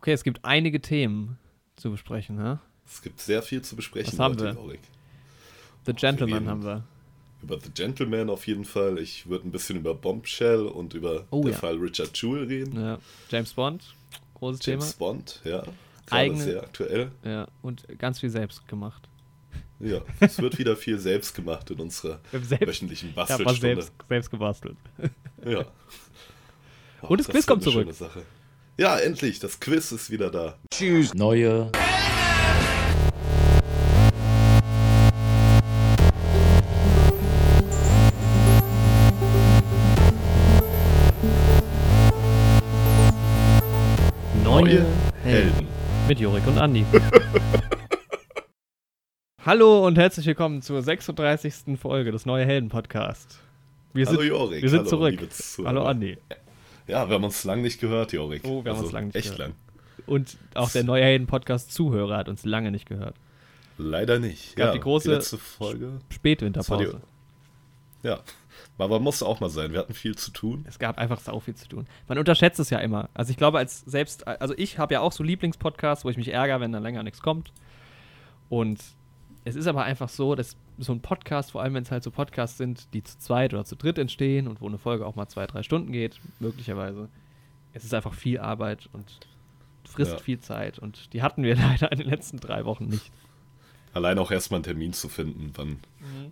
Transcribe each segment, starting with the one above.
Okay, es gibt einige Themen zu besprechen, ne? Es gibt sehr viel zu besprechen. Was haben wir? Jorik. The Gentleman haben wir. Über The Gentleman auf jeden Fall. Ich würde ein bisschen über Bombshell und über Oh, den ja. Fall Richard Jewell reden. Ja. James Bond, großes James Thema. Bond, ja. Gerade Eigene- sehr aktuell. Ja, und ganz viel selbst gemacht. Ja, es wird wieder viel selbst gemacht in unserer selbst, wöchentlichen ich Bastelstunde. selbst, selbst gebastelt. Ja. Und das Quiz wird kommt zurück. schöne Sache. Ja, endlich, das Quiz ist wieder da. Neue Neue Helden. Mit Jorik und Andi. Hallo und herzlich willkommen zur 36. Folge des Neue Helden Podcast. Wir Hallo sind, Jorik. wir sind Hallo, zurück. Hallo Andi. Ja, wir haben uns lang nicht gehört, Jorik. Oh, wir haben also, uns lang nicht echt gehört. lang. Und auch der Neue Helden Podcast Zuhörer hat uns lange nicht gehört. Leider nicht. Gab ja, die große- letzte Folge. Spätwinterpause. die- Ja, aber musste auch mal sein. Wir hatten viel zu tun. Es gab einfach sau viel zu tun. Man unterschätzt es ja immer. Also ich glaube, als selbst, also ich habe ja auch so Lieblingspodcasts, wo ich mich ärgere, wenn dann länger nichts kommt. Und es ist aber einfach so, dass so ein Podcast, vor allem wenn es halt so Podcasts sind, die zu zweit oder zu dritt entstehen und wo eine Folge auch mal zwei, drei Stunden geht, möglicherweise, es ist einfach viel Arbeit und frisst Ja. viel Zeit. Und die hatten wir leider in den letzten drei Wochen nicht. Allein auch erstmal einen Termin zu finden, wann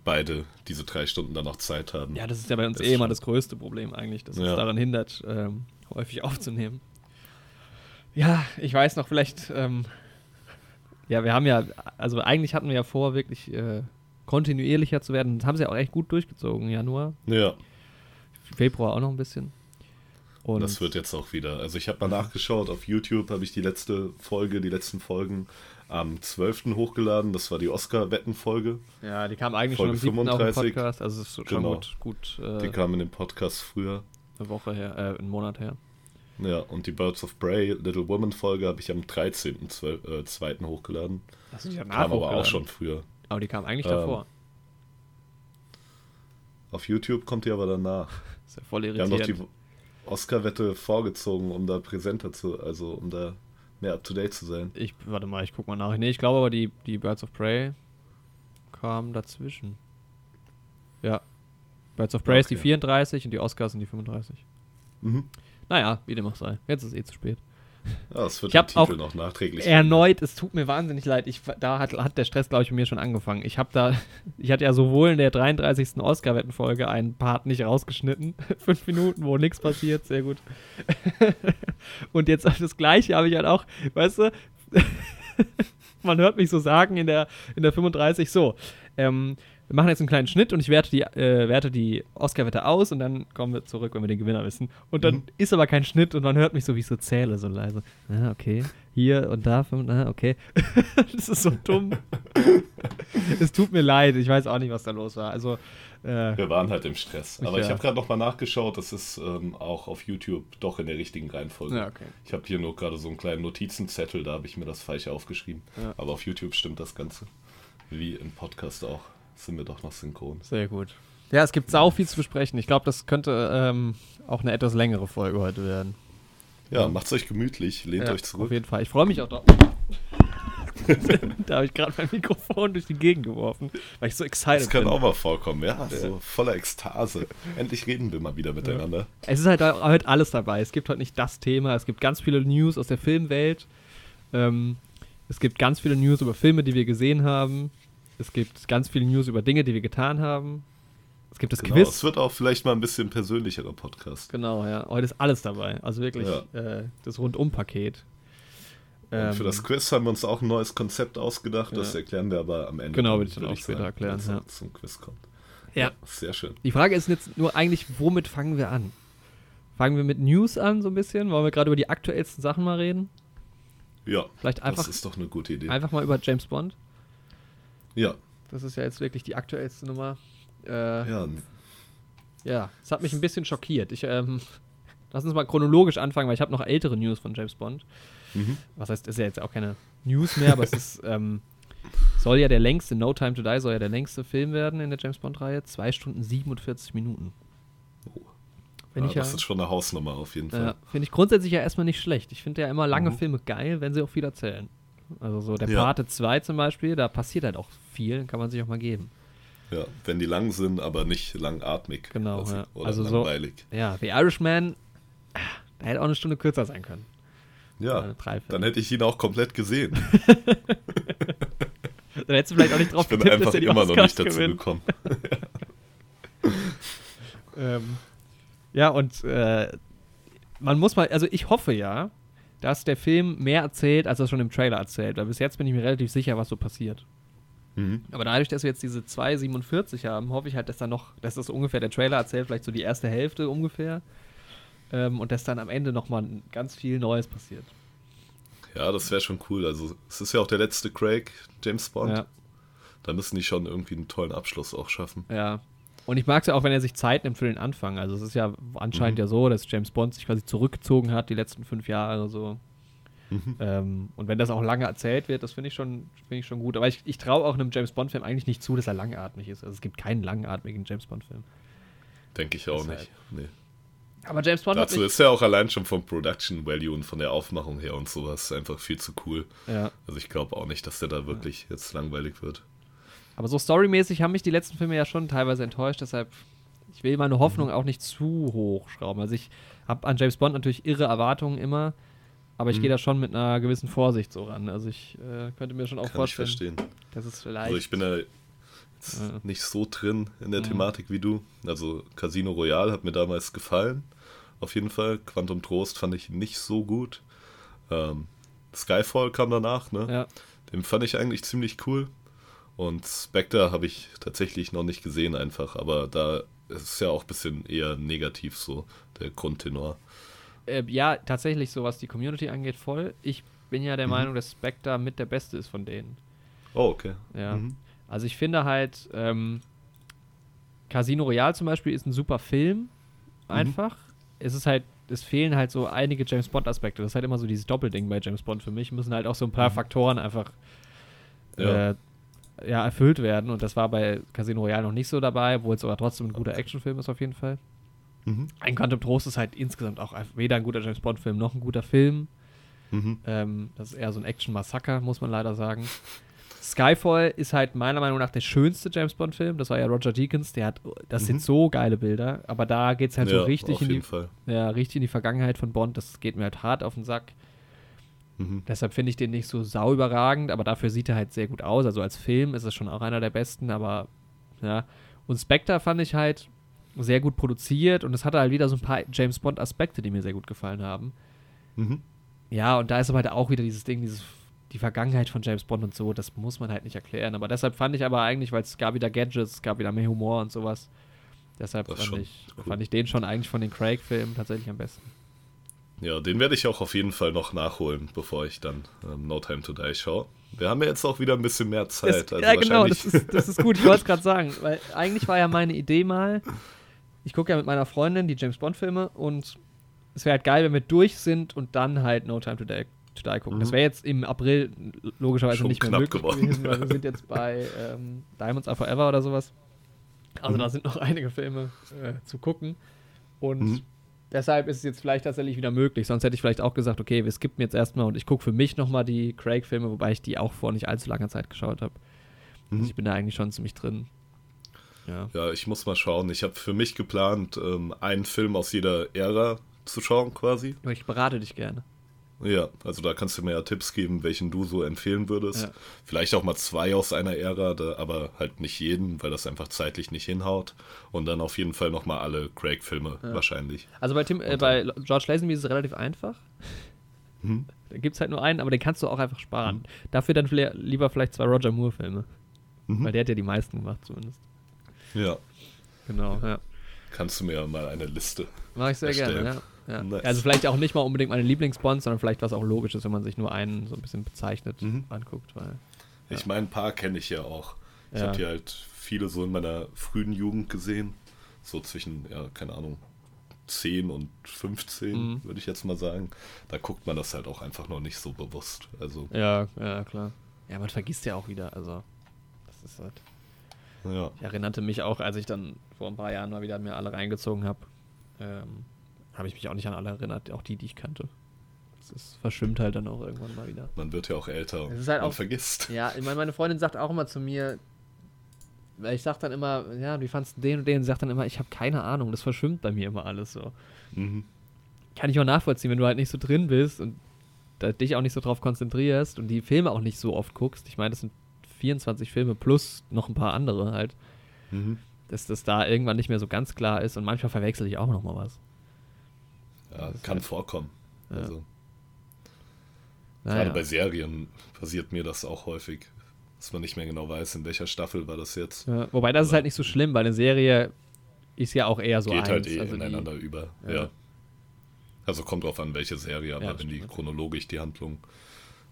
beide diese drei Stunden dann noch Zeit haben. Mhm. Ja, das ist ja bei uns Das eh immer das größte Problem eigentlich, dass uns Ja. daran hindert, ähm, häufig aufzunehmen. Ja, ich weiß noch, vielleicht, ähm, ja, wir haben ja, also eigentlich hatten wir ja vor, wirklich äh, kontinuierlicher zu werden. Das haben sie auch echt gut durchgezogen, Januar, ja. Februar auch noch ein bisschen. Und das wird jetzt auch wieder. Also ich habe mal nachgeschaut, auf YouTube habe ich die letzte Folge, die letzten Folgen am 12. hochgeladen. Das war die Oscar-Wetten-Folge. ja, die kam eigentlich Folge schon am 7. auf dem 35. Podcast, also ist schon Genau. gut, gut äh, Die kam in dem Podcast früher. eine Woche her, äh, einen Monat her. Ja, und die Birds of Prey, Little Woman-Folge habe ich am 13.2. Äh, hochgeladen. Das ist ja Kam aber auch schon früher. Aber die kam eigentlich Ähm, davor. Auf YouTube kommt die aber danach. ist ja voll Wir haben doch irritierend. die Oscar-Wette vorgezogen, um da präsenter zu, also um da mehr up-to-date zu sein. Ich, warte mal, ich guck mal nach. Nee, ich glaube aber, die, die Birds of Prey kamen dazwischen. Ja. Birds of Prey ist die Okay. 34 und die Oscars sind die 35. Mhm. Naja, wie dem auch sei. Jetzt ist eh zu spät. Ja, das wird Ich Titel auch noch nachträglich. Erneut, es tut mir wahnsinnig leid. Ich, da hat, hat der Stress, glaube ich, bei mir schon angefangen. Ich habe da, ich hatte ja sowohl in der 33. Oscar-Wettenfolge einen Part nicht rausgeschnitten. Fünf Minuten, wo nichts passiert, sehr gut. Und jetzt das Gleiche habe ich halt auch, weißt du, man hört mich so sagen in der, in der 35, so, ähm, wir machen jetzt einen kleinen Schnitt und ich werte die, äh, werte die Oscar-Wette aus und dann kommen wir zurück, wenn wir den Gewinner wissen. Und dann Mhm. ist aber kein Schnitt und man hört mich so, wie ich so zähle, so leise. Ah, okay. Hier und da, fünf, ah, okay. das ist so dumm. es tut mir leid, ich weiß auch nicht, was da los war. Also, äh, Wir waren halt im Stress. Aber Ja. ich habe gerade noch mal nachgeschaut, das ist ähm, auch auf YouTube doch in der richtigen Reihenfolge. ja, okay. Ich habe hier nur gerade so einen kleinen Notizenzettel, da habe ich mir das falsch aufgeschrieben. Ja. Aber auf YouTube stimmt das Ganze. Wie im Podcast auch. Sind wir doch noch synchron. Sehr gut. Ja, es gibt sau viel zu besprechen. Ich glaube, das könnte ähm, auch eine etwas längere Folge heute werden. Ja, macht's euch gemütlich, lehnt Ja, euch zurück. Auf jeden Fall. Ich freue mich auch drauf. da habe ich gerade mein Mikrofon durch die Gegend geworfen, weil ich so excited Das kann bin. auch mal vorkommen, ja. So voller Ekstase. Endlich reden wir mal wieder miteinander. Es ist halt heute alles dabei. Es gibt heute nicht das Thema. Es gibt ganz viele News aus der Filmwelt. Ähm, es gibt ganz viele News über Filme, die wir gesehen haben. Es gibt ganz viele News über Dinge, die wir getan haben. Es gibt das Genau, Quiz. es wird auch vielleicht mal ein bisschen persönlicherer Podcast. Genau, ja. Heute ist alles dabei. Also wirklich Ja. äh, das Rundum-Paket. Und für Ähm, das Quiz haben wir uns auch ein neues Konzept ausgedacht. Das Ja. erklären wir aber am Ende. Genau, dann, will ich dann würde auch später sagen, erklären, ja. zum Quiz kommt. Ja. Sehr schön. Die Frage ist jetzt nur eigentlich, womit fangen wir an? Fangen wir mit News an, so ein bisschen? Wollen wir gerade über die aktuellsten Sachen mal reden? Ja, Vielleicht einfach, das ist doch eine gute Idee. einfach mal über James Bond. Ja, Das ist ja jetzt wirklich die aktuellste Nummer. Äh, ja. ja, es hat mich ein bisschen schockiert. Ich, ähm, lass uns mal chronologisch anfangen, weil ich habe noch ältere News von James Bond. Mhm. Was heißt, ist ja jetzt auch keine News mehr, aber es ist, ähm, soll ja der längste, No Time to Die soll ja der längste Film werden in der James Bond-Reihe. Zwei Stunden 47 Minuten. Oh. Ja, ich das ja, ist schon eine Hausnummer auf jeden Fall. Ja, finde ich grundsätzlich ja erstmal nicht schlecht. Ich finde ja immer lange Mhm. Filme geil, wenn sie auch viel erzählen. Also so der Ja. Pate 2 zum Beispiel, da passiert halt auch viel, kann man sich auch mal geben. Ja, wenn die lang sind, aber nicht langatmig. Genau, quasi. ja. Oder Also so- langweilig. Ja, The Irishman, ah, da hätte auch eine Stunde kürzer sein können. Ja, dann hätte ich ihn auch komplett gesehen. Dann hättest du vielleicht auch nicht drauf Ich bin getippt, einfach dass er die immer noch Oscars nicht dazu gewinnt. gekommen. Ähm, ja, und äh, man muss mal, also ich hoffe ja, dass der Film mehr erzählt, als er schon im Trailer erzählt, weil bis jetzt bin ich mir relativ sicher, was so passiert. Mhm. Aber dadurch, dass wir jetzt diese 2,47 haben, hoffe ich halt, dass da noch, dass das ungefähr der Trailer erzählt, vielleicht so die erste Hälfte ungefähr. Ähm, und dass dann am Ende nochmal ganz viel Neues passiert. Ja, das wäre schon cool. Also, es ist ja auch der letzte Craig, James Bond. Ja, Da müssen die schon irgendwie einen tollen Abschluss auch schaffen. ja. Und ich mag es ja auch, wenn er sich Zeit nimmt für den Anfang. Also es ist ja anscheinend Mhm. ja so, dass James Bond sich quasi zurückgezogen hat, die letzten fünf Jahre so. Mhm. Ähm, und wenn das auch lange erzählt wird, das finde ich, schon- finde ich schon gut. Aber ich, ich traue auch einem James Bond-Film eigentlich nicht zu, dass er langatmig ist. Also es gibt keinen langatmigen James Bond-Film. Denke ich auch Deshalb. nicht. Nee. Aber James Bond Dazu ist ja auch allein schon vom Production Value und von der Aufmachung her und sowas einfach viel zu cool. ja. Also ich glaube auch nicht, dass der da wirklich jetzt langweilig wird. Aber so storymäßig haben mich die letzten Filme ja schon teilweise enttäuscht. Deshalb, ich will meine Hoffnung auch nicht zu hoch schrauben. Also ich habe an James Bond natürlich irre Erwartungen immer. Aber ich Mhm. gehe da schon mit einer gewissen Vorsicht so ran. Also ich äh, könnte mir schon auch Kann ich vorstellen, verstehen. dass es vielleicht. Also ich bin da jetzt Ja. nicht so drin in der Mhm. Thematik wie du. Also Casino Royale hat mir damals gefallen. Auf jeden Fall. Quantum Trost fand ich nicht so gut. Ähm, Skyfall kam danach, ne? ja. Den fand ich eigentlich ziemlich cool. Und Spectre habe ich tatsächlich noch nicht gesehen einfach, aber da ist es ja auch ein bisschen eher negativ so, der Grundtenor. Äh, ja, tatsächlich, so was die Community angeht, voll. Ich bin ja der Mhm. Meinung, dass Spectre mit der Beste ist von denen. Oh, okay. Ja. Mhm. Also ich finde halt, ähm, Casino Royale zum Beispiel ist ein super Film. Einfach. Es ist halt, es fehlen halt so einige James Bond-Aspekte. Das ist halt immer so dieses Doppelding bei James Bond für mich. Müssen halt auch so ein paar Mhm. Faktoren einfach Ja. Äh, ja, erfüllt werden. Und das war bei Casino Royale noch nicht so dabei, obwohl es aber trotzdem ein guter Actionfilm ist auf jeden Fall. Mhm. Ein Quantum Trost ist halt insgesamt auch weder ein guter James Bond-Film noch ein guter Film. Mhm. Ähm, das ist eher so ein Action-Massaker, muss man leider sagen. Skyfall ist halt meiner Meinung nach der schönste James Bond-Film. Das war ja Roger Deakins, der hat, das sind Mhm. so geile Bilder, aber da geht es halt so Ja, richtig auf in, die, ja, richtig in die Vergangenheit von Bond. Das geht mir halt hart auf den Sack. Mhm. Deshalb finde ich den nicht so sau überragend, aber dafür sieht er halt sehr gut aus. Also als Film ist es schon auch einer der besten, aber ja. Und Spectre fand ich halt sehr gut produziert und es hatte halt wieder so ein paar James Bond-Aspekte, die mir sehr gut gefallen haben. Mhm. Ja, und da ist aber halt auch wieder dieses Ding, dieses, die Vergangenheit von James Bond und so, das muss man halt nicht erklären. Aber deshalb fand ich aber eigentlich, weil es gab wieder Gadgets, es gab wieder mehr Humor und sowas. Deshalb fand ich, cool. fand ich den schon eigentlich von den Craig-Filmen tatsächlich am besten. Ja, den werde ich auch auf jeden Fall noch nachholen, bevor ich dann ähm, No Time to Die schaue. Wir haben ja jetzt auch wieder ein bisschen mehr Zeit. Das, also ja, genau, das ist, das ist gut. Ich wollte es gerade sagen, weil eigentlich war ja meine Idee mal, ich gucke ja mit meiner Freundin die James Bond-Filme und es wäre halt geil, wenn wir durch sind und dann halt No Time to Die, to die gucken. Mhm. Das wäre jetzt im April logischerweise Schon nicht mehr möglich geworden. gewesen, weil wir sind jetzt bei ähm, Diamonds Are Forever oder sowas. Also Mhm. da sind noch einige Filme äh, zu gucken und Mhm. Deshalb ist es jetzt vielleicht tatsächlich wieder möglich. Sonst hätte ich vielleicht auch gesagt, okay, wir skippen jetzt erstmal und ich gucke für mich nochmal die Craig-Filme, wobei ich die auch vor nicht allzu langer Zeit geschaut habe. Mhm. Also ich bin da eigentlich schon ziemlich drin. Ja. Ja, ich muss mal schauen. Ich habe für mich geplant, ähm, einen Film aus jeder Ära zu schauen, quasi. Ich berate dich gerne. Ja, also da kannst du mir ja Tipps geben, welchen du so empfehlen würdest. Ja. Vielleicht auch mal zwei aus einer Ära, da, aber halt nicht jeden, weil das einfach zeitlich nicht hinhaut. Und dann auf jeden Fall nochmal alle Craig-Filme Ja. wahrscheinlich. Also bei, Tim, äh, bei George Lazenby ist es relativ einfach. Mhm. Da gibt es halt nur einen, aber den kannst du auch einfach sparen. Dafür dann vielleicht, lieber vielleicht zwei Roger Moore-Filme. Mhm. Weil der hat ja die meisten gemacht zumindest. Ja, Genau, ja. kannst du mir ja mal eine Liste. Mache ich sehr Erstellen. gerne, ja. Ja. Nice. Also vielleicht auch nicht mal unbedingt meine Lieblingsbonds, sondern vielleicht was auch logisch ist, wenn man sich nur einen so ein bisschen bezeichnet Mhm. anguckt. Weil, Ich meine, ein paar kenne ich ja auch. Ich Ja. habe die halt viele so in meiner frühen Jugend gesehen. So zwischen, ja, keine Ahnung, 10 und 15, Mhm. würde ich jetzt mal sagen. Da guckt man das halt auch einfach noch nicht so bewusst. Also, ja, ja, klar. Ja, man vergisst ja auch wieder, also das ist halt ja. Ich erinnerte mich auch, als ich dann vor ein paar Jahren mal wieder mir alle reingezogen habe. ähm, habe ich mich auch nicht an alle erinnert, auch die, die ich kannte. Es verschwimmt halt dann auch irgendwann mal wieder. Man wird ja auch älter und halt man auch, vergisst. Ja, ich meine, meine Freundin sagt auch immer zu mir, weil ich sag dann immer, ja, wie fandest du den und den? Und sie sagt dann immer, ich habe keine Ahnung, das verschwimmt bei mir immer alles so. Mhm. Kann ich auch nachvollziehen, wenn du halt nicht so drin bist und dich auch nicht so drauf konzentrierst und die Filme auch nicht so oft guckst. Ich meine, das sind 24 Filme plus noch ein paar andere halt. Mhm. Dass das da irgendwann nicht mehr so ganz klar ist und manchmal verwechsel ich auch noch mal was. Ja, kann halt, vorkommen. Ja. Also, naja. Gerade bei Serien passiert mir das auch häufig, dass man nicht mehr genau weiß, in welcher Staffel war das jetzt. Ja, wobei das Aber ist halt nicht so schlimm, weil eine Serie ist ja auch eher so Geht halt eins, halt eh also ineinander die, über, ja. ja. Also kommt drauf an, welche Serie, aber ja, wenn die chronologisch die Handlung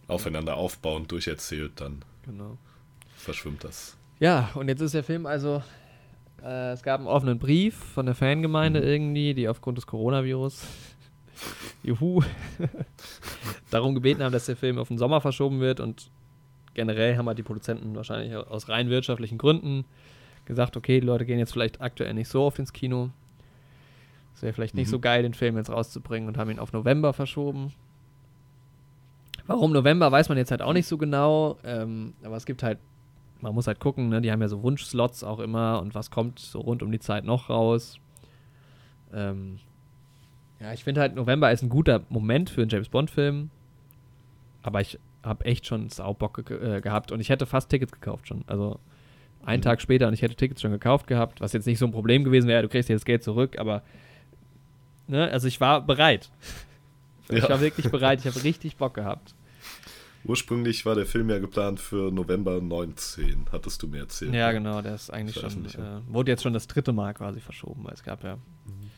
aufeinander aufbauend durcherzählt, dann genau. verschwimmt das. Ja, und jetzt ist der Film also, äh, es gab einen offenen Brief von der Fangemeinde mhm. irgendwie, die aufgrund des Coronavirus, juhu, darum gebeten haben, dass der Film auf den Sommer verschoben wird und generell haben halt die Produzenten wahrscheinlich aus rein wirtschaftlichen Gründen gesagt, okay, die Leute gehen jetzt vielleicht aktuell nicht so oft ins Kino, es wäre vielleicht nicht mhm. so geil, den Film jetzt rauszubringen und haben ihn auf November verschoben. Warum November, weiß man jetzt halt auch nicht so genau. Ähm, aber es gibt halt, man muss halt gucken, ne? die haben ja so Wunschslots auch immer und was kommt so rund um die Zeit noch raus. Ähm, ja, ich finde halt, November ist ein guter Moment für einen James Bond-Film. Aber ich habe echt schon Saubock ge äh, gehabt und ich hätte fast Tickets gekauft schon. Also einen mhm. Tag später und ich hätte Tickets schon gekauft gehabt, was jetzt nicht so ein Problem gewesen wäre, du kriegst jetzt Geld zurück, aber Ne? Also ich war bereit. Ich war wirklich bereit, ich habe richtig Bock gehabt. Ursprünglich war der Film ja geplant für November 19, hattest du mir erzählt. Ja, genau, der ist eigentlich schon, äh, wurde jetzt schon das dritte Mal quasi verschoben, weil es gab ja, mhm.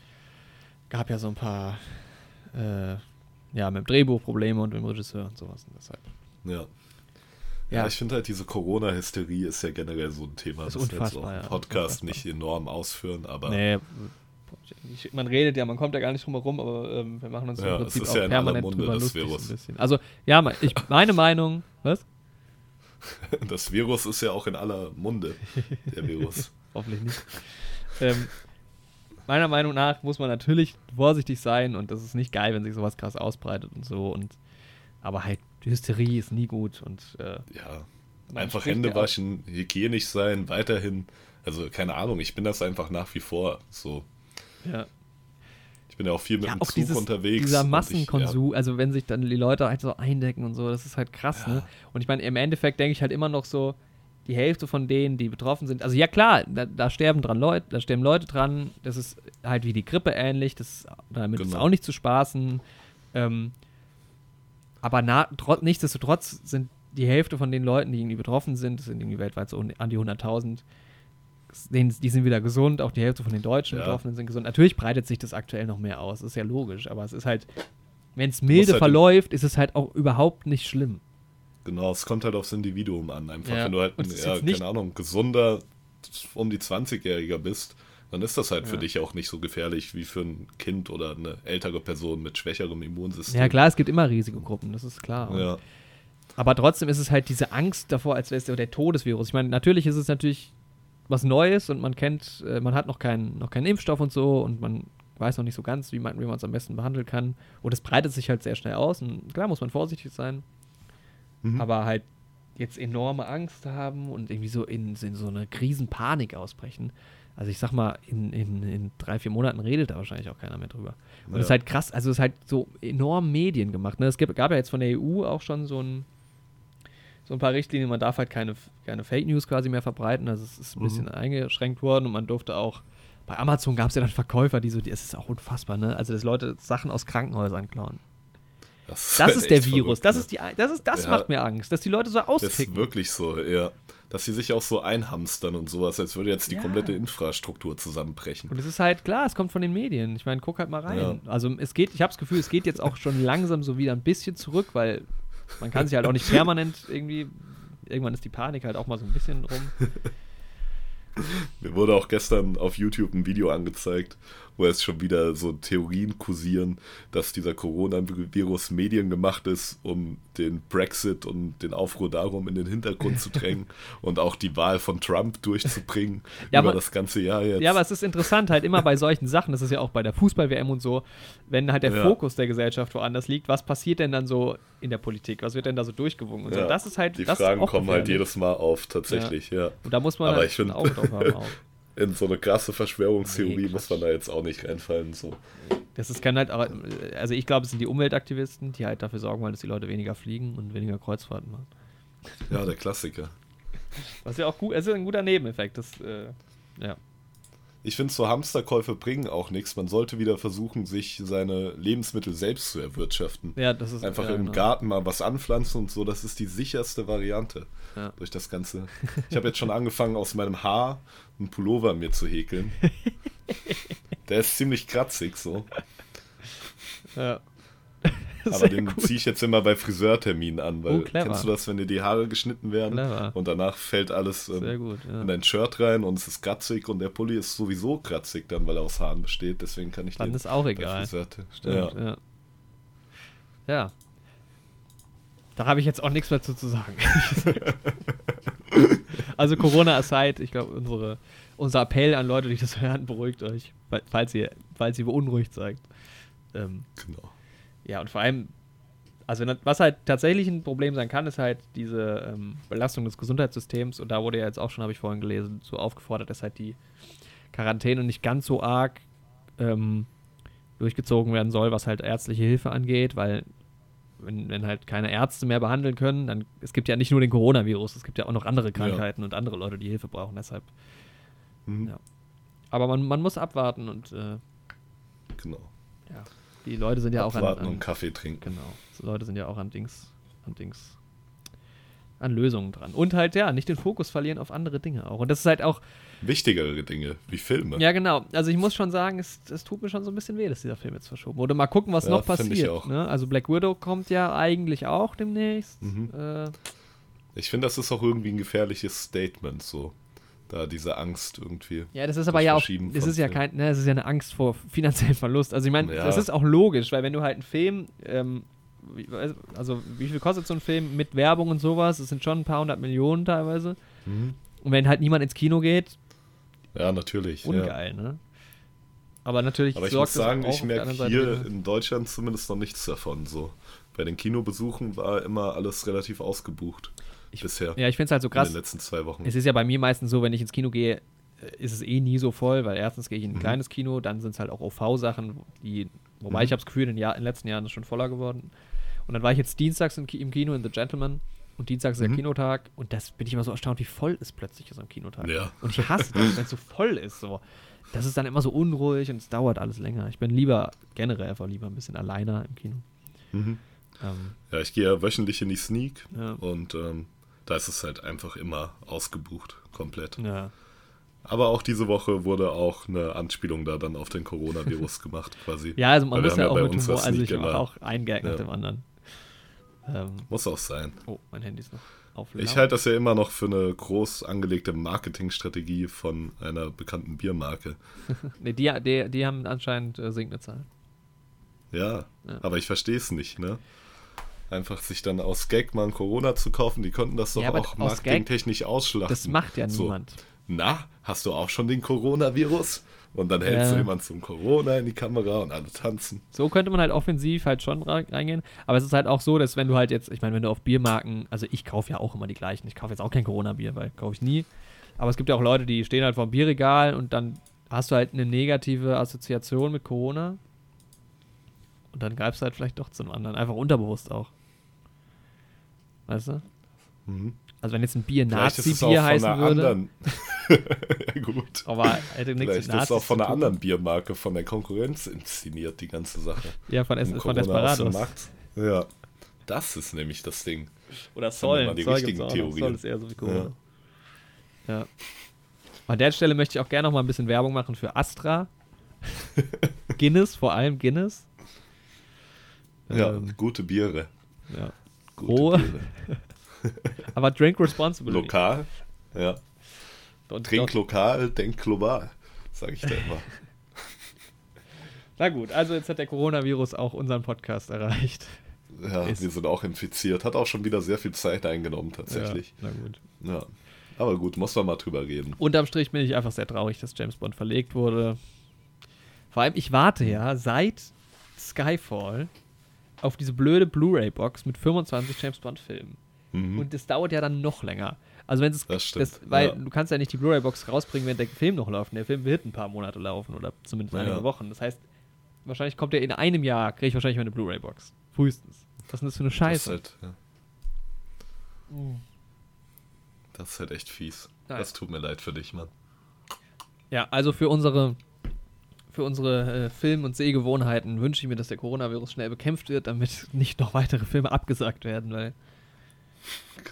gab ja so ein paar, äh, ja, mit dem Drehbuch Probleme und mit dem Regisseur und sowas und deshalb. Ja. Ja, ja ich finde halt, diese Corona-Hysterie ist ja generell so ein Thema, das, wir jetzt auch im Podcast ja, nicht enorm ausführen, aber. Nee, man redet ja, man kommt ja gar nicht drum herum, aber ähm, wir machen uns ja, im Prinzip auch ja permanent Munde, drüber lustig Virus. ein bisschen. Also, ja, ich, meine Meinung, was? Das Virus ist ja auch in aller Munde, der Virus. Hoffentlich nicht. Ähm, meiner Meinung nach muss man natürlich vorsichtig sein und das ist nicht geil, wenn sich sowas krass ausbreitet und so. Und, aber halt, Hysterie ist nie gut und äh, ja, einfach Hände waschen, hygienisch sein, weiterhin. Also keine Ahnung, ich bin das einfach nach wie vor so. Ja. Ich bin ja auch viel mit ja, dem auch Zug dieses, unterwegs. Dieser Massenkonsum, ja. also wenn sich dann die Leute halt so eindecken und so, das ist halt krass, ja. ne? Und ich meine, im Endeffekt denke ich halt immer noch so, die Hälfte von denen, die betroffen sind, also ja klar, da, da, sterben dran Leute, da sterben Leute dran, das ist halt wie die Grippe ähnlich, das, damit genau. ist auch nicht zu spaßen. Ähm, aber na, trot, nichtsdestotrotz sind die Hälfte von den Leuten, die irgendwie betroffen sind, das sind irgendwie weltweit so an die 100.000, die sind wieder gesund, auch die Hälfte von den Deutschen ja. Betroffenen sind gesund. Natürlich breitet sich das aktuell noch mehr aus, ist ja logisch, aber es ist halt, wenn es milde halt verläuft, ist es halt auch überhaupt nicht schlimm. Genau, es kommt halt aufs Individuum an. Einfach, ja. wenn du halt ein, ja, keine Ahnung, gesunder, um die 20-Jähriger bist, dann ist das halt ja. für dich auch nicht so gefährlich wie für ein Kind oder eine ältere Person mit schwächerem Immunsystem. Ja, klar, es gibt immer Risikogruppen, das ist klar. Ja. Aber trotzdem ist es halt diese Angst davor, als wäre es der Todesvirus. Ich meine, natürlich ist es natürlich was Neues und man kennt, äh, man hat noch keinen, noch keinen Impfstoff und so und man weiß noch nicht so ganz, wie man es am besten behandeln kann. Und es breitet sich halt sehr schnell aus und klar muss man vorsichtig sein. Mhm. Aber halt jetzt enorme Angst haben und irgendwie so in, in so eine Riesenpanik ausbrechen. Also ich sag mal, in, in, in drei, vier Monaten redet da wahrscheinlich auch keiner mehr drüber. Und es ja. ist halt krass, also es ist halt so enorm Medien gemacht. Ne? Es gab, gab ja jetzt von der EU auch schon so ein so ein paar Richtlinien. Man darf halt keine, keine Fake News quasi mehr verbreiten. Also es ist ein mhm. bisschen eingeschränkt worden und man durfte auch. Bei Amazon gab es ja dann Verkäufer, die so, es ist auch unfassbar, ne? Also, dass Leute Sachen aus Krankenhäusern klauen. Das, das ist, der Virus. Verrückt, das ne? ist die, das ist, das ja, macht mir Angst, dass die Leute so austicken. Das ist wirklich so, ja. Dass sie sich auch so einhamstern und sowas, als würde jetzt die ja. komplette Infrastruktur zusammenbrechen. Und es ist halt klar, es kommt von den Medien. Ich meine, guck halt mal rein. Ja. Also es geht, ich habe das Gefühl, es geht jetzt auch schon langsam so wieder ein bisschen zurück, weil man kann sich halt auch nicht permanent irgendwie. Irgendwann ist die Panik halt auch mal so ein bisschen rum. Mir wurde auch gestern auf YouTube ein Video angezeigt, wo jetzt schon wieder so Theorien kursieren, dass dieser Coronavirus mediengemacht ist, um den Brexit und den Aufruhr darum in den Hintergrund zu drängen und auch die Wahl von Trump durchzubringen ja, über aber, das ganze Jahr jetzt. Ja, aber es ist interessant, halt immer bei solchen Sachen, das ist ja auch bei der Fußball-WM und so, wenn halt der ja. Fokus der Gesellschaft woanders liegt, was passiert denn dann so in der Politik? Was wird denn da so durchgewungen? Und ja. so, das ist halt. Die Fragen kommen halt jedes Mal auf, tatsächlich, ja. ja. Und da muss man aber halt ich find, ein Auge drauf haben. Auch. In so eine krasse Verschwörungstheorie nee, muss man da jetzt auch nicht reinfallen. So. Das ist kann halt, also ich glaube, es sind die Umweltaktivisten, die halt dafür sorgen wollen, dass die Leute weniger fliegen und weniger Kreuzfahrten machen. Ja, der Klassiker. Was ja auch gut, es ist ein guter Nebeneffekt, das, äh, ja ich finde, so Hamsterkäufe bringen auch nichts. Man sollte wieder versuchen, sich seine Lebensmittel selbst zu erwirtschaften. Ja, das ist einfach ja, im genau. Garten mal was anpflanzen und so. Das ist die sicherste Variante ja. durch das Ganze. Ich habe jetzt schon angefangen, aus meinem Haar einen Pullover mir zu häkeln. Der ist ziemlich kratzig so. Ja. Aber den ziehe ich jetzt immer bei Friseurterminen an, weil oh, kennst du das, wenn dir die Haare geschnitten werden clever. und danach fällt alles ähm, gut, ja. in dein Shirt rein und es ist kratzig und der Pulli ist sowieso kratzig dann, weil er aus Haaren besteht. Deswegen kann ich dann den ist auch egal. Stimmt, ja. ja. ja. Da habe ich jetzt auch nichts mehr zu, zu sagen. also Corona aside, ich glaube, unsere, unser Appell an Leute, die das hören, beruhigt euch, falls ihr, falls ihr beunruhigt seid. Ähm, genau. Ja, und vor allem, also was halt tatsächlich ein Problem sein kann, ist halt diese ähm, Belastung des Gesundheitssystems. Und da wurde ja jetzt auch schon, habe ich vorhin gelesen, so aufgefordert, dass halt die Quarantäne nicht ganz so arg ähm, durchgezogen werden soll, was halt ärztliche Hilfe angeht, weil wenn, wenn, halt keine Ärzte mehr behandeln können, dann es gibt ja nicht nur den Coronavirus, es gibt ja auch noch andere Krankheiten ja. und andere Leute, die Hilfe brauchen. Deshalb. Mhm. Ja. Aber man, man muss abwarten und äh, genau. Ja. Die Leute sind ja auch an, an und Kaffee trinken. Genau. Die Leute sind ja auch an Dings, an Dings, an Lösungen dran. Und halt, ja, nicht den Fokus verlieren auf andere Dinge auch. Und das ist halt auch. Wichtigere Dinge, wie Filme. Ja, genau. Also ich muss schon sagen, es, es tut mir schon so ein bisschen weh, dass dieser Film jetzt verschoben wurde. Mal gucken, was ja, noch passiert. Ne? Also Black Widow kommt ja eigentlich auch demnächst. Mhm. Äh, ich finde, das ist auch irgendwie ein gefährliches Statement so da diese Angst irgendwie. Ja, das ist aber ja auch, das ist ja kein, ne, das ist ja eine Angst vor finanziellen Verlust. Also ich meine, ja. das ist auch logisch, weil wenn du halt einen Film, ähm, also wie viel kostet so ein Film mit Werbung und sowas? Das sind schon ein paar hundert Millionen teilweise. Mhm. Und wenn halt niemand ins Kino geht, ja, natürlich. Ungeil, ja. ne? Aber natürlich Aber ich muss sagen, ich merke hier in Deutschland zumindest noch nichts davon. So. Bei den Kinobesuchen war immer alles relativ ausgebucht ich, bisher. Ja, ich finde es halt so krass. In den letzten zwei Wochen. Es ist ja bei mir meistens so, wenn ich ins Kino gehe, äh, ist es eh nie so voll, weil erstens gehe ich in ein mhm. kleines Kino, dann sind es halt auch OV-Sachen, die, wobei mhm. ich habe das Gefühl, in, Jahr, in den letzten Jahren ist es schon voller geworden. Und dann war ich jetzt dienstags im, Kino in The Gentleman und dienstags ist mhm. der Kinotag und das bin ich immer so erstaunt, wie voll es plötzlich ist am Kinotag. Ja. Und ich hasse das, wenn es so voll ist. So. Das ist dann immer so unruhig und es dauert alles länger. Ich bin lieber generell einfach lieber ein bisschen alleiner im Kino. Mhm. Ähm, ja, ich gehe ja wöchentlich in die Sneak ja. und ähm, da ist es halt einfach immer ausgebucht, komplett. Ja. Aber auch diese Woche wurde auch eine Anspielung da dann auf den Coronavirus gemacht, quasi. Ja, also man muss ja auch mit Humor, also ich mache auch einen Gag ja. nach dem anderen. Ähm, muss auch sein. Oh, mein Handy ist noch auf. Ich halte das ja immer noch für eine groß angelegte Marketingstrategie von einer bekannten Biermarke. nee, die, die, die haben anscheinend äh, sinkende Zahlen. Ja, ja, aber ich verstehe es nicht, ne? Einfach sich dann aus Gag mal ein Corona zu kaufen. Die konnten das doch ja, auch marketingtechnisch ausschlachten. Das macht ja niemand. So, na, hast du auch schon den Coronavirus? Und dann hältst ja. du jemand zum Corona in die Kamera und alle tanzen. So könnte man halt offensiv halt schon reingehen. Aber es ist halt auch so, dass wenn du halt jetzt, ich meine, wenn du auf Biermarken, also ich kaufe ja auch immer die gleichen. Ich kaufe jetzt auch kein Corona-Bier, weil kaufe ich nie. Aber es gibt ja auch Leute, die stehen halt vor dem Bierregal und dann hast du halt eine negative Assoziation mit Corona. Und dann greifst du halt vielleicht doch zum anderen. Einfach unterbewusst auch. Weißt du? Mhm. Also wenn jetzt ein Bier Nazi-Bier heißen würde. ja, gut. Aber hätte nichts Vielleicht ist auch von einer anderen Biermarke, von der Konkurrenz inszeniert, die ganze Sache. Ja, von, es, von Desperados. Ja. Das ist nämlich das Ding. Oder Zoll. Die Zoll richtigen Theorien. Zoll ist eher so wie Corona. Ja. ja. An der Stelle möchte ich auch gerne noch mal ein bisschen Werbung machen für Astra. Guinness, vor allem Guinness. Ja, ähm, gute Biere. Ja. Gute Biere. Aber drink responsibly. Lokal, ja. Don't, Trink don't. lokal, denk global, sage ich da immer. Na gut, also jetzt hat der Coronavirus auch unseren Podcast erreicht. Ja, ist. wir sind auch infiziert. Hat auch schon wieder sehr viel Zeit eingenommen, tatsächlich. Ja, na gut. Ja. Aber gut, muss man mal drüber reden. Unterm Strich bin ich einfach sehr traurig, dass James Bond verlegt wurde. Vor allem, ich warte ja seit Skyfall auf diese blöde Blu-ray-Box mit 25 James Bond-Filmen. Mhm. Und das dauert ja dann noch länger. Also wenn es das stimmt. Das, weil ja. du kannst ja nicht die Blu-ray-Box rausbringen, wenn der Film noch läuft. Der Film wird ein paar Monate laufen oder zumindest ja. einige Wochen. Das heißt, wahrscheinlich kommt er in einem Jahr, kriege ich wahrscheinlich meine Blu-ray-Box. Frühestens. Was ist denn das für eine Scheiße? Das ist halt, ja. Mhm. Das ist halt echt fies. Nein. Das tut mir leid für dich, Mann. Ja, also für unsere für unsere äh, Film- und Sehgewohnheiten wünsche ich mir, dass der Coronavirus schnell bekämpft wird, damit nicht noch weitere Filme abgesagt werden, weil.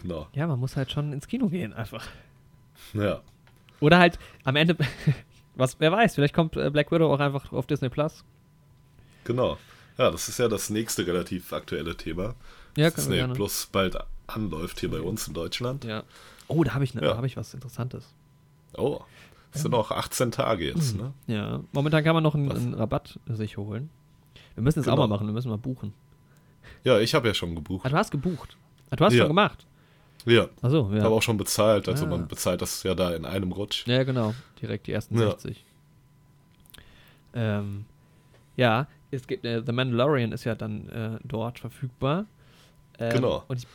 Genau. Ja, man muss halt schon ins Kino gehen, einfach. Ja. Oder halt am Ende, was, wer weiß, vielleicht kommt äh, Black Widow auch einfach auf Disney Plus. Genau. Ja, das ist ja das nächste relativ aktuelle Thema. Ja, Disney Plus bald anläuft hier bei uns in Deutschland. Ja. Oh, da habe ich, ne, ja. hab ich was Interessantes. Oh. Das sind auch 18 Tage jetzt, ne? Ja, momentan kann man noch einen, einen Rabatt sich holen. Wir müssen es genau. auch mal machen, wir müssen mal buchen. Ja, ich habe ja schon gebucht. Ah, du hast gebucht. Ah, du hast ja. schon gemacht. Ja. Achso, ja. Ich habe auch schon bezahlt, also ah. man bezahlt das ja da in einem Rutsch. Ja, genau. Direkt die ersten ja. 60. Ähm, ja, es gibt, äh, The Mandalorian ist ja dann äh, dort verfügbar. Ähm, genau. Und ich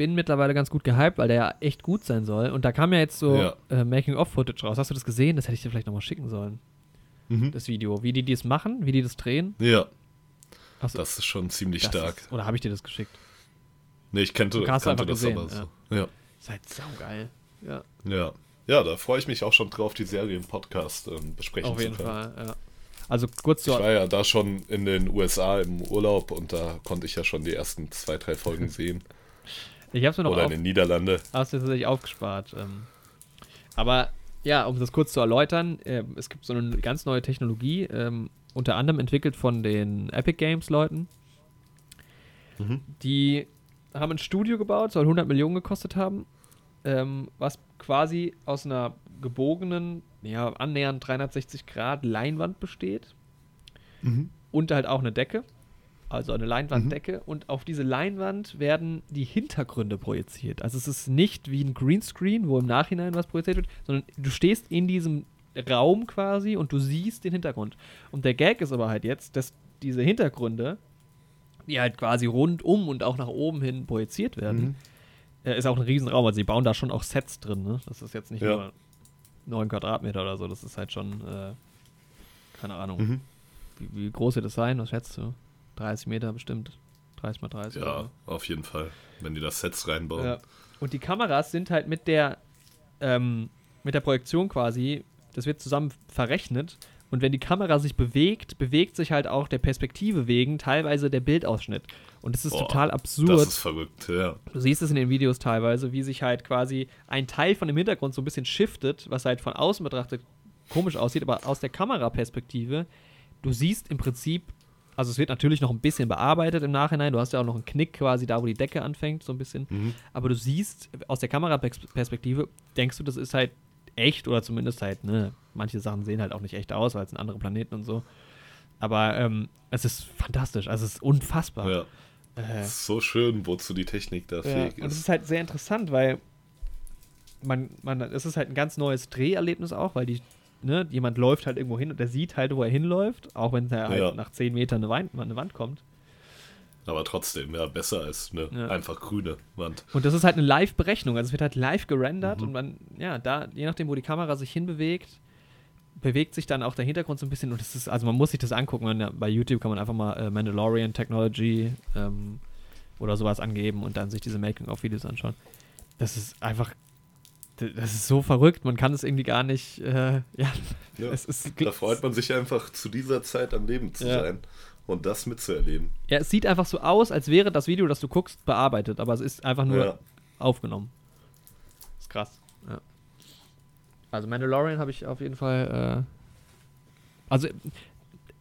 bin mittlerweile ganz gut gehypt, weil der ja echt gut sein soll. Und da kam ja jetzt so ja. äh, Making-of-Footage raus. Hast du das gesehen? Das hätte ich dir vielleicht nochmal schicken sollen. Mhm. Das Video. Wie die das machen, wie die das drehen. Ja. Du, das ist schon ziemlich stark. Ist, oder habe ich dir das geschickt? Nee, ich kannte, kannte das gesehen, aber so. Ja. ja. Ist halt saugeil. Ja. Ja. Ja, da freue ich mich auch schon drauf, die Serie im Podcast ähm, besprechen Auf jeden zu können. Fall, ja. Also kurz zu. Ich war ja da schon in den USA im Urlaub und da konnte ich ja schon die ersten zwei, drei Folgen sehen. Ich habe mir noch Oder in den Niederlande. Hast du tatsächlich aufgespart. Ähm. Aber ja, um das kurz zu erläutern, äh, es gibt so eine ganz neue Technologie, ähm, unter anderem entwickelt von den Epic Games Leuten. Mhm. Die haben ein Studio gebaut, soll 100 Millionen gekostet haben, ähm, was quasi aus einer gebogenen, ja, annähernd 360 Grad Leinwand besteht. Mhm. Und halt auch eine Decke also eine Leinwanddecke, mhm. und auf diese Leinwand werden die Hintergründe projiziert. Also es ist nicht wie ein Greenscreen, wo im Nachhinein was projiziert wird, sondern du stehst in diesem Raum quasi und du siehst den Hintergrund. Und der Gag ist aber halt jetzt, dass diese Hintergründe, die halt quasi rundum und auch nach oben hin projiziert werden, mhm. äh, ist auch ein Riesenraum. Also sie bauen da schon auch Sets drin, ne? Das ist jetzt nicht ja. nur 9 Quadratmeter oder so, das ist halt schon, äh, keine Ahnung. Mhm. Wie, wie groß wird das sein? Was schätzt du? 30 Meter bestimmt. 30 mal 30. Ja, oder? auf jeden Fall. Wenn die das Sets reinbauen. Ja. Und die Kameras sind halt mit der, ähm, mit der Projektion quasi, das wird zusammen verrechnet. Und wenn die Kamera sich bewegt, bewegt sich halt auch der Perspektive wegen teilweise der Bildausschnitt. Und das ist Boah, total absurd. Das ist verrückt, ja. Du siehst es in den Videos teilweise, wie sich halt quasi ein Teil von dem Hintergrund so ein bisschen shiftet, was halt von außen betrachtet komisch aussieht, aber aus der Kameraperspektive, du siehst im Prinzip also es wird natürlich noch ein bisschen bearbeitet im Nachhinein. Du hast ja auch noch einen Knick quasi da, wo die Decke anfängt, so ein bisschen. Mhm. Aber du siehst aus der Kameraperspektive, denkst du, das ist halt echt oder zumindest halt, ne, manche Sachen sehen halt auch nicht echt aus, weil es sind andere Planeten und so. Aber ähm, es ist fantastisch, also es ist unfassbar. Ja. Äh, so schön, wozu die Technik da ja, fähig ist. Und es ist halt sehr interessant, weil man, man, es ist halt ein ganz neues Dreherlebnis auch, weil die ne, jemand läuft halt irgendwo hin und der sieht halt, wo er hinläuft, auch wenn er halt nach 10 Metern eine Wand, eine Wand kommt. Aber trotzdem, ja, besser als eine ja. einfach grüne Wand. Und das ist halt eine Live-Berechnung, also es wird halt live gerendert mhm. und man, ja, da, je nachdem, wo die Kamera sich hinbewegt, bewegt sich dann auch der Hintergrund so ein bisschen und das ist, also man muss sich das angucken, man, bei YouTube kann man einfach mal äh, Mandalorian Technology ähm, oder sowas angeben und dann sich diese Making-of-Videos anschauen. Das ist einfach das ist so verrückt, man kann es irgendwie gar nicht. Äh, ja, ja ist, da freut man sich einfach, zu dieser Zeit am Leben zu ja. sein und das mitzuerleben. Ja, es sieht einfach so aus, als wäre das Video, das du guckst, bearbeitet, aber es ist einfach nur ja. aufgenommen. Das ist krass. Ja. Also Mandalorian habe ich auf jeden Fall. Äh, also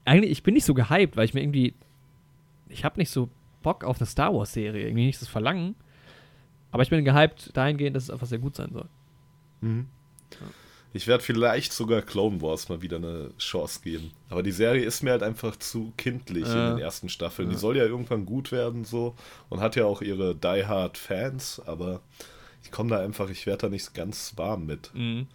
eigentlich, ich bin nicht so gehypt, weil ich mir irgendwie. Ich habe nicht so Bock auf eine Star Wars-Serie, irgendwie nicht das Verlangen. Aber ich bin gehypt dahingehend, dass es einfach sehr gut sein soll. Mhm. Ich werde vielleicht sogar Clone Wars mal wieder eine Chance geben. Aber die Serie ist mir halt einfach zu kindlich äh, in den ersten Staffeln. Ja. Die soll ja irgendwann gut werden so und hat ja auch ihre Die Hard Fans, aber ich komme da einfach, ich werde da nicht ganz warm mit. Mhm.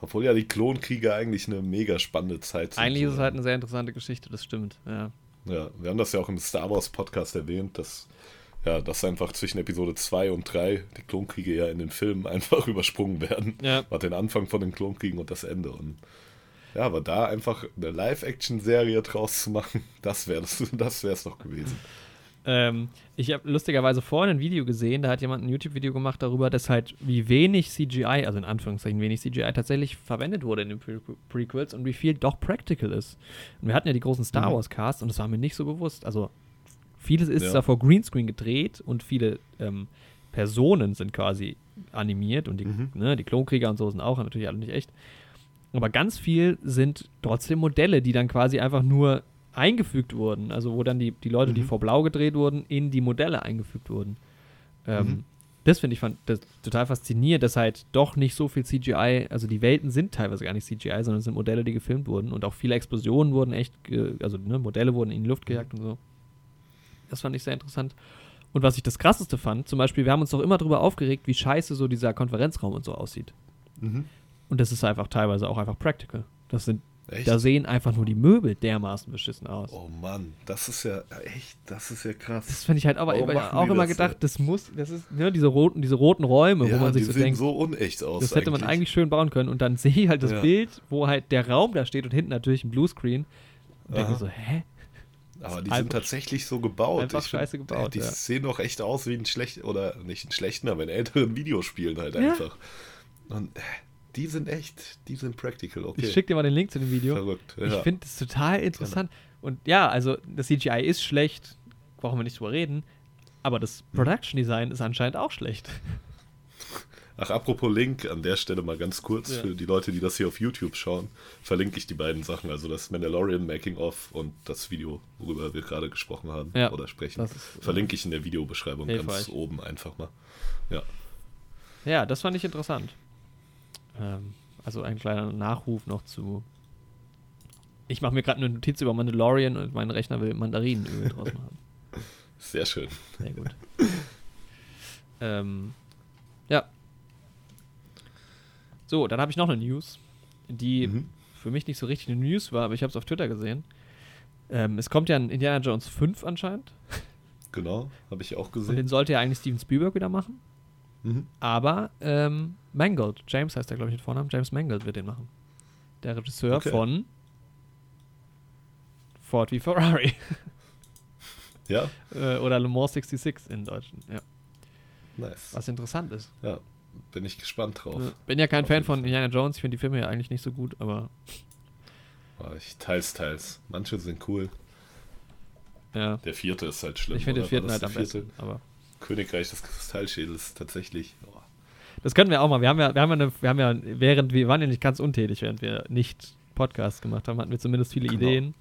Obwohl ja die Klonkriege eigentlich eine mega spannende Zeit sind. Eigentlich ist es halt eine sehr interessante Geschichte, das stimmt, ja. Ja, wir haben das ja auch im Star Wars Podcast erwähnt, dass ja, dass einfach zwischen Episode 2 und 3 die Klonkriege ja in den Filmen einfach übersprungen werden. Ja. Hat den Anfang von den Klonkriegen und das Ende. Und ja, aber da einfach eine Live-Action-Serie draus zu machen, das wäre es das doch gewesen. Ähm, ich habe lustigerweise vorhin ein Video gesehen, da hat jemand ein YouTube-Video gemacht darüber, dass halt wie wenig CGI, also in Anführungszeichen wenig CGI tatsächlich verwendet wurde in den Pre Prequels und wie viel doch practical ist. Und wir hatten ja die großen Star mhm. Wars Casts und das war mir nicht so bewusst. Also vieles ist ja. da vor Greenscreen gedreht und viele ähm, Personen sind quasi animiert und die, mhm. ne, die Klonkrieger und so sind auch natürlich alle nicht echt. Aber ganz viel sind trotzdem Modelle, die dann quasi einfach nur eingefügt wurden, also wo dann die, die Leute, mhm. die vor Blau gedreht wurden, in die Modelle eingefügt wurden. Ähm, mhm. Das finde ich fand das total faszinierend, dass halt doch nicht so viel CGI, also die Welten sind teilweise gar nicht CGI, sondern es sind Modelle, die gefilmt wurden und auch viele Explosionen wurden echt, also ne, Modelle wurden in die Luft gejagt und so. Das fand ich sehr interessant. Und was ich das krasseste fand, zum Beispiel, wir haben uns doch immer darüber aufgeregt, wie scheiße so dieser Konferenzraum und so aussieht. Mhm. Und das ist einfach teilweise auch einfach practical. Das sind Echt? Da sehen einfach nur die Möbel dermaßen beschissen aus. Oh Mann, das ist ja echt, das ist ja krass. Das finde ich halt aber auch immer gedacht, das muss, das ist, ne, diese roten, diese roten Räume, ja, wo man sich so denkt. so unecht aus. Das hätte eigentlich. man eigentlich schön bauen können. Und dann sehe ich halt das ja. Bild, wo halt der Raum da steht und hinten natürlich ein Bluescreen. Und denke so, hä? Aber die sind tatsächlich so gebaut. Einfach ich scheiße find, gebaut. Die ja. sehen doch echt aus wie ein schlecht, oder nicht ein schlechten, aber in älteren Videospielen halt einfach. Und äh, die sind echt, die sind practical, okay. Ich schicke dir mal den Link zu dem Video. Verrückt. Ja. Ich finde das total interessant. Und ja, also das CGI ist schlecht, brauchen wir nicht drüber reden, aber das hm. Production Design ist anscheinend auch schlecht. Ach, apropos Link, an der Stelle mal ganz kurz ja. für die Leute, die das hier auf YouTube schauen, verlinke ich die beiden Sachen, also das Mandalorian Making of und das Video, worüber wir gerade gesprochen haben ja, oder sprechen, ist, verlinke ich in der Videobeschreibung ganz oben einfach mal. Ja. Ja, das fand ich interessant. Ähm, also ein kleiner Nachruf noch zu. Ich mache mir gerade eine Notiz über Mandalorian und mein Rechner will Mandarinenöl draus machen. Sehr schön. Sehr gut. ähm, ja. So, dann habe ich noch eine News, die mhm. für mich nicht so richtig eine News war, aber ich habe es auf Twitter gesehen. Ähm, es kommt ja ein Indiana Jones 5 anscheinend. Genau, habe ich auch gesehen. Und den sollte ja eigentlich Steven Spielberg wieder machen. Mhm. Aber ähm, Mangold, James heißt der, glaube ich, mit Vornamen. James Mangold wird den machen. Der Regisseur okay. von Ford wie Ferrari. ja. Äh, oder Le Mans 66 in Deutschland, ja. Nice. Was interessant ist. Ja, bin ich gespannt drauf. Bin ja kein Auf Fan von Indiana Jones, ich finde die Filme ja eigentlich nicht so gut, aber. Ich teils, teils. Manche sind cool. Ja. Der vierte ist halt schlimm. Ich finde den vierten halt am besten, aber. Königreich des Kristallschädels tatsächlich. Oh. Das können wir auch mal. Wir haben ja, wir haben ja, eine, wir haben ja, während wir waren ja nicht ganz untätig, während wir nicht Podcasts gemacht haben, hatten wir zumindest viele genau. Ideen.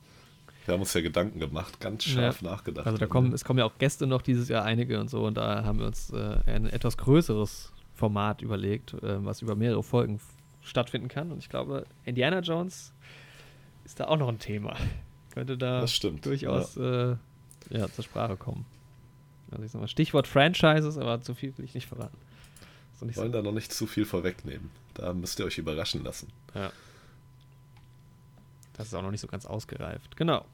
Wir haben uns ja Gedanken gemacht, ganz scharf ja. nachgedacht. Also da kommen, es kommen ja auch Gäste noch dieses Jahr einige und so und da haben wir uns äh, ein etwas größeres Format überlegt, äh, was über mehrere Folgen stattfinden kann. Und ich glaube, Indiana Jones ist da auch noch ein Thema. Könnte da durchaus ja. Äh, ja, zur Sprache kommen. Also ich sag mal, Stichwort Franchises, aber zu viel will ich nicht verraten. Wir wollen sagen. da noch nicht zu viel vorwegnehmen. Da müsst ihr euch überraschen lassen. Ja. Das ist auch noch nicht so ganz ausgereift. Genau.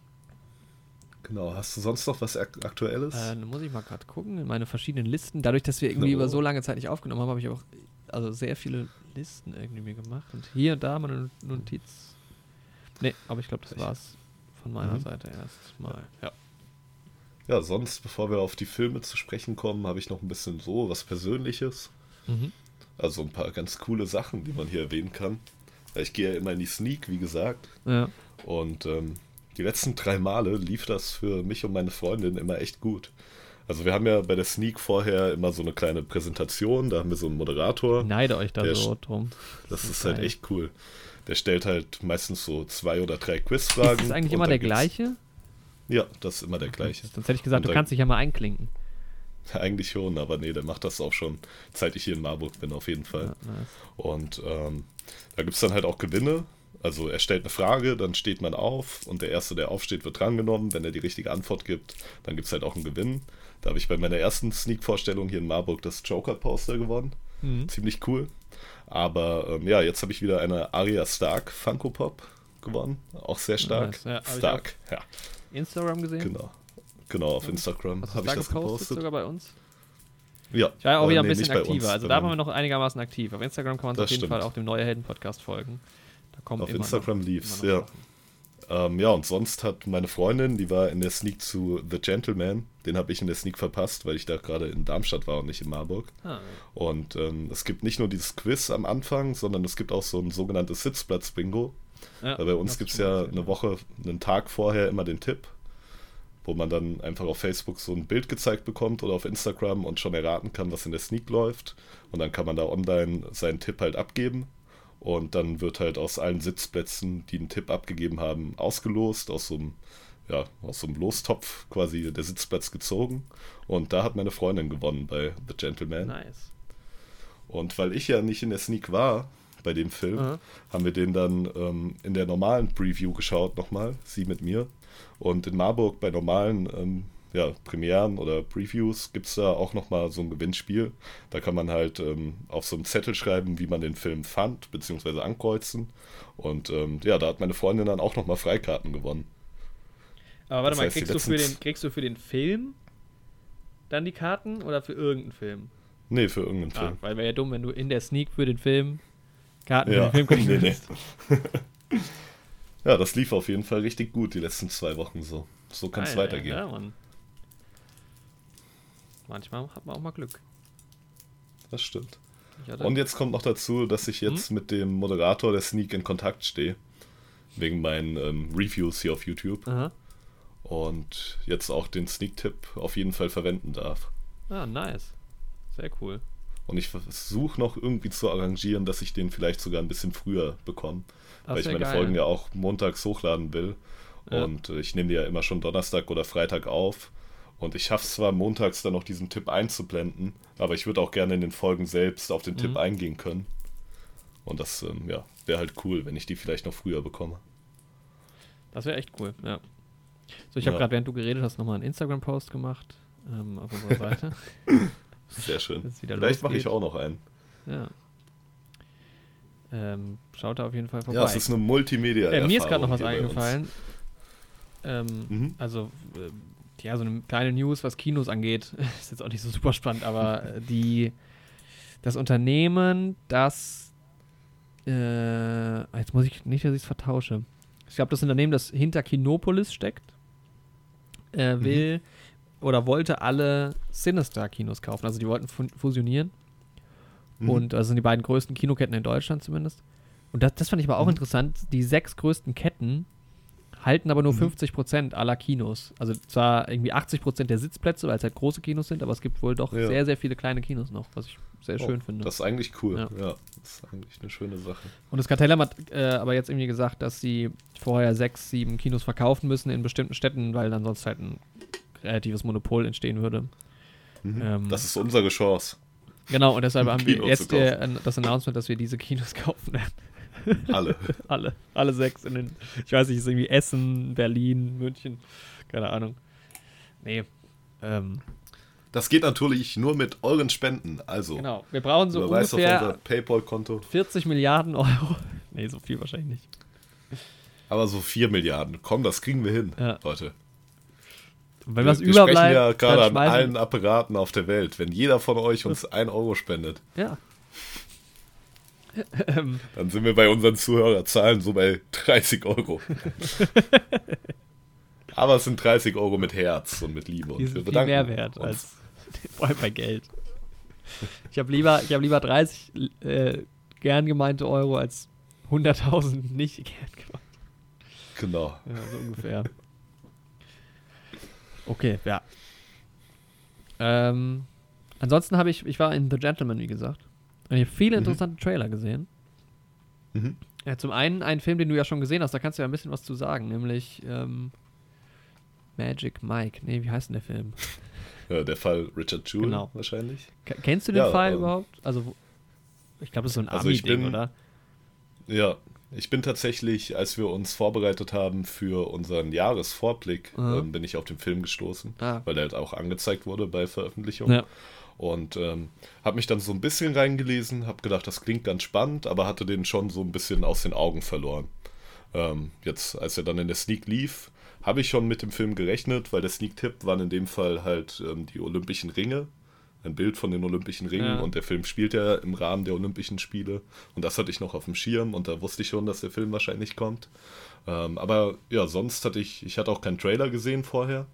Genau. Hast du sonst noch was Aktuelles? Äh, dann muss ich mal gerade gucken in meine verschiedenen Listen. Dadurch, dass wir irgendwie no. über so lange Zeit nicht aufgenommen haben, habe ich auch also sehr viele Listen irgendwie mir gemacht. Und hier und da mal eine Notiz. Nee, aber ich glaube, das war es von meiner mhm. Seite erstmal. Ja. Ja, sonst, bevor wir auf die Filme zu sprechen kommen, habe ich noch ein bisschen so was Persönliches. Mhm. Also ein paar ganz coole Sachen, die man hier erwähnen kann. Ich gehe ja immer in die Sneak, wie gesagt. Ja. Und ähm, die letzten drei Male lief das für mich und meine Freundin immer echt gut. Also wir haben ja bei der Sneak vorher immer so eine kleine Präsentation, da haben wir so einen Moderator. Ich neide euch da so drum. Das, das ist, ist halt echt cool. Der stellt halt meistens so zwei oder drei Quizfragen. Ist das eigentlich immer der gleiche? Ja, das ist immer der gleiche. Sonst hätte ich gesagt, und du kannst dich ja mal einklinken. Eigentlich schon, aber nee, der macht das auch schon, seit ich hier in Marburg bin, auf jeden Fall. Ja, nice. Und ähm, da gibt es dann halt auch Gewinne. Also er stellt eine Frage, dann steht man auf und der Erste, der aufsteht, wird drangenommen. Wenn er die richtige Antwort gibt, dann gibt es halt auch einen Gewinn. Da habe ich bei meiner ersten Sneak-Vorstellung hier in Marburg das Joker-Poster gewonnen. Mhm. Ziemlich cool. Aber ähm, ja, jetzt habe ich wieder eine Aria Stark Funko Pop gewonnen. Auch sehr stark. Ja, Stark, ja. Instagram gesehen? Genau. Genau, auf Instagram habe ich das gepostet. sogar bei uns? Ja. Ich war auch wieder ein bisschen aktiver. Also da waren wir noch einigermaßen aktiv. Auf Instagram kann man auf jeden stimmt. Fall auch dem Neue Helden Podcast folgen. Kommt auf Instagram noch, lief's, ja. Ähm, ja, und sonst hat meine Freundin, die war in der Sneak zu The Gentleman, den habe ich in der Sneak verpasst, weil ich da gerade in Darmstadt war und nicht in Marburg. Ah. Und ähm, es gibt nicht nur dieses Quiz am Anfang, sondern es gibt auch so ein sogenanntes Sitzplatz-Bingo. Ja, weil bei uns gibt es ja eine Woche, einen Tag vorher immer den Tipp wo man dann einfach auf Facebook so ein Bild gezeigt bekommt oder auf Instagram und schon erraten kann, was in der Sneak läuft. Und dann kann man da online seinen Tipp halt abgeben. Und dann wird halt aus allen Sitzplätzen, die einen Tipp abgegeben haben, ausgelost, aus so einem, ja, aus so einem Lostopf quasi der Sitzplatz gezogen. Und da hat meine Freundin gewonnen bei The Gentleman. Nice. Und weil ich ja nicht in der Sneak war, bei dem Film, mhm. haben wir den dann ähm, in der normalen Preview geschaut nochmal, sie mit mir. Und in Marburg bei normalen ähm, ja, Premieren oder Previews gibt es da auch nochmal so ein Gewinnspiel. Da kann man halt ähm, auf so einem Zettel schreiben, wie man den Film fand, beziehungsweise ankreuzen. Und ähm, ja, da hat meine Freundin dann auch nochmal Freikarten gewonnen. Aber warte das mal, kriegst du, für den, kriegst du für den Film dann die Karten oder für irgendeinen Film? Nee, für irgendeinen ah, Film. Weil wäre ja dumm, wenn du in der Sneak für den Film Karten ja. für den Film kriegst. Nee, nee. Ja, das lief auf jeden Fall richtig gut die letzten zwei Wochen so. So kann es weitergehen. Ja, Mann. Manchmal hat man auch mal Glück. Das stimmt. Und jetzt kommt noch dazu, dass ich jetzt hm? mit dem Moderator der Sneak in Kontakt stehe. Wegen meinen ähm, Reviews hier auf YouTube. Aha. Und jetzt auch den Sneak-Tipp auf jeden Fall verwenden darf. Ah, nice. Sehr cool. Und ich versuche noch irgendwie zu arrangieren, dass ich den vielleicht sogar ein bisschen früher bekomme. weil ich meine geil. Folgen ja auch montags hochladen will. Ja. Und ich nehme die ja immer schon Donnerstag oder Freitag auf. Und ich schaffe es zwar montags dann noch diesen Tipp einzublenden, aber ich würde auch gerne in den Folgen selbst auf den mhm. Tipp eingehen können. Und das ähm, ja, wäre halt cool, wenn ich die vielleicht noch früher bekomme. Das wäre echt cool, ja. So, ich habe ja. gerade, während du geredet hast, nochmal einen Instagram-Post gemacht ähm, auf unserer Seite. Sehr schön. Vielleicht mache ich auch noch einen. Ja. Ähm, schaut da auf jeden Fall vorbei. Ja, es ist eine multimedia äh, Mir ist gerade noch was eingefallen. Ähm, mhm. Also, äh, ja, so eine kleine News, was Kinos angeht. ist jetzt auch nicht so super spannend, aber äh, die, das Unternehmen, das, äh, jetzt muss ich nicht, dass ich es vertausche. Ich glaube, das Unternehmen, das hinter Kinopolis steckt, äh, will mhm oder wollte alle Sinister-Kinos kaufen. Also die wollten fusionieren. Mhm. Und das sind die beiden größten Kinoketten in Deutschland zumindest. Und das, das fand ich aber auch mhm. interessant. Die sechs größten Ketten halten aber nur mhm. 50 Prozent aller Kinos. Also zwar irgendwie 80 Prozent der Sitzplätze, weil es halt große Kinos sind, aber es gibt wohl doch ja. sehr, sehr viele kleine Kinos noch, was ich sehr oh, schön finde. Das ist eigentlich cool. Ja. ja. das ist eigentlich eine schöne Sache. Und das Kartell hat äh, aber jetzt irgendwie gesagt, dass sie vorher sechs, sieben Kinos verkaufen müssen in bestimmten Städten, weil dann sonst halt ein relatives Monopol entstehen würde. Mhm. Ähm, das ist unsere Chance. Genau, und deshalb haben wir jetzt der, das Announcement, dass wir diese Kinos kaufen werden. Alle. alle. Alle sechs in den, ich weiß nicht, ist irgendwie Essen, Berlin, München, keine Ahnung. Nee. Ähm, das geht natürlich nur mit euren Spenden. Also. Genau. Wir brauchen so ungefähr PayPal-Konto. 40 Milliarden Euro. nee, so viel wahrscheinlich nicht. Aber so 4 Milliarden. Komm, das kriegen wir hin, ja. Leute. Und wenn wir, was wir überbleibt, ja gerade an allen Apparaten auf der Welt. Wenn jeder von euch uns ein Euro spendet. Ja. Dann sind wir bei unseren Zuhörerzahlen so bei 30 Euro. Aber es sind 30 Euro mit Herz und mit Liebe. Die sind viel mehr wert als vor allem bei Geld. Ich habe lieber, hab lieber 30 äh, gern gemeinte Euro als 100.000 nicht gern gemeint. Genau. Ja, so ungefähr. Okay, ja. Ähm, ansonsten habe ich, ich war in The Gentleman, wie gesagt. Und ich habe viele mhm. interessante Trailer gesehen. Mhm. Ja, zum einen ein Film, den du ja schon gesehen hast, da kannst du ja ein bisschen was zu sagen, nämlich ähm, Magic Mike. Nee, wie heißt denn der Film? Ja, der Fall Richard Jewell genau. wahrscheinlich. K kennst du den ja, Fall ähm, überhaupt? Also, ich glaube, das ist so ein also Ami-Ding, oder? Ja, ich bin tatsächlich, als wir uns vorbereitet haben für unseren Jahresvorblick, mhm. ähm, bin ich auf den Film gestoßen, ah. weil der halt auch angezeigt wurde bei Veröffentlichung. Ja. Und ähm, habe mich dann so ein bisschen reingelesen, habe gedacht, das klingt ganz spannend, aber hatte den schon so ein bisschen aus den Augen verloren. Ähm, jetzt, als er dann in der Sneak lief, habe ich schon mit dem Film gerechnet, weil der Sneak-Tipp waren in dem Fall halt ähm, die Olympischen Ringe. Ein Bild von den Olympischen Ringen ja. und der Film spielt ja im Rahmen der Olympischen Spiele. Und das hatte ich noch auf dem Schirm und da wusste ich schon, dass der Film wahrscheinlich kommt. Ähm, aber ja, sonst hatte ich, ich hatte auch keinen Trailer gesehen vorher,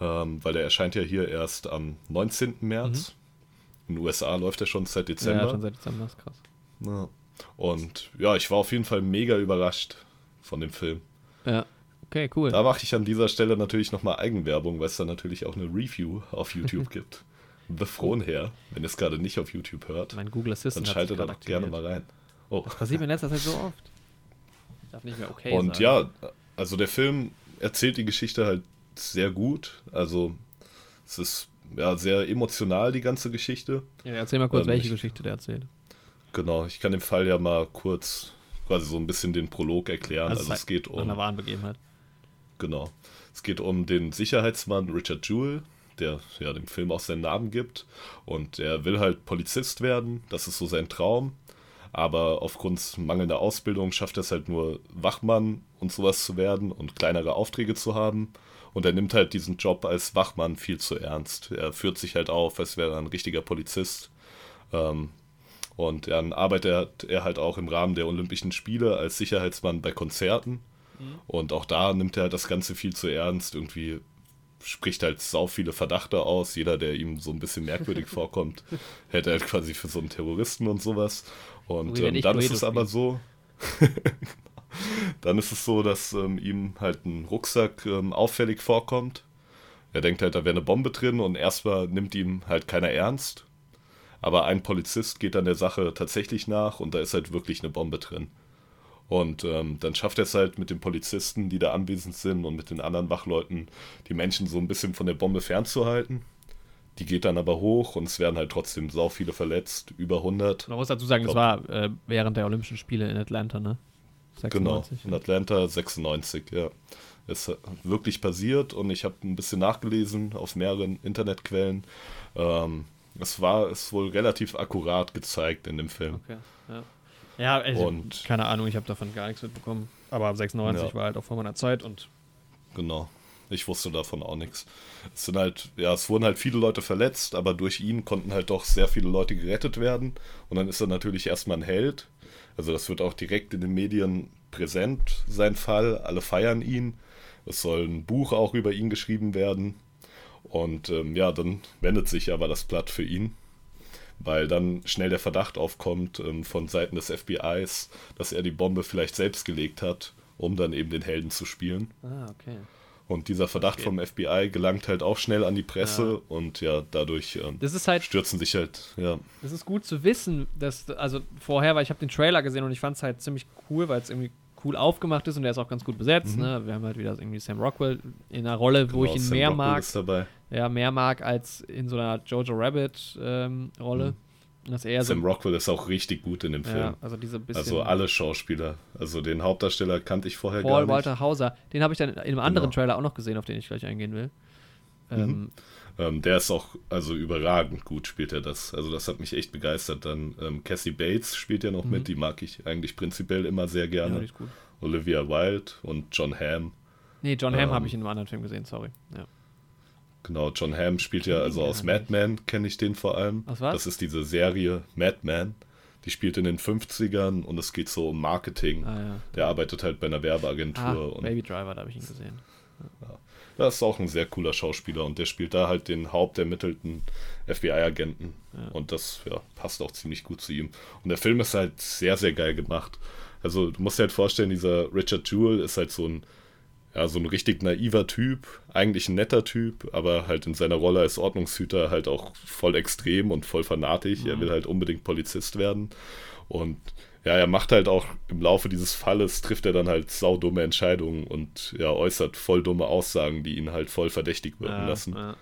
ähm, weil der erscheint ja hier erst am 19. März. Mhm. In den USA läuft er schon seit Dezember. Ja, schon seit Dezember, ist krass. Ja. Und ja, ich war auf jeden Fall mega überrascht von dem Film. Ja. Okay, cool. Da mache ich an dieser Stelle natürlich nochmal Eigenwerbung, weil es da natürlich auch eine Review auf YouTube gibt. The Fronher, wenn ihr es gerade nicht auf YouTube hört. Mein Google Assistant. Dann schaltet da gerne mal rein. Oh. Das passiert mir in letzter Zeit so oft. Ich darf nicht mehr okay Und sagen. ja, also der Film erzählt die Geschichte halt sehr gut. Also es ist ja sehr emotional, die ganze Geschichte. Ja, erzähl mal kurz, ähm, welche ich, Geschichte der erzählt. Genau, ich kann den Fall ja mal kurz quasi so ein bisschen den Prolog erklären. Also, also es geht um. Eine Wahnbegebenheit. Genau. Es geht um den Sicherheitsmann Richard Jewell, der ja dem Film auch seinen Namen gibt. Und er will halt Polizist werden, das ist so sein Traum. Aber aufgrund mangelnder Ausbildung schafft er es halt nur, Wachmann und sowas zu werden und kleinere Aufträge zu haben. Und er nimmt halt diesen Job als Wachmann viel zu ernst. Er führt sich halt auf, als wäre er ein richtiger Polizist. Ähm, und dann arbeitet er halt auch im Rahmen der Olympischen Spiele als Sicherheitsmann bei Konzerten. Mhm. Und auch da nimmt er halt das Ganze viel zu ernst. Irgendwie spricht halt sau viele Verdachte aus. Jeder, der ihm so ein bisschen merkwürdig vorkommt, hält er halt quasi für so einen Terroristen und sowas. Und ähm, dann ist es aber so. dann ist es so, dass ähm, ihm halt ein Rucksack ähm, auffällig vorkommt. Er denkt halt, da wäre eine Bombe drin und erstmal nimmt ihm halt keiner ernst. Aber ein Polizist geht dann der Sache tatsächlich nach und da ist halt wirklich eine Bombe drin. Und ähm, dann schafft er es halt mit den Polizisten, die da anwesend sind und mit den anderen Wachleuten, die Menschen so ein bisschen von der Bombe fernzuhalten. Die geht dann aber hoch und es werden halt trotzdem sau viele verletzt, über 100. Man muss dazu sagen, es war äh, während der Olympischen Spiele in Atlanta, ne? 96, genau, in Atlanta 96, ja. Ist wirklich passiert und ich habe ein bisschen nachgelesen auf mehreren Internetquellen. Ähm, es war es wohl relativ akkurat gezeigt in dem Film. Okay, ja. Ja, also, und, keine Ahnung, ich habe davon gar nichts mitbekommen. Aber 96 ja. war halt auch vor meiner Zeit und. Genau. Ich wusste davon auch nichts. Es sind halt, ja, es wurden halt viele Leute verletzt, aber durch ihn konnten halt doch sehr viele Leute gerettet werden. Und dann ist er natürlich erstmal ein Held. Also das wird auch direkt in den Medien präsent, sein Fall. Alle feiern ihn. Es soll ein Buch auch über ihn geschrieben werden. Und ähm, ja, dann wendet sich aber das Blatt für ihn weil dann schnell der Verdacht aufkommt ähm, von Seiten des FBIs, dass er die Bombe vielleicht selbst gelegt hat, um dann eben den Helden zu spielen. Ah, okay. Und dieser Verdacht okay. vom FBI gelangt halt auch schnell an die Presse ja. und ja, dadurch ähm, halt, stürzen sich halt, ja. Das ist gut zu wissen, dass, also vorher, weil ich habe den Trailer gesehen und ich fand es halt ziemlich cool, weil es irgendwie cool aufgemacht ist und der ist auch ganz gut besetzt. Mhm. Ne? Wir haben halt wieder irgendwie Sam Rockwell in einer Rolle, wo genau, ich ihn Sam mehr Rockwell mag. Ja, mehr mag als in so einer Jojo Rabbit ähm, Rolle. Mhm. Sam so, Rockwell ist auch richtig gut in dem Film. Ja, also. Also alle Schauspieler. Also den Hauptdarsteller kannte ich vorher Paul gar nicht. Paul Walter Hauser. Den habe ich dann in einem anderen genau. Trailer auch noch gesehen, auf den ich gleich eingehen will. Mhm. Ähm, ähm, der ist auch also überragend gut, spielt er das. Also das hat mich echt begeistert. Dann ähm, Cassie Bates spielt ja noch mhm. mit, die mag ich eigentlich prinzipiell immer sehr gerne. Ja. Olivia Wilde und John Hamm. Nee, John Hamm ähm, habe ich in einem anderen Film gesehen, sorry. Ja. Genau, John Hamm spielt ja, also aus Mad Men kenne ich den vor allem. Aus was? Das ist diese Serie Mad Men. Die spielt in den 50ern und es geht so um Marketing. Ah, ja. Der arbeitet halt bei einer Werbeagentur. Ah, Baby Driver, da habe ich ihn gesehen. Ja. Das ist auch ein sehr cooler Schauspieler und der spielt da halt den hauptermittelten FBI-Agenten. Ja. Und das ja, passt auch ziemlich gut zu ihm. Und der Film ist halt sehr, sehr geil gemacht. Also du musst dir halt vorstellen, dieser Richard Jewell ist halt so ein, ja, so ein richtig naiver Typ, eigentlich ein netter Typ, aber halt in seiner Rolle als Ordnungshüter halt auch voll extrem und voll fanatisch. Mhm. Er will halt unbedingt Polizist werden. Und ja, er macht halt auch im Laufe dieses Falles, trifft er dann halt saudumme Entscheidungen und ja, äußert voll dumme Aussagen, die ihn halt voll verdächtig wirken ja, lassen. Ja.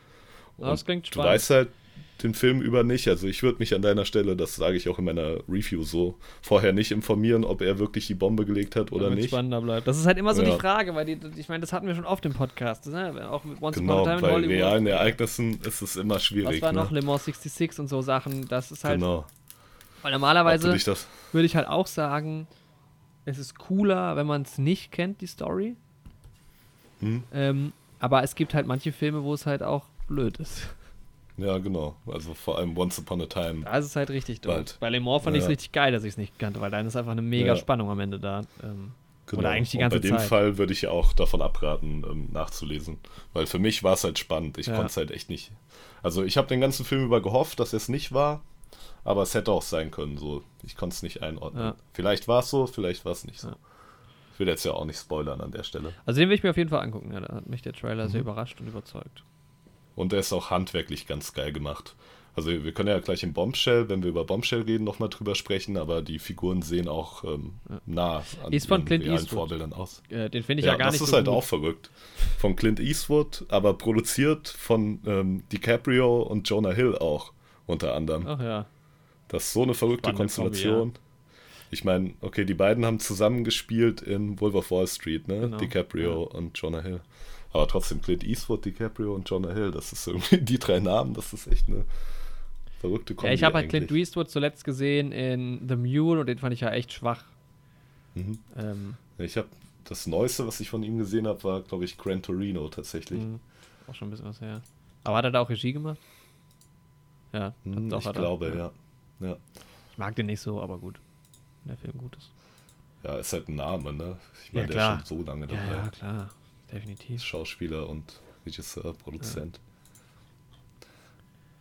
Das klingt spannend. Du weißt halt den Film über nicht. Also ich würde mich an deiner Stelle, das sage ich auch in meiner Review so, vorher nicht informieren, ob er wirklich die Bombe gelegt hat oder nicht. spannender bleibt. Das ist halt immer so ja. die Frage, weil die, ich meine, das hatten wir schon oft im Podcast. Ne? Auch mit Once genau, Upon a Time bei Hollywood. realen Ereignissen ist es immer schwierig. Was war ne? noch Le Mans 66 und so Sachen. Das ist halt. Genau. Weil normalerweise würde ich halt auch sagen, es ist cooler, wenn man es nicht kennt, die Story. Hm. Ähm, aber es gibt halt manche Filme, wo es halt auch blöd ist. Ja, genau. Also vor allem Once Upon a Time. Das ist halt richtig doof. Bei Le Mans fand ja. ich es richtig geil, dass ich es nicht kannte, weil dann ist einfach eine mega ja. Spannung am Ende da. Ähm, genau. Oder eigentlich die ganze Zeit. bei dem Zeit. Fall würde ich ja auch davon abraten, ähm, nachzulesen. Weil für mich war es halt spannend. Ich ja. konnte es halt echt nicht. Also ich habe den ganzen Film über gehofft, dass es nicht war. Aber es hätte auch sein können, so. Ich konnte es nicht einordnen. Vielleicht war es so, vielleicht war es nicht so. Ich will jetzt ja auch nicht spoilern an der Stelle. Also den will ich mir auf jeden Fall angucken. Ja, da hat mich der Trailer mhm. sehr überrascht und überzeugt. Und der ist auch handwerklich ganz geil gemacht. Also wir können ja gleich im Bombshell, wenn wir über Bombshell reden, nochmal drüber sprechen, aber die Figuren sehen auch ähm, nah an ist von Clint Eastwood. Vorbildern aus. Äh, den finde ich ja, ja, gar nicht so Das ist halt gut. auch verrückt. Von Clint Eastwood, aber produziert von ähm, DiCaprio und Jonah Hill auch, unter anderem. Ach ja. Das ist so eine verrückte Spannende Konstellation. Kombi, ja. Ich meine, okay, die beiden haben zusammen gespielt in Wolf of Wall Street, ne? Genau. DiCaprio ja. und Jonah Hill. Aber trotzdem Clint Eastwood, DiCaprio und Jonah Hill, das ist irgendwie die drei Namen, das ist echt eine verrückte Kombi. Ja, ich habe halt Clint Eastwood zuletzt gesehen in The Mule und den fand ich ja echt schwach. Mhm. Ähm, ich habe das Neueste, was ich von ihm gesehen habe, war, glaube ich, Gran Torino tatsächlich. Mhm. Auch schon ein bisschen was her. Aber hat er da auch Regie gemacht? Ja, hm, doch, ich glaube, ja. ja. Ich mag den nicht so, aber gut. Wenn der Film gut ist. Ja, ist halt ein Name, ne? Ich meine, ja, der ist schon so lange dabei. Ja, klar definitiv. Schauspieler und Regisseur, Produzent.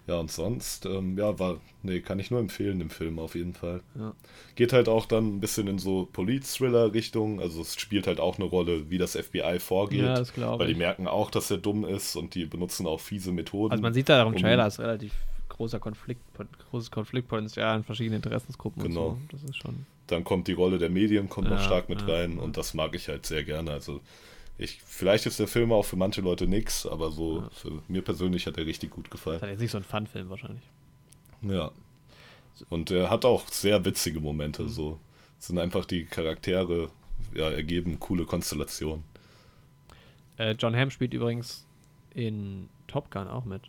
Ja, ja und sonst, ähm, ja, war, nee, kann ich nur empfehlen, den Film auf jeden Fall. Ja. Geht halt auch dann ein bisschen in so Polit-Thriller-Richtung, also es spielt halt auch eine Rolle, wie das FBI vorgeht. Ja, das glaube Weil die merken auch, dass er dumm ist und die benutzen auch fiese Methoden. Also man sieht da auch im Trailer, um, ist relativ großer Konflikt, großes Konfliktpotenzial in verschiedenen Interessensgruppen genau. so. Das ist schon. Dann kommt die Rolle der Medien kommt ja, noch stark mit ja, rein und das mag ich halt sehr gerne. Also ich, vielleicht ist der Film auch für manche Leute nix, aber so ja. für mir persönlich hat er richtig gut gefallen. Das ist jetzt nicht so ein Fun-Film wahrscheinlich. Ja. Und er hat auch sehr witzige Momente. Mhm. So das sind einfach die Charaktere ja, ergeben coole Konstellationen. Äh, John Hamm spielt übrigens in Top Gun auch mit.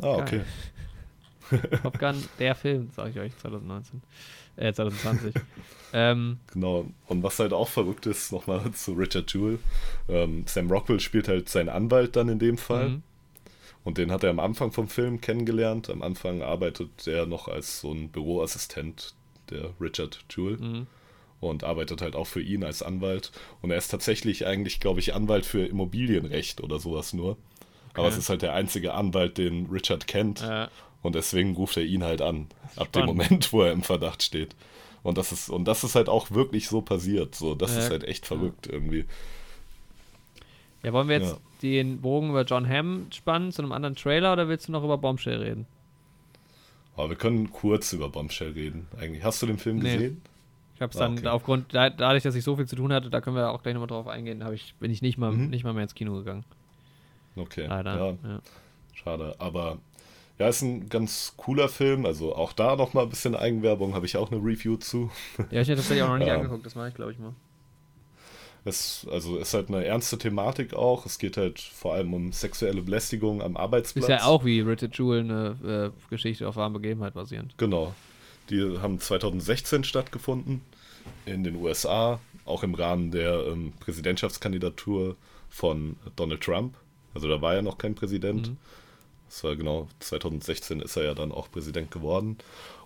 Ah, okay. Top Gun, der Film, sage ich euch, 2019. Äh, 2020. ähm, genau. Und was halt auch verrückt ist, nochmal zu Richard Jewell. Ähm, Sam Rockwell spielt halt seinen Anwalt dann in dem Fall. Mhm. Und den hat er am Anfang vom Film kennengelernt. Am Anfang arbeitet er noch als so ein Büroassistent, der Richard Jewell. Mhm. Und arbeitet halt auch für ihn als Anwalt. Und er ist tatsächlich eigentlich, glaube ich, Anwalt für Immobilienrecht oder sowas nur. Okay. Aber es ist halt der einzige Anwalt, den Richard kennt. Ja. Und deswegen ruft er ihn halt an, ab dem Moment, wo er im Verdacht steht. Und das ist, und das ist halt auch wirklich so passiert. So, das ja, ist halt echt verrückt ja. irgendwie. Ja, wollen wir jetzt ja. den Bogen über John Hamm spannen zu einem anderen Trailer oder willst du noch über Bombshell reden? Aber wir können kurz über Bombshell reden. Eigentlich. Hast du den Film nee. gesehen? Ich habe es dann ah, okay. aufgrund, dadurch, dass ich so viel zu tun hatte, da können wir auch gleich nochmal drauf eingehen, ich, bin ich nicht mal, mhm. nicht mal mehr ins Kino gegangen. Okay. Leider. Ja. Schade. Aber ja, ist ein ganz cooler Film. Also auch da nochmal ein bisschen Eigenwerbung, habe ich auch eine Review zu. Ja, ich hätte das ja auch noch nicht angeguckt, das mache ich, glaube ich, mal. Es, also ist halt eine ernste Thematik auch. Es geht halt vor allem um sexuelle Belästigung am Arbeitsplatz. Ist ja auch wie Richard Jewell eine äh, Geschichte auf wahren Begebenheit basierend. Genau. Die haben 2016 stattgefunden in den USA, auch im Rahmen der ähm, Präsidentschaftskandidatur von Donald Trump. Also da war ja noch kein Präsident. Mhm. Das war genau 2016 ist er ja dann auch Präsident geworden.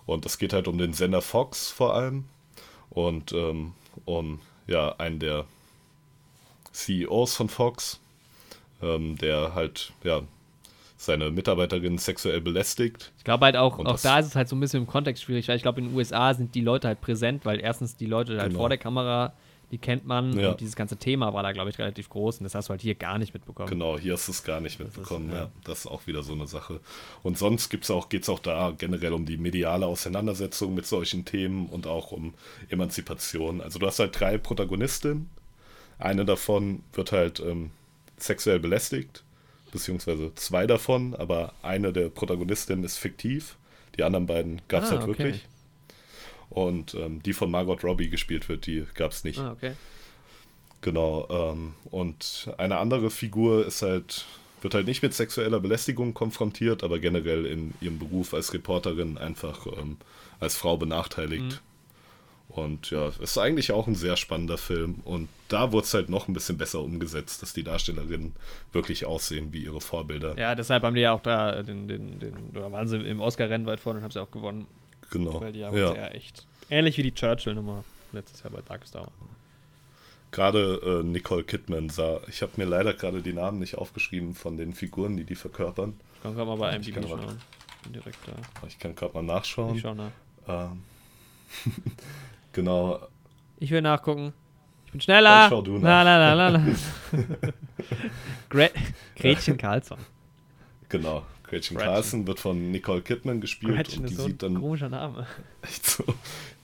Und es geht halt um den Sender Fox vor allem und ähm, um ja einen der CEOs von Fox, ähm, der halt ja seine Mitarbeiterin sexuell belästigt. Ich glaube halt auch, auch da ist es halt so ein bisschen im Kontext schwierig, weil ich glaube, in den USA sind die Leute halt präsent, weil erstens die Leute halt genau. vor der Kamera die kennt man. Ja. Und dieses ganze Thema war da, glaube ich, relativ groß. Und das hast du halt hier gar nicht mitbekommen. Genau, hier hast du es gar nicht mitbekommen. Das ist, ja. ja. das ist auch wieder so eine Sache. Und sonst gibt's auch, geht es auch da generell um die mediale Auseinandersetzung mit solchen Themen und auch um Emanzipation. Also du hast halt drei Protagonistinnen. Eine davon wird halt ähm, sexuell belästigt beziehungsweise zwei davon, aber eine der Protagonistinnen ist fiktiv. Die anderen beiden gab es ah, halt okay. wirklich. Und ähm, die von Margot Robbie gespielt wird, die gab es nicht. Ah, okay. Genau. Ähm, und eine andere Figur ist halt, wird halt nicht mit sexueller Belästigung konfrontiert, aber generell in ihrem Beruf als Reporterin einfach ähm, als Frau benachteiligt. Mhm. Und ja, ist eigentlich auch ein sehr spannender Film. Und da wurde es halt noch ein bisschen besser umgesetzt, dass die Darstellerinnen wirklich aussehen wie ihre Vorbilder. Ja, deshalb haben die ja auch da den, den, den oder waren sie im Oscar-Rennen weit vorne und haben sie auch gewonnen. Genau. Weil die haben ja. sehr echt. Ähnlich wie die Churchill-Nummer letztes Jahr bei Darkstar. Gerade äh, Nicole Kidman sah, ich habe mir leider gerade die Namen nicht aufgeschrieben von den Figuren, die die verkörpern. Ich kann gerade mal bei IMDb schauen. Direkt da. Ich kann gerade mal nachschauen. Ich schau nach. Ähm. genau. Ich will nachgucken. Ich bin schneller. Dann schau du nach. La, la, la. Gretchen Karlsson. Genau. Gretchen, Gretchen. Carlson wird von Nicole Kidman gespielt Gretchen und die ist so sieht dann ein komischer Name. Echt so.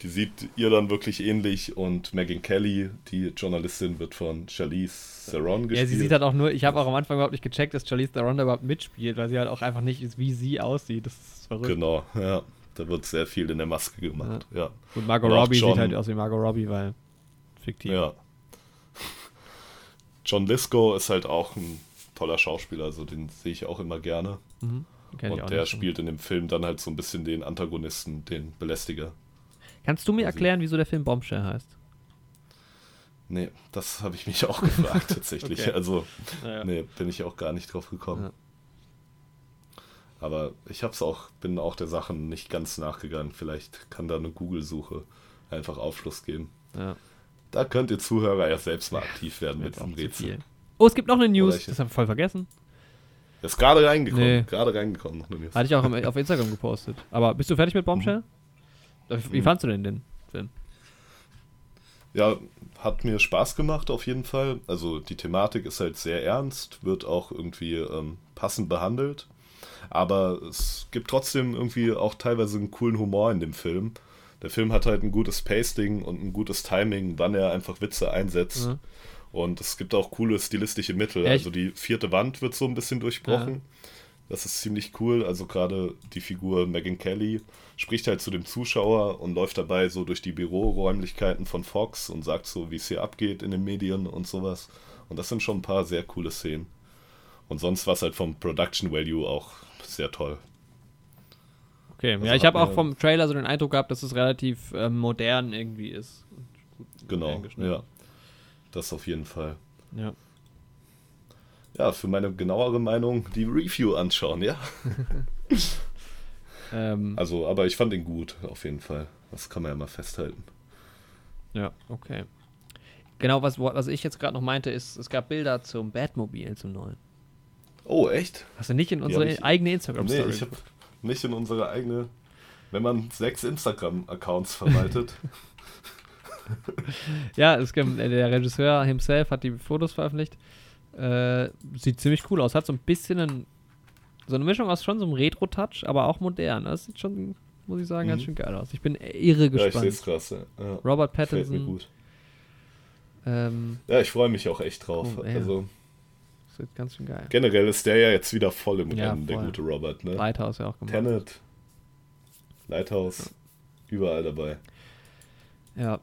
Die sieht ihr dann wirklich ähnlich und Megan Kelly, die Journalistin, wird von Charlize Theron gespielt. Ja, sie sieht halt auch nur, ich habe auch am Anfang überhaupt nicht gecheckt, dass Charlize Theron da überhaupt mitspielt, weil sie halt auch einfach nicht ist, wie sie aussieht. Das ist verrückt. Genau, ja. Da wird sehr viel in der Maske gemacht, ja. ja. Und Margot und Robbie John, sieht halt aus wie Margot Robbie, weil fiktiv. Ja. John Lisco ist halt auch ein toller Schauspieler, also den sehe ich auch immer gerne. Mhm. Und der spielt in dem Film dann halt so ein bisschen den Antagonisten, den Belästiger. Kannst du mir erklären, wieso der Film Bombshell heißt? Nee, das habe ich mich auch gefragt tatsächlich. okay. Also, naja. nee, bin ich auch gar nicht drauf gekommen. Ja. Aber ich hab's auch, bin auch der Sache nicht ganz nachgegangen. Vielleicht kann da eine Google-Suche einfach Aufschluss geben. Ja. Da könnt ihr Zuhörer ja selbst mal aktiv werden mit dem Rätsel. Oh, es gibt noch eine News, das habe ich voll vergessen. Das ist gerade reingekommen. Nee. Gerade reingekommen. Hatte ich auch auf Instagram gepostet. Aber bist du fertig mit Bombshell? Mhm. Wie fandst du denn den Film? Ja, hat mir Spaß gemacht auf jeden Fall. Also die Thematik ist halt sehr ernst, wird auch irgendwie ähm, passend behandelt. Aber es gibt trotzdem irgendwie auch teilweise einen coolen Humor in dem Film. Der Film hat halt ein gutes Pacing und ein gutes Timing, wann er einfach Witze einsetzt. Mhm. Und es gibt auch coole stilistische Mittel. Echt? Also die vierte Wand wird so ein bisschen durchbrochen. Ja. Das ist ziemlich cool. Also gerade die Figur Megan Kelly spricht halt zu dem Zuschauer und läuft dabei so durch die Büroräumlichkeiten von Fox und sagt so, wie es hier abgeht in den Medien und sowas. Und das sind schon ein paar sehr coole Szenen. Und sonst war es halt vom Production Value auch sehr toll. Okay, also ja, ich habe auch vom Trailer so den Eindruck gehabt, dass es relativ äh, modern irgendwie ist. Genau, ja. Das auf jeden Fall. Ja. Ja, für meine genauere Meinung die Review anschauen, ja. ähm, also, aber ich fand ihn gut, auf jeden Fall. Das kann man ja mal festhalten. Ja, okay. Genau, was, was ich jetzt gerade noch meinte, ist, es gab Bilder zum Batmobil, zum neuen. Oh, echt? Hast du nicht in unsere ich, eigene Instagram-Story? Nee, ich habe nicht in unsere eigene. Wenn man sechs Instagram-Accounts verwaltet. ja, es äh, der Regisseur himself hat die Fotos veröffentlicht. Äh, sieht ziemlich cool aus. Hat so ein bisschen einen, so eine Mischung aus schon so einem Retro-Touch, aber auch modern. Das sieht schon, muss ich sagen, mhm. ganz schön geil aus. Ich bin irre gespannt. Ja, ich krass. Ja. Robert Pattinson. Mir gut. Ähm, ja, ich freue mich auch echt drauf. Oh, also, das wird ganz schön geil. Generell ist der ja jetzt wieder voll im ja, Rennen, voll. der gute Robert. Ne? Lighthouse ja auch gemacht. Tenet, Lighthouse, ja. überall dabei. Ja,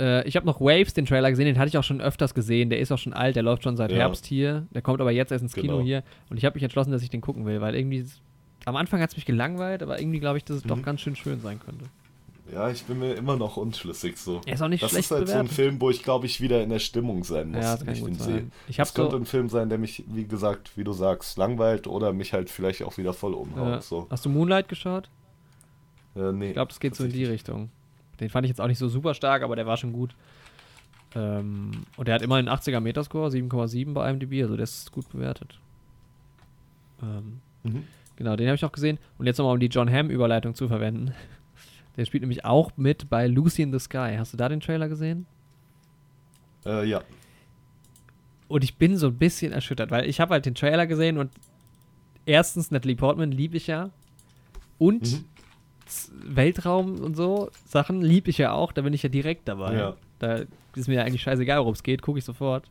äh, ich habe noch Waves, den Trailer gesehen, den hatte ich auch schon öfters gesehen. Der ist auch schon alt, der läuft schon seit ja. Herbst hier. Der kommt aber jetzt erst ins Kino genau. hier. Und ich habe mich entschlossen, dass ich den gucken will, weil irgendwie. Am Anfang hat es mich gelangweilt, aber irgendwie glaube ich, dass es mhm. doch ganz schön schön sein könnte. Ja, ich bin mir immer noch unschlüssig so. Er ist auch nicht das schlecht ist halt bewertet. so ein Film, wo ich glaube ich wieder in der Stimmung sein muss, ja, das wenn ich den sehe. Ich das könnte so ein Film sein, der mich, wie gesagt, wie du sagst, langweilt oder mich halt vielleicht auch wieder voll umhaut. Ja. So. Hast du Moonlight geschaut? Äh, nee. Ich glaube, das geht so in die Richtung. Den fand ich jetzt auch nicht so super stark, aber der war schon gut. Ähm, und der hat immer einen 80er Metascore, 7,7 bei IMDb, also der ist gut bewertet. Ähm, mhm. Genau, den habe ich auch gesehen. Und jetzt nochmal, um die John Hamm-Überleitung zu verwenden. Der spielt nämlich auch mit bei Lucy in the Sky. Hast du da den Trailer gesehen? Äh, ja. Und ich bin so ein bisschen erschüttert, weil ich habe halt den Trailer gesehen und erstens Natalie Portman liebe ich ja. Und mhm. Weltraum und so Sachen liebe ich ja auch, da bin ich ja direkt dabei. Ja. Da ist mir ja eigentlich scheißegal, worum es geht, gucke ich sofort.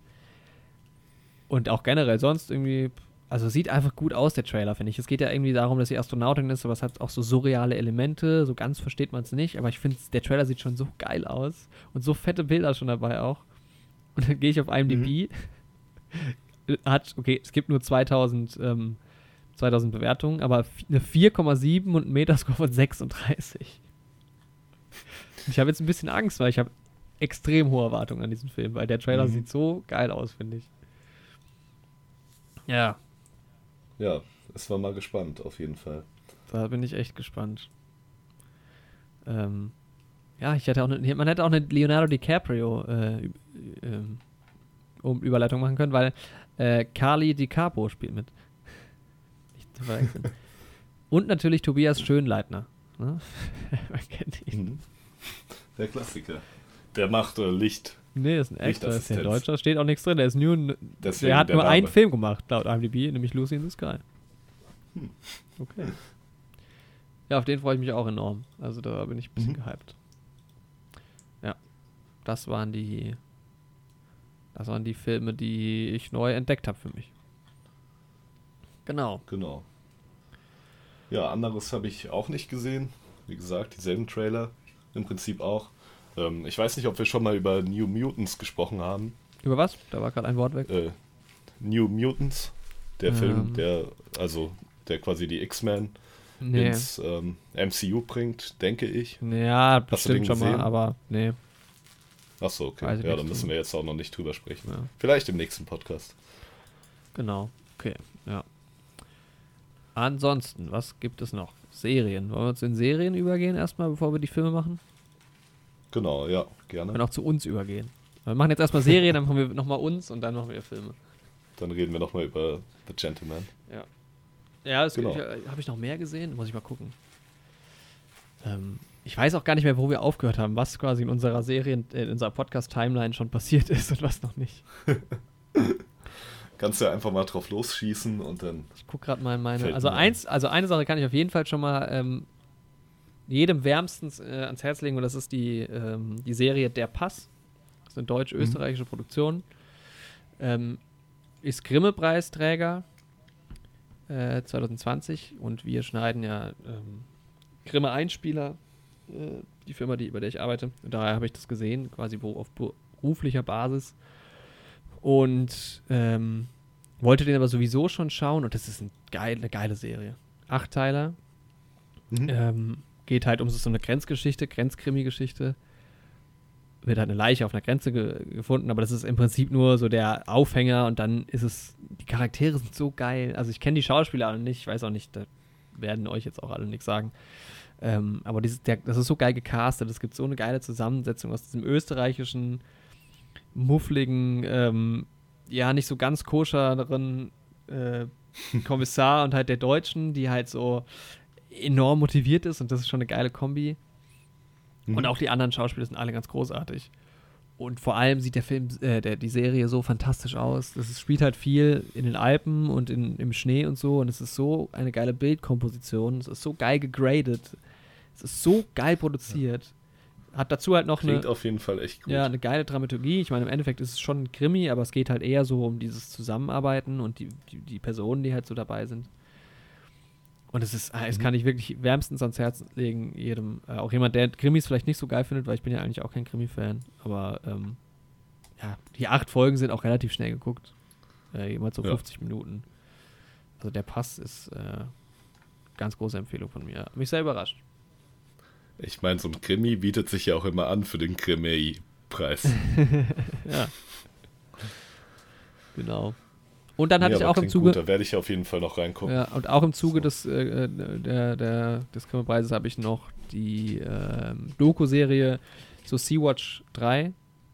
Und auch generell sonst irgendwie also sieht einfach gut aus, der Trailer, finde ich. Es geht ja irgendwie darum, dass sie Astronautin ist, aber es hat auch so surreale Elemente. So ganz versteht man es nicht, aber ich finde, der Trailer sieht schon so geil aus und so fette Bilder schon dabei auch. Und dann gehe ich auf IMDb. Mhm. Hat, okay, es gibt nur 2000, ähm, 2000 Bewertungen, aber eine 4,7 und ein Metascore von 36. Ich habe jetzt ein bisschen Angst, weil ich habe extrem hohe Erwartungen an diesen Film, weil der Trailer mhm. sieht so geil aus, finde ich. Ja. Ja, es war mal gespannt, auf jeden Fall. Da bin ich echt gespannt. Ähm, ja, ich hätte auch eine, man hätte auch eine Leonardo DiCaprio äh, äh, um Überleitung machen können, weil äh, Carly DiCapo spielt mit. Und natürlich Tobias Schönleitner. Ne? man kennt ihn. Mhm. Der Klassiker. Der macht äh, Licht. Nee, ist ein Actor, ist ein Deutscher, steht auch nichts drin. Der ist nur, Deswegen der hat der nur Name. einen Film gemacht, laut IMDb, nämlich Lucy in the Sky. Hm. Okay. Ja, auf den freue ich mich auch enorm. Also da bin ich ein bisschen mhm. gehypt. Ja. Das waren die. Das waren die Filme, die ich neu entdeckt habe für mich. Genau. Genau. Ja, anderes habe ich auch nicht gesehen. Wie gesagt, dieselben Trailer. Im Prinzip auch. Ähm, ich weiß nicht, ob wir schon mal über New Mutants gesprochen haben. Über was? Da war gerade ein Wort weg. Äh, New Mutants, der ähm. Film, der, also, der quasi die X-Men nee. ins ähm, MCU bringt, denke ich. Ja, bestimmt schon mal, aber nee. Achso, okay. Ja, dann müssen wir jetzt auch noch nicht drüber sprechen. Ja. Vielleicht im nächsten Podcast. Genau, okay, ja. Ansonsten, was gibt es noch? Serien. Wollen wir uns in Serien übergehen erstmal, bevor wir die Filme machen? Genau, ja, gerne. Und auch zu uns übergehen. Wir machen jetzt erstmal Serien, dann machen wir nochmal uns und dann machen wir Filme. Dann reden wir nochmal über The Gentleman. Ja. Ja, genau. Äh, habe ich noch mehr gesehen? Muss ich mal gucken. Ähm, ich weiß auch gar nicht mehr, wo wir aufgehört haben, was quasi in unserer Serien, äh, in unserer Podcast-Timeline schon passiert ist und was noch nicht. Kannst du einfach mal drauf losschießen und dann. Ich gucke gerade mal in meine. Also eins, also eine Sache kann ich auf jeden Fall schon mal ähm, jedem wärmstens äh, ans Herz legen und das ist die, ähm, die Serie Der Pass. Das ist eine deutsch-österreichische mhm. Produktion. Ähm, ist Grimme-Preisträger äh, 2020 und wir schneiden ja ähm, Grimme-Einspieler, äh, die Firma, die, über der ich arbeite. Und daher habe ich das gesehen, quasi auf beruflicher Basis. Und ähm, wollte den aber sowieso schon schauen und das ist ein geil, eine geile Serie. Acht Teiler. Mhm. Ähm, geht halt um so eine Grenzgeschichte, Grenzkrimi-Geschichte. Wird halt eine Leiche auf einer Grenze ge gefunden, aber das ist im Prinzip nur so der Aufhänger und dann ist es, die Charaktere sind so geil. Also ich kenne die Schauspieler alle nicht, ich weiß auch nicht, da werden euch jetzt auch alle nichts sagen. Ähm, aber dieses, der, das ist so geil gecastet, es gibt so eine geile Zusammensetzung aus diesem österreichischen, muffligen, ähm, ja, nicht so ganz koscheren äh, Kommissar und halt der Deutschen, die halt so enorm motiviert ist und das ist schon eine geile Kombi. Mhm. Und auch die anderen Schauspieler sind alle ganz großartig. Und vor allem sieht der Film, äh, der, die Serie so fantastisch aus. Das ist, spielt halt viel in den Alpen und in, im Schnee und so. Und es ist so eine geile Bildkomposition. Es ist so geil gegradet. Es ist so geil produziert. Ja. Hat dazu halt noch Klingt eine. auf jeden Fall echt gut. Ja, eine geile Dramaturgie. Ich meine, im Endeffekt ist es schon ein Krimi, aber es geht halt eher so um dieses Zusammenarbeiten und die, die, die Personen, die halt so dabei sind. Und es ist, es mhm. kann ich wirklich wärmstens ans Herz legen, jedem, äh, auch jemand, der Krimis vielleicht nicht so geil findet, weil ich bin ja eigentlich auch kein Krimi-Fan, aber ähm, ja, die acht Folgen sind auch relativ schnell geguckt. Äh, jemals so ja. 50 Minuten. Also der Pass ist äh, ganz große Empfehlung von mir. Mich sehr überrascht. Ich meine, so ein Krimi bietet sich ja auch immer an für den Krimi-Preis. ja. Genau. Und dann hatte ja, ich auch im Zuge. Gut, da werde ich auf jeden Fall noch reingucken. Ja, und auch im Zuge so. des, äh, der, der, des Krimmelpreises habe ich noch die ähm, Doku-Serie so Sea-Watch 3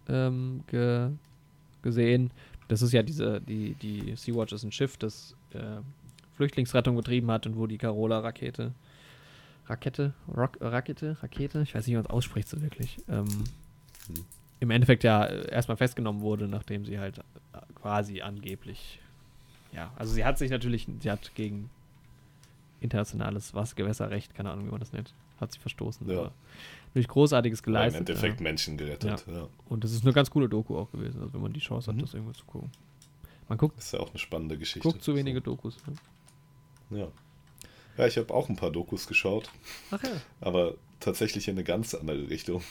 ähm, ge, gesehen. Das ist ja diese, die, die Sea-Watch ist ein Schiff, das äh, Flüchtlingsrettung betrieben hat und wo die Carola-Rakete, Rakete, Rock, Rakete, Rakete, ich weiß nicht, wie man es ausspricht so wirklich, ähm, hm. im Endeffekt ja erstmal festgenommen wurde, nachdem sie halt quasi angeblich ja, also sie hat sich natürlich, sie hat gegen internationales Wassergewässerrecht, keine Ahnung, wie man das nennt, hat sie verstoßen. Ja. durch Großartiges geleistet. Im Endeffekt ja. Menschen gerettet, ja. ja. Und das ist eine ganz coole Doku auch gewesen, also wenn man die Chance hat, mhm. das irgendwo zu gucken. Man guckt. Das ist ja auch eine spannende Geschichte. Guckt zu wenige so. Dokus. Ne? Ja. Ja, ich habe auch ein paar Dokus geschaut. Ach ja. Aber tatsächlich in eine ganz andere Richtung.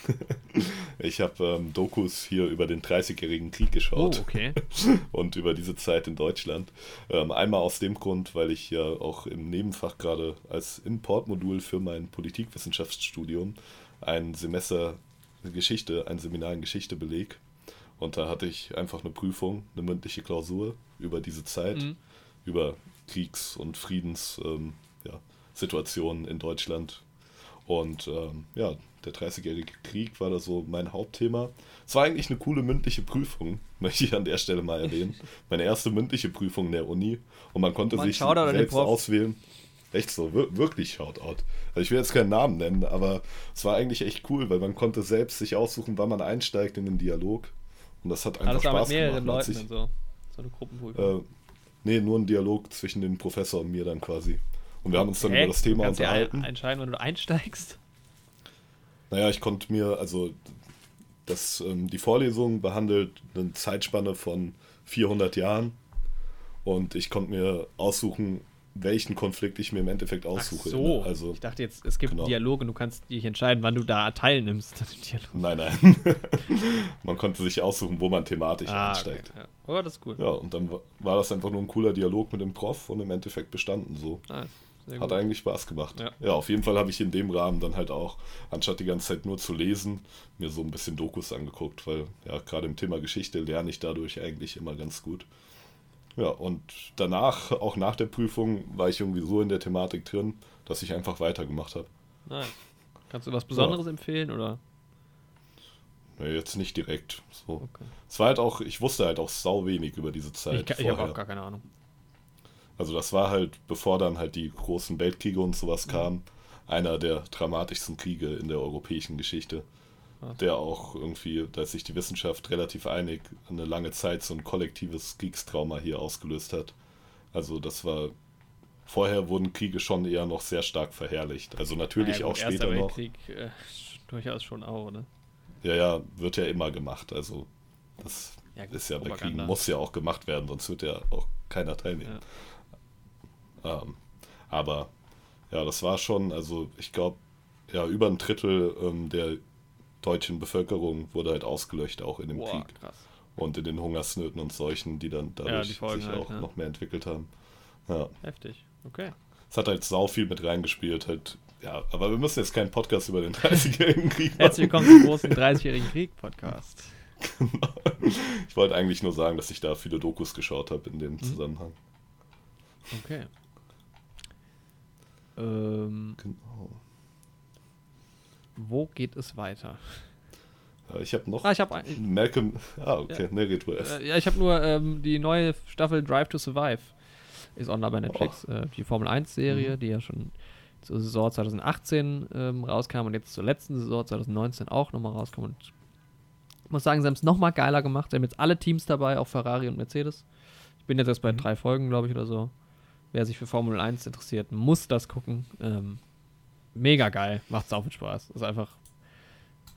ich habe ähm, Dokus hier über den 30-jährigen Krieg geschaut. Oh, okay. und über diese Zeit in Deutschland. Ähm, einmal aus dem Grund, weil ich ja auch im Nebenfach gerade als Importmodul für mein Politikwissenschaftsstudium ein Semester Geschichte, ein Seminar in Geschichte beleg. Und da hatte ich einfach eine Prüfung, eine mündliche Klausur über diese Zeit, mhm. über Kriegs- und Friedenssituationen ja, in Deutschland. Und ähm, ja, der 30-jährige Krieg war da so mein Hauptthema. Es war eigentlich eine coole mündliche Prüfung, möchte ich an der Stelle mal erwähnen. Meine erste mündliche Prüfung in der Uni. Und man konnte man sich selbst auswählen. Echt so, wirklich Shoutout. Also ich will jetzt keinen Namen nennen, aber es war eigentlich echt cool, weil man konnte selbst sich aussuchen, wann man einsteigt in den Dialog. Und das hat einfach Spaß mit mehreren gemacht. Leuten ich, und so. So eine Gruppenprüfung. Äh, nee, nur ein Dialog zwischen dem Professor und mir dann quasi. Und wir haben uns dann über das Thema unterhalten. Ja entscheiden, wenn du einsteigst. Naja, ich konnte mir, also das, ähm, die Vorlesung behandelt eine Zeitspanne von 400 Jahren und ich konnte mir aussuchen, welchen Konflikt ich mir im Endeffekt aussuche. Ach so, also, ich dachte jetzt, es gibt genau. Dialoge und du kannst dich entscheiden, wann du da teilnimmst. Nein, nein. man konnte sich aussuchen, wo man thematisch ah, einsteigt. Okay, ja. Oh, das ist cool. Ja, und dann war das einfach nur ein cooler Dialog mit dem Prof und im Endeffekt bestanden so. Ah, Hat eigentlich Spaß gemacht. Ja. ja, auf jeden Fall habe ich in dem Rahmen dann halt auch, anstatt die ganze Zeit nur zu lesen, mir so ein bisschen Dokus angeguckt, weil ja, gerade im Thema Geschichte lerne ich dadurch eigentlich immer ganz gut. Ja, und danach, auch nach der Prüfung, war ich irgendwie so in der Thematik drin, dass ich einfach weitergemacht habe. Nein. Kannst du was Besonderes ja. empfehlen oder? Nee, jetzt nicht direkt. So. Okay. Es war halt auch, ich wusste halt auch sau wenig über diese Zeit. Ich, ich habe auch gar keine Ahnung. Also das war halt, bevor dann halt die großen Weltkriege und sowas mhm. kamen, einer der dramatischsten Kriege in der europäischen Geschichte der auch irgendwie, da sich die Wissenschaft relativ einig, eine lange Zeit so ein kollektives Kriegstrauma hier ausgelöst hat. Also das war, vorher wurden Kriege schon eher noch sehr stark verherrlicht. Also natürlich ja, auch später Erster noch. Weltkrieg äh, durchaus schon auch, ne? Ja, ja, wird ja immer gemacht. Also das ja, ist ja bei Kriegen, muss ja auch gemacht werden, sonst wird ja auch keiner teilnehmen. Ja. Ähm, aber ja, das war schon, also ich glaube, ja, über ein Drittel ähm, der deutschen Bevölkerung wurde halt ausgelöscht, auch in dem Boah, Krieg. Krass. Und in den Hungersnöten und Seuchen, die dann dadurch ja, die sich halt, auch ja. noch mehr entwickelt haben. Ja. Heftig, okay. Es hat halt sau viel mit reingespielt, halt. Ja, aber wir müssen jetzt keinen Podcast über den 30-jährigen Krieg machen. Herzlich willkommen zum großen 30-jährigen Krieg-Podcast. Genau. Ich wollte eigentlich nur sagen, dass ich da viele Dokus geschaut habe in dem mhm. Zusammenhang. Okay. Ähm, genau. Wo geht es weiter? Ich habe noch. Ah, ich habe Malcolm. Ah, okay. Ja, nee, geht äh, Ja, ich habe nur ähm, die neue Staffel Drive to Survive. Ist online bei Netflix. Oh. Äh, die Formel 1-Serie, mhm. die ja schon zur Saison 2018 ähm, rauskam und jetzt zur letzten Saison 2019 auch nochmal rauskam. Und ich muss sagen, sie haben es nochmal geiler gemacht. Sie haben jetzt alle Teams dabei, auch Ferrari und Mercedes. Ich bin jetzt erst bei mhm. drei Folgen, glaube ich, oder so. Wer sich für Formel 1 interessiert, muss das gucken. Ähm, mega geil. Macht sau viel Spaß. Ist einfach,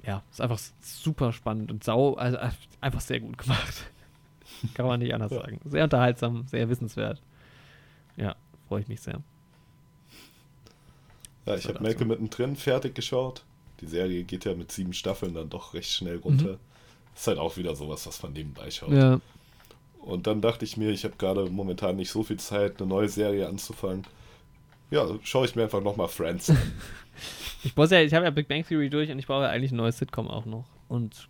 ja, ist einfach super spannend und sau, also einfach sehr gut gemacht. Kann man nicht anders ja. sagen. Sehr unterhaltsam, sehr wissenswert. Ja, freue ich mich sehr. Ja, ich habe Melke mittendrin fertig geschaut. Die Serie geht ja mit sieben Staffeln dann doch recht schnell runter. Mhm. Ist halt auch wieder sowas, was man nebenbei schaut. Ja. Und dann dachte ich mir, ich habe gerade momentan nicht so viel Zeit, eine neue Serie anzufangen. Ja, schaue ich mir einfach nochmal Friends an. ich ja, ich habe ja Big Bang Theory durch und ich brauche ja eigentlich ein neues Sitcom auch noch. Und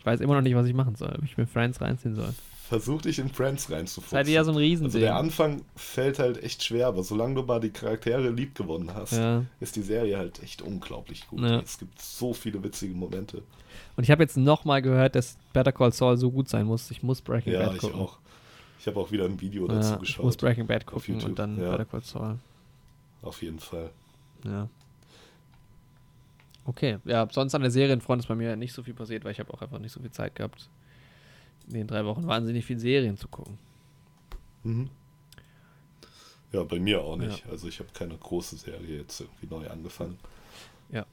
ich weiß immer noch nicht, was ich machen soll, ob ich mir Friends reinziehen soll. Versuch dich in Friends reinzufuchsen. Seid ihr ja so ein Riesen. Also der Anfang fällt halt echt schwer, aber solange du mal die Charaktere lieb gewonnen hast, ja. ist die Serie halt echt unglaublich gut. Ja. Es gibt so viele witzige Momente. Und ich habe jetzt nochmal gehört, dass Better Call Saul so gut sein muss. Ich muss Breaking ja, Bad gucken. Ja, ich auch. Ich habe auch wieder ein Video dazu geschaut. Ich muss Breaking Bad gucken und dann Better Call Saul. Auf jeden Fall. Ja. Okay, ja, sonst an der Serienfront ist bei mir nicht so viel passiert, weil ich habe auch einfach nicht so viel Zeit gehabt, in den drei Wochen wahnsinnig viel Serien zu gucken. Mhm. Ja, bei mir auch nicht. Ja. Also ich habe keine große Serie jetzt irgendwie neu angefangen. Ja.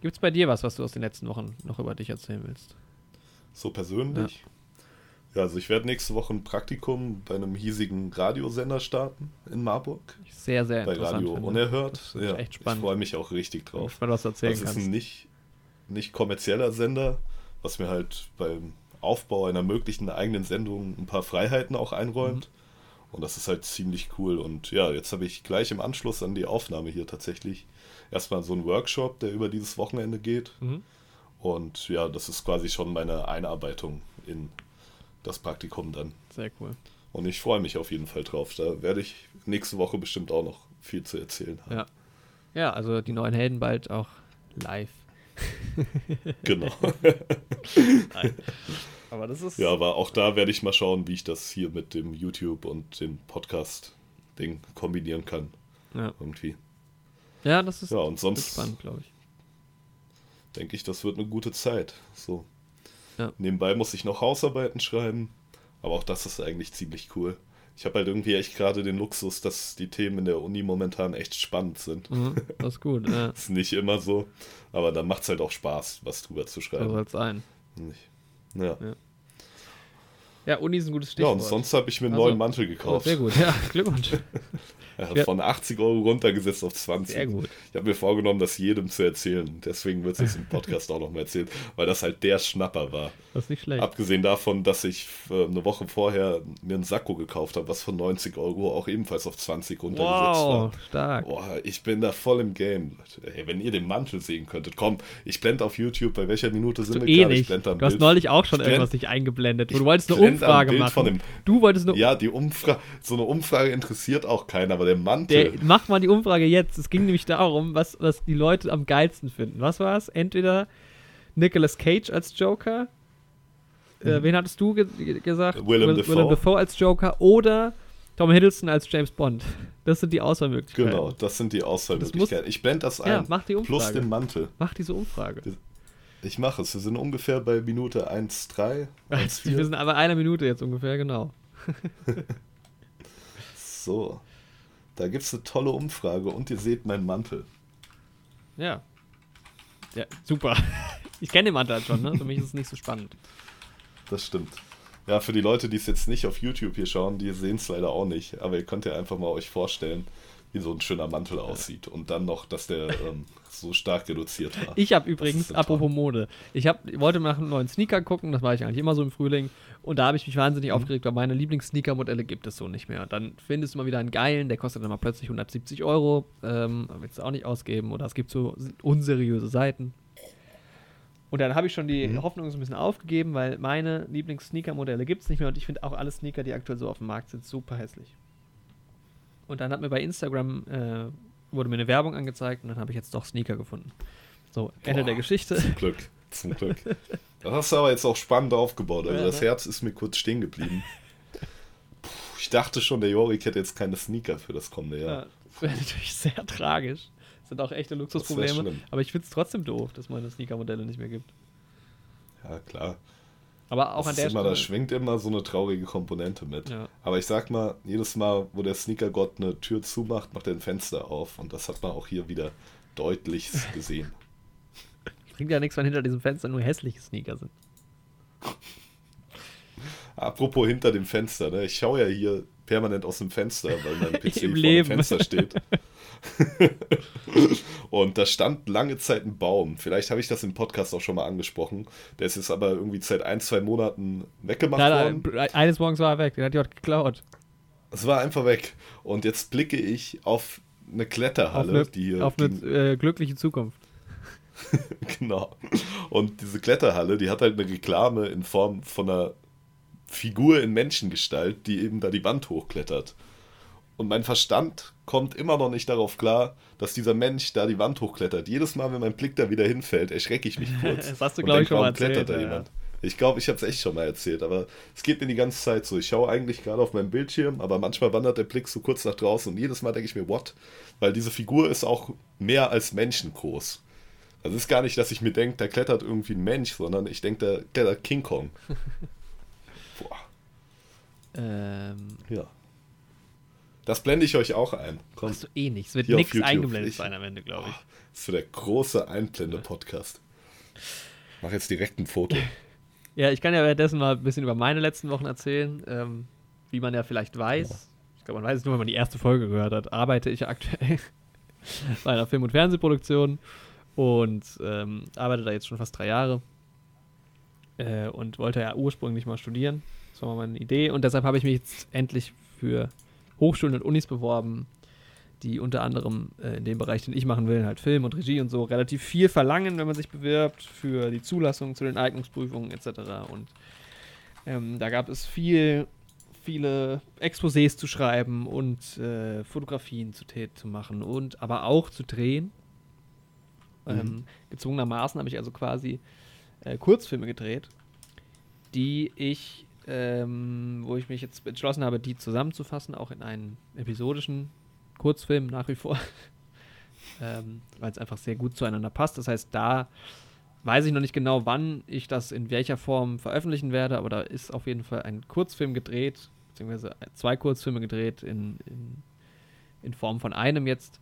Gibt es bei dir was, was du aus den letzten Wochen noch über dich erzählen willst? So persönlich? Ja, also ich werde nächste Woche ein Praktikum bei einem hiesigen Radiosender starten in Marburg. Sehr, sehr bei interessant. Bei Radio finde. Unerhört. Ja, echt spannend. Ich freue mich auch richtig drauf. Ich was erzählen Das ist ein nicht, nicht kommerzieller Sender, was mir halt beim Aufbau einer möglichen eigenen Sendung ein paar Freiheiten auch einräumt. Mhm. Und das ist halt ziemlich cool. Und ja, jetzt habe ich gleich im Anschluss an die Aufnahme hier tatsächlich erstmal so einen Workshop, der über dieses Wochenende geht. Mhm. Und ja, das ist quasi schon meine Einarbeitung in das Praktikum dann. Sehr cool. Und ich freue mich auf jeden Fall drauf. Da werde ich nächste Woche bestimmt auch noch viel zu erzählen haben. Ja. Ja, also die neuen Helden bald auch live. genau. Nein. Aber das ist. Ja, aber auch da werde ich mal schauen, wie ich das hier mit dem YouTube und dem Podcast-Ding kombinieren kann. Ja. Irgendwie. Ja, das ist ja, und sonst spannend, glaube ich. Denke ich, das wird eine gute Zeit. So. Ja. Nebenbei muss ich noch Hausarbeiten schreiben, aber auch das ist eigentlich ziemlich cool. Ich habe halt irgendwie echt gerade den Luxus, dass die Themen in der Uni momentan echt spannend sind. Mhm, das ist gut, ja. ist nicht immer so, aber dann macht es halt auch Spaß, was drüber zu schreiben. So soll es sein. Ja. ja. Ja, Uni ist ein gutes Stichwort. Ja, und sonst habe ich mir einen also, neuen Mantel gekauft. Oh, sehr gut, ja, Glückwunsch. ja, von 80 Euro runtergesetzt auf 20. Sehr gut. Ich habe mir vorgenommen, das jedem zu erzählen. Deswegen wird es jetzt im Podcast auch nochmal erzählt, weil das halt der Schnapper war. Das ist nicht schlecht. Abgesehen davon, dass ich äh, eine Woche vorher mir einen Sakko gekauft habe, was von 90 Euro auch ebenfalls auf 20 runtergesetzt wow, war. stark. Boah, ich bin da voll im Game. Hey, wenn ihr den Mantel sehen könntet, komm, ich blende auf YouTube, bei welcher Minute sind wir eh gerade? Ich du Bild. hast neulich auch schon irgendwas nicht eingeblendet. Du wolltest eine Umfrage machen. Dem, du wolltest eine Ja, die Umfrage, so eine Umfrage interessiert auch keinen, aber der Mantel. Der, mach mal die Umfrage jetzt. Es ging nämlich darum, was, was die Leute am geilsten finden. Was war es? Entweder Nicolas Cage als Joker. Mhm. Äh, wen hattest du ge gesagt? Willem, Will, Dafoe. Willem Dafoe als Joker oder Tom Hiddleston als James Bond. Das sind die Auswahlmöglichkeiten. Genau, das sind die Auswahlmöglichkeiten. ich blende das ein. Ja, mach die Umfrage. Plus den Mantel. Mach diese Umfrage. Ich mache es. Wir sind ungefähr bei Minute 1,3. Wir sind aber einer Minute jetzt ungefähr, genau. so. Da gibt es eine tolle Umfrage und ihr seht meinen Mantel. Ja. Ja, super. Ich kenne den Mantel halt schon, ne? Für mich ist es nicht so spannend. Das stimmt. Ja, für die Leute, die es jetzt nicht auf YouTube hier schauen, die sehen es leider auch nicht. Aber ihr könnt ja einfach mal euch vorstellen, wie so ein schöner Mantel aussieht. Und dann noch, dass der ähm, so stark reduziert war. Ich habe übrigens, apropos Mode, ich hab, wollte nach einem neuen Sneaker gucken, das mache ich eigentlich immer so im Frühling. Und da habe ich mich wahnsinnig mhm. aufgeregt, weil meine Lieblings-Sneaker-Modelle gibt es so nicht mehr. dann findest du mal wieder einen geilen, der kostet dann mal plötzlich 170 Euro. Ähm, willst du auch nicht ausgeben. Oder es gibt so unseriöse Seiten. Und dann habe ich schon die mhm. Hoffnung so ein bisschen aufgegeben, weil meine Lieblings-Sneaker-Modelle gibt es nicht mehr und ich finde auch alle Sneaker, die aktuell so auf dem Markt sind, super hässlich. Und dann hat mir bei Instagram äh, wurde mir eine Werbung angezeigt und dann habe ich jetzt doch Sneaker gefunden. So, Ende Boah, der Geschichte. Zum Glück, zum Glück. Das hast du aber jetzt auch spannend aufgebaut. Also ja, das ne? Herz ist mir kurz stehen geblieben. Puh, ich dachte schon, der Jorik hätte jetzt keine Sneaker für das kommende Jahr. Ja, das wäre natürlich sehr tragisch. Das sind auch echte Luxusprobleme. Aber ich finde es trotzdem doof, dass meine Sneaker-Modelle nicht mehr gibt. Ja, klar. Aber auch das an der Stelle. Da schwingt immer so eine traurige Komponente mit. Ja. Aber ich sag mal, jedes Mal, wo der Sneakergott eine Tür zumacht, macht er ein Fenster auf. Und das hat man auch hier wieder deutlich gesehen. Bringt ja nichts, wenn hinter diesem Fenster nur hässliche Sneaker sind. Apropos hinter dem Fenster, ne? ich schaue ja hier permanent aus dem Fenster, weil mein PC vor Leben. dem Fenster steht. und da stand lange Zeit ein Baum. Vielleicht habe ich das im Podcast auch schon mal angesprochen. Der ist jetzt aber irgendwie seit ein, zwei Monaten weggemacht nein, worden. Eines Morgens war er weg, den hat jemand geklaut. Es war einfach weg. Und jetzt blicke ich auf eine Kletterhalle, auf eine, die hier. Auf eine äh, glückliche Zukunft. genau. Und diese Kletterhalle, die hat halt eine Reklame in Form von einer Figur in Menschengestalt, die eben da die Wand hochklettert. Und mein Verstand kommt immer noch nicht darauf klar, dass dieser Mensch da die Wand hochklettert. Jedes Mal, wenn mein Blick da wieder hinfällt, erschrecke ich mich kurz. das hast du, glaube ich, schon mal erzählt. Ja. Ich glaube, ich habe es echt schon mal erzählt, aber es geht mir die ganze Zeit so. Ich schaue eigentlich gerade auf meinem Bildschirm, aber manchmal wandert der Blick so kurz nach draußen und jedes Mal denke ich mir, what? Weil diese Figur ist auch mehr als menschengroß. Also es ist gar nicht, dass ich mir denke, da klettert irgendwie ein Mensch, sondern ich denke, da klettert King Kong. Ähm. Ja. Das blende ich euch auch ein. Komm. Hast du eh nicht. Es wird nichts eingeblendet sein am Ende, glaube ich. Oh, das ist für der große Einblende-Podcast. Mach jetzt direkt ein Foto. Ja, ich kann ja währenddessen mal ein bisschen über meine letzten Wochen erzählen. Ähm, wie man ja vielleicht weiß, ja. ich glaube, man weiß es nur, wenn man die erste Folge gehört hat, arbeite ich aktuell bei einer Film- und Fernsehproduktion und ähm, arbeite da jetzt schon fast drei Jahre äh, und wollte ja ursprünglich mal studieren. Das war mal meine Idee und deshalb habe ich mich jetzt endlich für Hochschulen und Unis beworben, die unter anderem äh, in dem Bereich, den ich machen will, halt Film und Regie und so, relativ viel verlangen, wenn man sich bewirbt, für die Zulassung zu den Eignungsprüfungen etc. Und ähm, da gab es viel, viele Exposés zu schreiben und äh, Fotografien zu, zu machen und aber auch zu drehen. Mhm. Ähm, gezwungenermaßen habe ich also quasi äh, Kurzfilme gedreht, die ich, ähm, wo ich mich jetzt entschlossen habe, die zusammenzufassen, auch in einen episodischen Kurzfilm nach wie vor, ähm, weil es einfach sehr gut zueinander passt. Das heißt, da weiß ich noch nicht genau, wann ich das in welcher Form veröffentlichen werde, aber da ist auf jeden Fall ein Kurzfilm gedreht, beziehungsweise zwei Kurzfilme gedreht in, in, in Form von einem jetzt.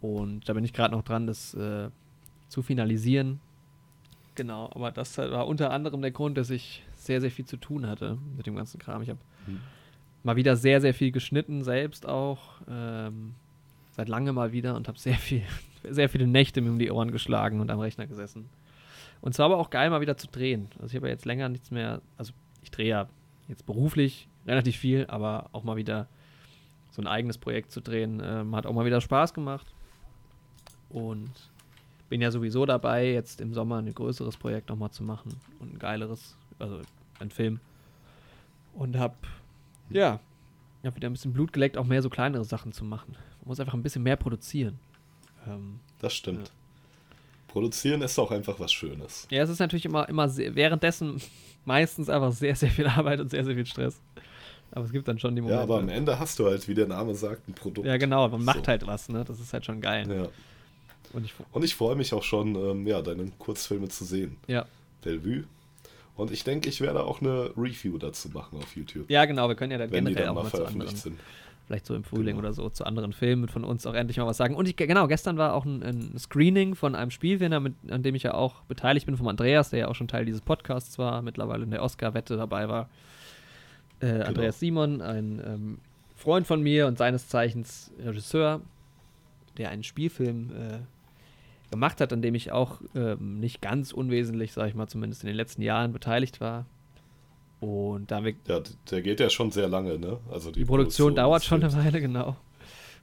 Und da bin ich gerade noch dran, das äh, zu finalisieren. Genau, aber das war unter anderem der Grund, dass ich sehr, sehr viel zu tun hatte mit dem ganzen Kram. Ich habe mhm. mal wieder sehr, sehr viel geschnitten, selbst auch. Ähm, seit lange mal wieder und habe sehr viel, sehr viele Nächte mir um die Ohren geschlagen und am Rechner gesessen. Und es war aber auch geil, mal wieder zu drehen. Also ich habe ja jetzt länger nichts mehr, also ich drehe ja jetzt beruflich relativ viel, aber auch mal wieder so ein eigenes Projekt zu drehen, ähm, hat auch mal wieder Spaß gemacht. Und bin ja sowieso dabei, jetzt im Sommer ein größeres Projekt nochmal zu machen und ein geileres, also ein Film. Und hab, ja, hab wieder ein bisschen Blut geleckt, auch mehr so kleinere Sachen zu machen. Man muss einfach ein bisschen mehr produzieren. Ähm, das stimmt. Ja. Produzieren ist auch einfach was Schönes. Ja, es ist natürlich immer, immer sehr, währenddessen meistens einfach sehr, sehr viel Arbeit und sehr, sehr viel Stress. Aber es gibt dann schon die Momente. Ja, aber am Ende hast du halt, wie der Name sagt, ein Produkt. Ja, genau, man macht so. halt was, ne? Das ist halt schon geil. Ja. Und ich, und ich freue mich auch schon, ähm, ja, deine Kurzfilme zu sehen. Ja. Bellevue. Und ich denke, ich werde auch eine Review dazu machen auf YouTube. Ja, genau, wir können ja dann wenn generell dann auch mal veröffentlicht sind. Vielleicht so im Frühling genau. oder so zu anderen Filmen von uns auch endlich mal was sagen. Und ich, genau, gestern war auch ein, ein Screening von einem Spielwinner, mit, an dem ich ja auch beteiligt bin, von Andreas, der ja auch schon Teil dieses Podcasts war, mittlerweile in der Oscar-Wette dabei war. Äh, genau. Andreas Simon, ein ähm, Freund von mir und seines Zeichens Regisseur, der einen Spielfilm äh, gemacht hat, an dem ich auch ähm, nicht ganz unwesentlich, sage ich mal, zumindest in den letzten Jahren beteiligt war. Und da wir ja, der geht ja schon sehr lange, ne? Also die, die Produktion, Produktion dauert schon eine Weile, genau.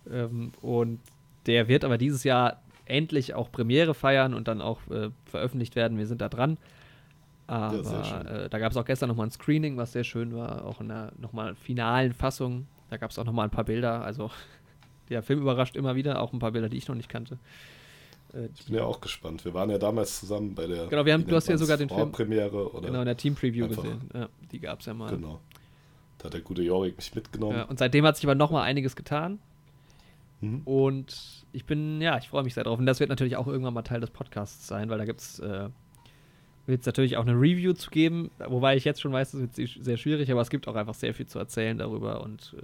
Ähm, und der wird aber dieses Jahr endlich auch Premiere feiern und dann auch äh, veröffentlicht werden. Wir sind da dran. Aber ja, äh, da gab es auch gestern nochmal ein Screening, was sehr schön war, auch in der nochmal finalen Fassung. Da gab es auch nochmal ein paar Bilder. Also der Film überrascht immer wieder, auch ein paar Bilder, die ich noch nicht kannte. Äh, ich bin ja auch gespannt. Wir waren ja damals zusammen bei der. Genau, wir haben, du hast ja sogar den Film. Premiere oder. Genau, in der Team-Preview gesehen. Ja, die gab es ja mal. Genau. Da hat der gute Jorik mich mitgenommen. Ja, und seitdem hat sich aber nochmal einiges getan. Mhm. Und ich bin, ja, ich freue mich sehr drauf. Und das wird natürlich auch irgendwann mal Teil des Podcasts sein, weil da gibt es. Äh, wird es natürlich auch eine Review zu geben, wobei ich jetzt schon weiß, das wird sehr schwierig, aber es gibt auch einfach sehr viel zu erzählen darüber und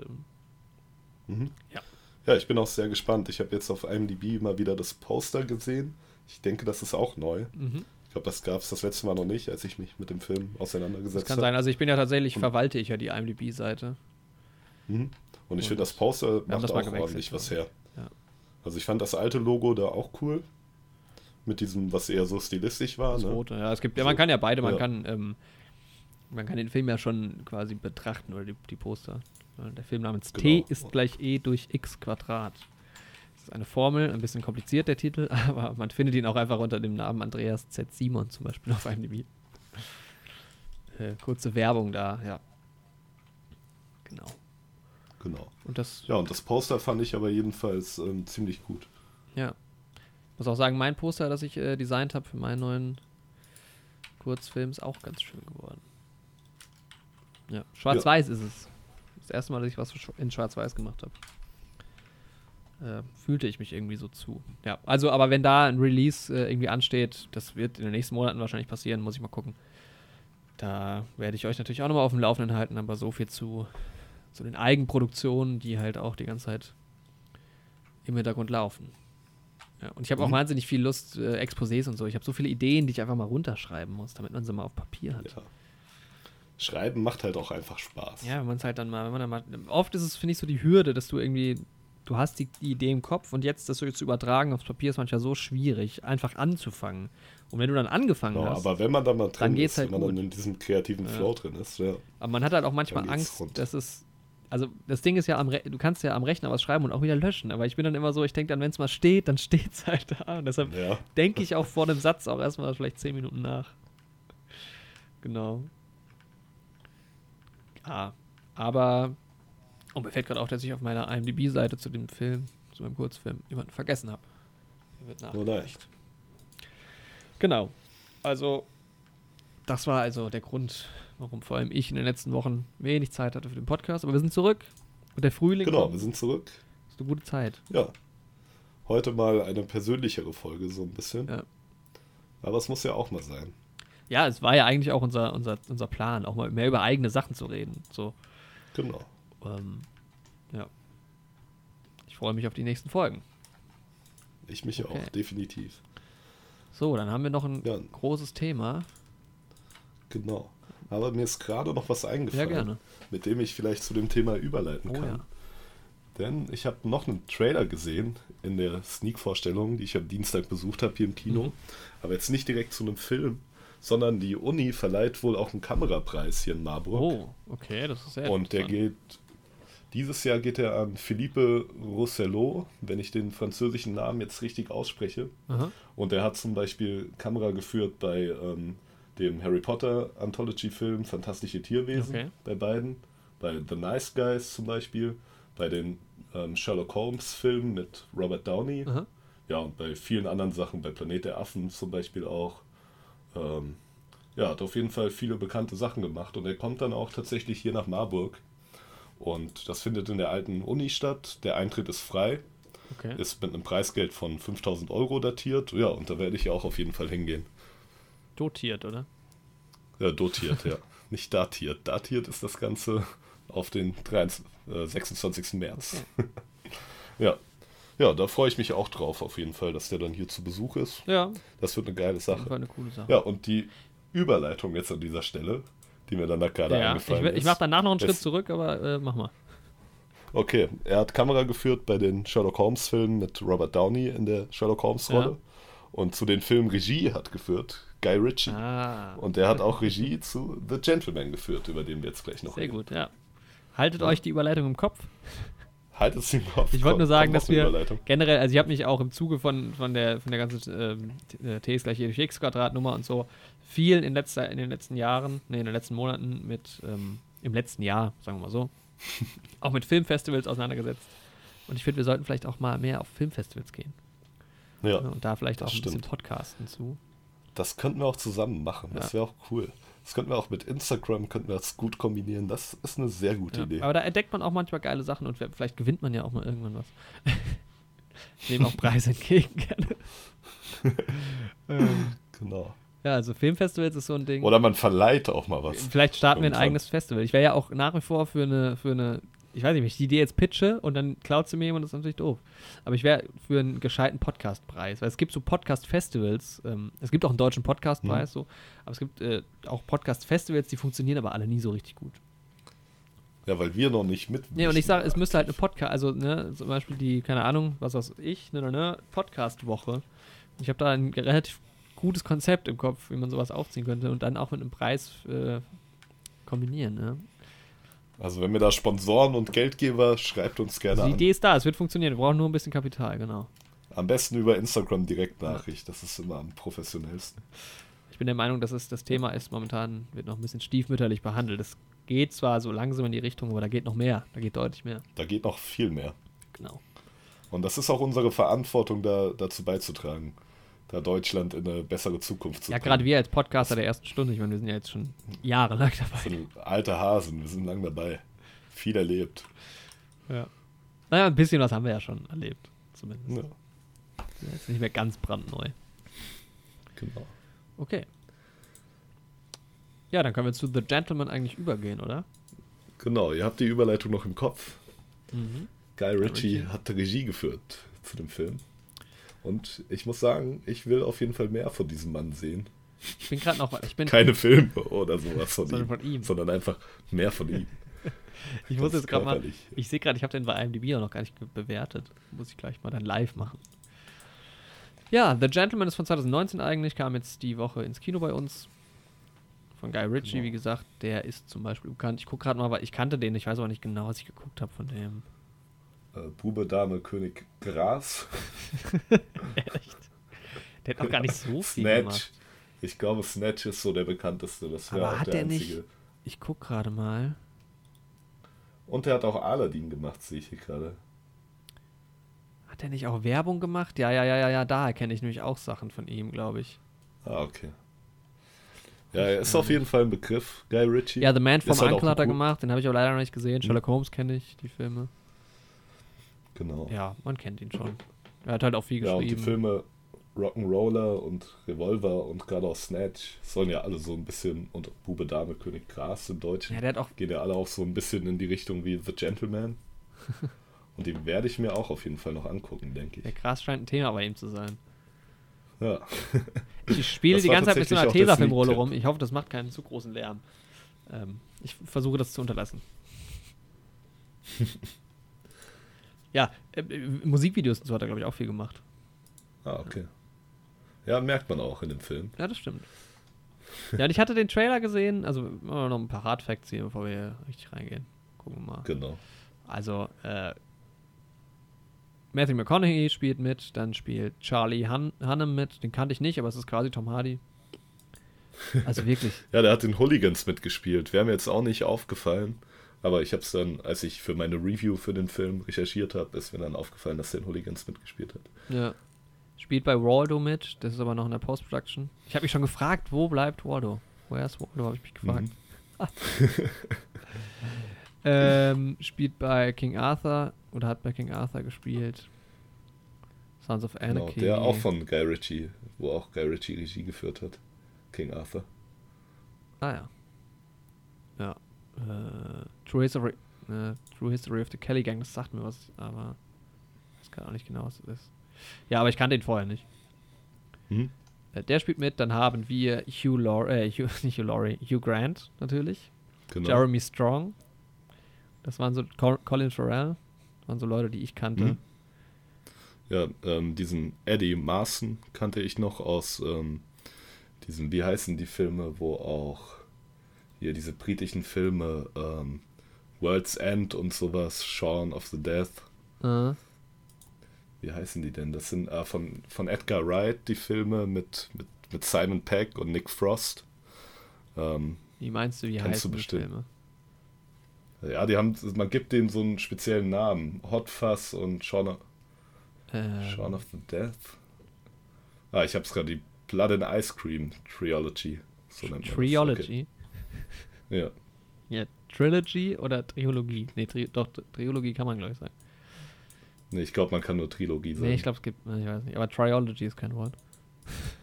ähm, mhm. ja. Ja, ich bin auch sehr gespannt. Ich habe jetzt auf IMDb mal wieder das Poster gesehen. Ich denke, das ist auch neu. Mhm. Ich glaube, das gab es das letzte Mal noch nicht, als ich mich mit dem Film auseinandergesetzt habe. Das kann hab. sein. Also ich bin ja tatsächlich, Und verwalte ich ja die IMDb-Seite. Mhm. Und ich finde, das Poster macht das auch ordentlich was her. Ja. Also ich fand das alte Logo da auch cool. Mit diesem, was eher so stilistisch war. Das ne? Rote, ja. Es gibt, ja, man kann ja beide, man ja. kann, ähm, man kann den Film ja schon quasi betrachten oder die, die Poster. Der Film namens genau. T ist gleich E durch X Quadrat. Das ist eine Formel, ein bisschen kompliziert der Titel, aber man findet ihn auch einfach unter dem Namen Andreas Z. Simon zum Beispiel auf einem IMDb. Äh, kurze Werbung da, ja. Genau. Genau. Und das, ja, und das Poster fand ich aber jedenfalls ähm, ziemlich gut. Ja. Muss auch sagen, mein Poster, das ich äh, designt habe für meinen neuen Kurzfilm, ist auch ganz schön geworden. Ja, schwarz-weiß ja. ist es das erste Mal, dass ich was in Schwarz-Weiß gemacht habe. Äh, fühlte ich mich irgendwie so zu. Ja, also, aber wenn da ein Release äh, irgendwie ansteht, das wird in den nächsten Monaten wahrscheinlich passieren, muss ich mal gucken. Da werde ich euch natürlich auch nochmal auf dem Laufenden halten, aber so viel zu, zu den Eigenproduktionen, die halt auch die ganze Zeit im Hintergrund laufen. Ja, und ich habe mhm. auch wahnsinnig viel Lust, äh, Exposés und so. Ich habe so viele Ideen, die ich einfach mal runterschreiben muss, damit man sie mal auf Papier hat. Ja. Schreiben macht halt auch einfach Spaß. Ja, wenn man es halt dann mal, wenn man dann mal. Oft ist es, finde ich, so die Hürde, dass du irgendwie, du hast die, die Idee im Kopf und jetzt das so zu übertragen aufs Papier ist manchmal so schwierig, einfach anzufangen. Und wenn du dann angefangen genau, hast. Aber wenn man dann mal drin dann ist, halt wenn man gut. dann in diesem kreativen ja. Flow drin ist, ja. Aber man hat halt auch manchmal Angst, rund. dass es. Also das Ding ist ja, am Re du kannst ja am Rechner was schreiben und auch wieder löschen. Aber ich bin dann immer so, ich denke dann, wenn es mal steht, dann steht es halt da. Und deshalb ja. denke ich auch vor dem Satz auch erstmal vielleicht zehn Minuten nach. Genau. Ja, aber. Und mir fällt gerade auf, dass ich auf meiner IMDb-Seite zu dem Film, zu meinem Kurzfilm, jemanden vergessen habe. Wird nachgereicht. Genau. Also, das war also der Grund, warum vor allem ich in den letzten Wochen wenig Zeit hatte für den Podcast. Aber wir sind zurück. Und der Frühling. Genau, kommt. wir sind zurück. Das ist eine gute Zeit. Ja. Heute mal eine persönlichere Folge, so ein bisschen. Ja. Aber es muss ja auch mal sein. Ja, es war ja eigentlich auch unser, unser, unser Plan, auch mal mehr über eigene Sachen zu reden. So. Genau. Ähm, ja. Ich freue mich auf die nächsten Folgen. Ich mich okay. auch, definitiv. So, dann haben wir noch ein ja. großes Thema. Genau. Aber mir ist gerade noch was eingefallen, ja, mit dem ich vielleicht zu dem Thema überleiten oh, kann. Ja. Denn ich habe noch einen Trailer gesehen in der Sneak-Vorstellung, die ich am Dienstag besucht habe hier im Kino. Mhm. Aber jetzt nicht direkt zu einem Film, sondern die Uni verleiht wohl auch einen Kamerapreis hier in Marburg. Oh, okay, das ist sehr Und der geht, dieses Jahr geht er an Philippe Rousselot, wenn ich den französischen Namen jetzt richtig ausspreche. Aha. Und er hat zum Beispiel Kamera geführt bei ähm, dem Harry Potter Anthology-Film Fantastische Tierwesen, okay. bei beiden. Bei The Nice Guys zum Beispiel, bei den ähm, Sherlock Holmes-Filmen mit Robert Downey. Aha. Ja, und bei vielen anderen Sachen, bei Planet der Affen zum Beispiel auch. Ähm, ja, hat auf jeden Fall viele bekannte Sachen gemacht und er kommt dann auch tatsächlich hier nach Marburg. Und das findet in der alten Uni statt. Der Eintritt ist frei. Okay. Ist mit einem Preisgeld von 5000 Euro datiert. Ja, und da werde ich auch auf jeden Fall hingehen. Dotiert, oder? Ja, dotiert, ja. Nicht datiert. Datiert ist das Ganze auf den 23, äh, 26. März. Okay. ja. Ja, da freue ich mich auch drauf, auf jeden Fall, dass der dann hier zu Besuch ist. Ja. Das wird eine geile Sache. Das war eine coole Sache. Ja, und die Überleitung jetzt an dieser Stelle, die mir dann da gerade ja, eingefallen ich, ist. Ich mache danach noch einen Schritt zurück, aber äh, mach mal. Okay, er hat Kamera geführt bei den Sherlock Holmes-Filmen mit Robert Downey in der Sherlock Holmes-Rolle. Ja. Und zu den Filmen Regie hat geführt Guy Ritchie. Ah. Und er hat auch Regie zu The Gentleman geführt, über den wir jetzt gleich noch Sehr reden. gut, ja. Haltet ja. euch die Überleitung im Kopf. Halt es im Kopf. Ich wollte nur sagen, dass wir generell, also ich habe mich auch im Zuge von, von, der, von der ganzen ähm, T ist gleich durch X Quadratnummer und so viel in, letzter, in den letzten Jahren, nee, in den letzten Monaten mit, ähm, im letzten Jahr, sagen wir mal so, auch mit Filmfestivals auseinandergesetzt. Und ich finde, wir sollten vielleicht auch mal mehr auf Filmfestivals gehen. Ja. Und da vielleicht auch ein stimmt. bisschen podcasten zu. Das könnten wir auch zusammen machen. Das wäre auch cool. Das könnten wir auch mit Instagram, könnten wir das gut kombinieren. Das ist eine sehr gute ja, Idee. Aber da entdeckt man auch manchmal geile Sachen und vielleicht gewinnt man ja auch mal irgendwann was. ich nehme auch Preise entgegen gerne. ähm, genau. Ja, also Filmfestivals ist so ein Ding. Oder man verleiht auch mal was. Vielleicht starten wir ein eigenes Festival. Ich wäre ja auch nach wie vor für eine, für eine ich weiß nicht, wenn ich die Idee jetzt pitche und dann klaut sie mir jemand, das ist natürlich doof. Aber ich wäre für einen gescheiten Podcastpreis, weil es gibt so Podcast-Festivals, ähm, es gibt auch einen deutschen Podcastpreis, mhm. so, aber es gibt äh, auch Podcast-Festivals, die funktionieren aber alle nie so richtig gut. Ja, weil wir noch nicht mit. Nee, und ich sage, es müsste halt eine Podcast, also ne, zum Beispiel die, keine Ahnung, was weiß ich, ne, ne, ne, Podcast-Woche. Ich habe da ein relativ gutes Konzept im Kopf, wie man sowas aufziehen könnte und dann auch mit einem Preis äh, kombinieren, ne? Also wenn wir da Sponsoren und Geldgeber, schreibt uns gerne also die an. Die Idee ist da, es wird funktionieren. Wir brauchen nur ein bisschen Kapital, genau. Am besten über Instagram Direktnachricht, das ist immer am professionellsten. Ich bin der Meinung, dass es das Thema ist, momentan wird noch ein bisschen stiefmütterlich behandelt. Es geht zwar so langsam in die Richtung, aber da geht noch mehr, da geht deutlich mehr. Da geht noch viel mehr. Genau. Und das ist auch unsere Verantwortung, da, dazu beizutragen da Deutschland in eine bessere Zukunft zu Ja, gerade wir als Podcaster der ersten Stunde, ich meine, wir sind ja jetzt schon jahrelang dabei. Sind alte Hasen, wir sind lang dabei. Viel erlebt. Ja. Naja, ein bisschen was haben wir ja schon erlebt, zumindest. Ja. Jetzt nicht mehr ganz brandneu. Genau. Okay. Ja, dann können wir zu The Gentleman eigentlich übergehen, oder? Genau, ihr habt die Überleitung noch im Kopf. Mhm. Guy Ritchie hat Regie geführt zu dem Film. Und ich muss sagen, ich will auf jeden Fall mehr von diesem Mann sehen. Ich bin gerade noch. Ich bin Keine Filme oder sowas von, ihm, von ihm, sondern einfach mehr von ihm. ich muss jetzt gerade mal. Ich sehe gerade, ich habe den bei IMDb auch noch gar nicht bewertet. Muss ich gleich mal dann live machen. Ja, The Gentleman ist von 2019 eigentlich, kam jetzt die Woche ins Kino bei uns. Von Guy Ritchie, genau. wie gesagt. Der ist zum Beispiel bekannt. Ich gucke gerade mal, weil ich kannte den, ich weiß aber nicht genau, was ich geguckt habe von dem. Äh, Bube, Dame, König, Gras. Echt? Der hat auch gar nicht so viel Snatch. gemacht. Ich glaube, Snatch ist so der bekannteste. Das wäre auch hat der einzige. Nicht, ich guck gerade mal. Und er hat auch Aladdin gemacht, sehe ich hier gerade. Hat er nicht auch Werbung gemacht? Ja, ja, ja, ja, ja, da erkenne ich nämlich auch Sachen von ihm, glaube ich. Ah, okay. Ja, er ist auf jeden Fall ein Begriff, Guy Ritchie. Ja, The Man from halt Uncle hat er gemacht, den habe ich aber leider noch nicht gesehen. Sherlock Holmes kenne ich, die Filme. Genau. Ja, man kennt ihn schon. Er hat halt auch viel geschrieben. Ja, und die Filme Rock'n'Roller und Revolver und gerade auch Snatch sollen ja alle so ein bisschen, und Bube, Dame, König Gras im Deutschen, ja, der hat auch gehen ja alle auch so ein bisschen in die Richtung wie The Gentleman. und den werde ich mir auch auf jeden Fall noch angucken, denke ich. Der Gras scheint ein Thema bei ihm zu sein. Ja. ich spiele die ganze Zeit mit so einer Tesafilmrolle rum. Ich hoffe, das macht keinen zu großen Lärm. Ähm, ich versuche das zu unterlassen. ja, äh, Musikvideos und so hat er, glaube ich, auch viel gemacht. Ah, okay. Ja, merkt man auch in dem Film. Ja, das stimmt. Ja, und ich hatte den Trailer gesehen, also noch ein paar Hardfacts hier, bevor wir hier richtig reingehen. Gucken wir mal. Genau. Also, äh, Matthew McConaughey spielt mit, dann spielt Charlie Han Hannem mit, den kannte ich nicht, aber es ist quasi Tom Hardy. Also wirklich. ja, der hat den Hooligans mitgespielt. Wäre mir jetzt auch nicht aufgefallen. Aber ich habe es dann, als ich für meine Review für den Film recherchiert habe, ist mir dann aufgefallen, dass der in Hooligans mitgespielt hat. Ja. Spielt bei Waldo mit, das ist aber noch in der Post-Production. Ich habe mich schon gefragt, wo bleibt Waldo? Woher ist Waldo, habe ich mich gefragt. Mhm. ähm, spielt bei King Arthur oder hat bei King Arthur gespielt. Sons of genau, Anarchy. Genau, der auch von Guy Ritchie, wo auch Guy Ritchie Regie geführt hat. King Arthur. Ah ja. Ja. Äh, True, History, äh, True History of the Kelly Gang, das sagt mir was, aber ich weiß auch nicht genau, was es ist. Ja, aber ich kannte ihn vorher nicht. Hm? Äh, der spielt mit, dann haben wir Hugh Laurie, äh, Hugh, nicht Hugh Laurie, Hugh Grant natürlich. Genau. Jeremy Strong. Das waren so Colin Farrell. Das waren so Leute, die ich kannte. Hm? Ja, ähm, diesen Eddie Marson kannte ich noch aus ähm, diesen, wie heißen die Filme, wo auch hier diese britischen Filme ähm, World's End und sowas, Shaun of the Death. Uh wie heißen die denn? Das sind äh, von, von Edgar Wright die Filme mit, mit, mit Simon Peck und Nick Frost. Ähm, wie meinst du, wie heißen du die Filme? Ja, die haben, man gibt denen so einen speziellen Namen. Hot Fuzz und Shaun of, ähm. Shaun of the Death. Ah, ich hab's gerade, die Blood and Ice Cream Trilogy. So Trilogy? Okay. Ja. Ja, Trilogy oder Triologie? Nee, Tri doch, Triologie kann man, glaube ich, sagen. Nee, ich glaube, man kann nur Trilogie sagen. Nee, ich glaube, es gibt, ich weiß nicht. Aber Triology ist kein Wort.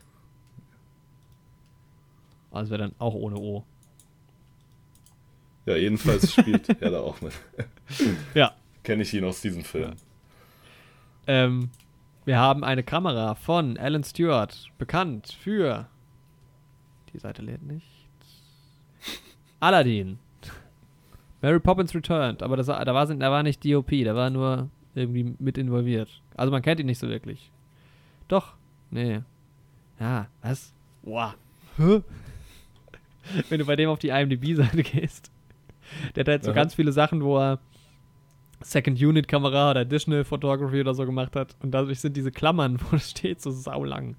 Also wäre dann auch ohne O. Ja, jedenfalls spielt er da auch mit. ja. Kenne ich ihn aus diesem Film. Ja. Ähm, wir haben eine Kamera von Alan Stewart, bekannt für. Die Seite lädt nicht. Aladdin. Mary Poppins Returned, aber das, da, war, da war nicht DOP, da war nur irgendwie mit involviert. Also man kennt ihn nicht so wirklich. Doch. Nee. Ja, was? Wow. Wenn du bei dem auf die IMDb-Seite gehst. Der hat halt so Aha. ganz viele Sachen, wo er Second Unit Kamera oder Additional Photography oder so gemacht hat. Und dadurch sind diese Klammern, wo es steht, so saulang.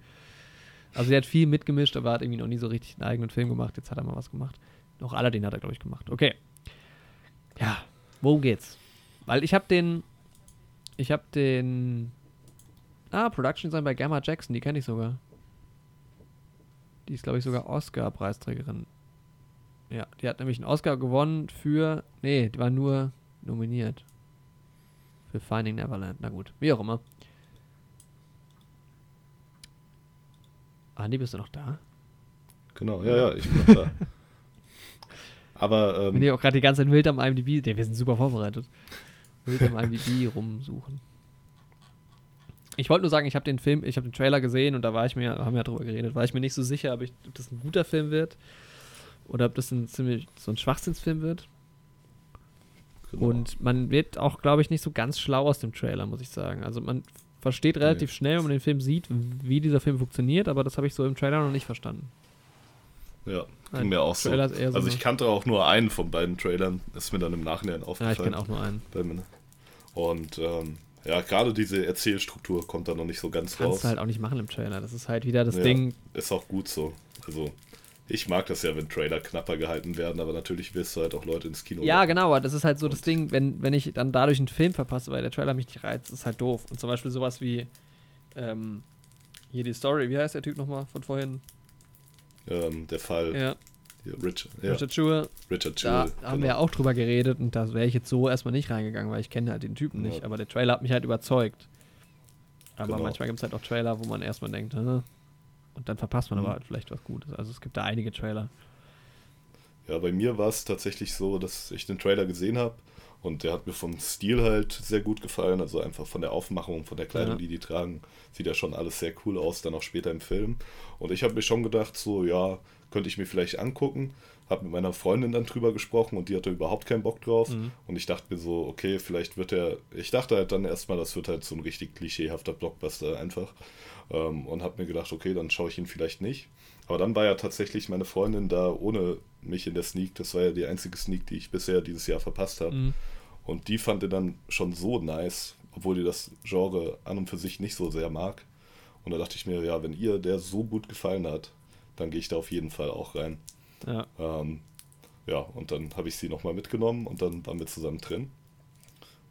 Also er hat viel mitgemischt, aber er hat irgendwie noch nie so richtig einen eigenen Film gemacht. Jetzt hat er mal was gemacht. Noch Aladdin hat er, glaube ich, gemacht. Okay. Ja, worum geht's? Weil ich habe den ich habe den. Ah, Production Design bei Gamma Jackson, die kenne ich sogar. Die ist, glaube ich, sogar Oscar-Preisträgerin. Ja, die hat nämlich einen Oscar gewonnen für. Nee, die war nur nominiert. Für Finding Neverland. Na gut, wie auch immer. Andi, bist du noch da? Genau, ja, ja, ich bin noch da. Aber. Ähm, Wenn ihr auch gerade die ganze Zeit wild am IMDb. Wir sind super vorbereitet. Wild am IMDb rumsuchen. Ich wollte nur sagen, ich habe den Film, ich habe den Trailer gesehen und da war ich mir, haben wir ja drüber geredet, war ich mir nicht so sicher, ob, ich, ob das ein guter Film wird oder ob das ein ziemlich so ein Schwachsinnsfilm wird. Genau. Und man wird auch, glaube ich, nicht so ganz schlau aus dem Trailer, muss ich sagen. Also man versteht relativ nee. schnell, wenn man den Film sieht, wie dieser Film funktioniert, aber das habe ich so im Trailer noch nicht verstanden. Ja, ging mir auch so. so. Also ich kannte auch nur einen von beiden Trailern, ist mir dann im Nachhinein aufgefallen. Ja, ich kenne auch nur einen. Und ähm, ja, gerade diese Erzählstruktur kommt da noch nicht so ganz Kannst raus. Kannst du halt auch nicht machen im Trailer. Das ist halt wieder das ja, Ding. Ist auch gut so. Also ich mag das ja, wenn Trailer knapper gehalten werden, aber natürlich wirst du halt auch Leute ins Kino. Ja, machen. genau, aber das ist halt so das Ding, wenn, wenn ich dann dadurch einen Film verpasse, weil der Trailer mich nicht reizt, ist halt doof. Und zum Beispiel sowas wie ähm, hier die Story, wie heißt der Typ nochmal von vorhin? Ähm, der Fall. Ja. Richard, ja. Richard Schur. Richard Schur. Da genau. haben wir ja auch drüber geredet und da wäre ich jetzt so erstmal nicht reingegangen, weil ich kenne halt den Typen ja. nicht. Aber der Trailer hat mich halt überzeugt. Aber genau. manchmal gibt es halt auch Trailer, wo man erstmal denkt, Hä? Und dann verpasst man mhm. aber halt vielleicht was Gutes. Also es gibt da einige Trailer. Ja, bei mir war es tatsächlich so, dass ich den Trailer gesehen habe und der hat mir vom Stil halt sehr gut gefallen. Also einfach von der Aufmachung, von der Kleidung, ja. die die tragen, sieht ja schon alles sehr cool aus, dann auch später im Film. Und ich habe mir schon gedacht, so, ja, könnte ich mir vielleicht angucken. Habe mit meiner Freundin dann drüber gesprochen und die hatte überhaupt keinen Bock drauf. Mhm. Und ich dachte mir so, okay, vielleicht wird er. Ich dachte halt dann erstmal, das wird halt so ein richtig klischeehafter Blockbuster einfach. Ähm, und habe mir gedacht, okay, dann schaue ich ihn vielleicht nicht. Aber dann war ja tatsächlich meine Freundin da ohne mich in der Sneak. Das war ja die einzige Sneak, die ich bisher dieses Jahr verpasst habe. Mhm. Und die fand er dann schon so nice, obwohl die das Genre an und für sich nicht so sehr mag. Und da dachte ich mir, ja, wenn ihr der so gut gefallen hat, dann gehe ich da auf jeden Fall auch rein. Ja. Ähm, ja, und dann habe ich sie nochmal mitgenommen und dann waren wir zusammen drin.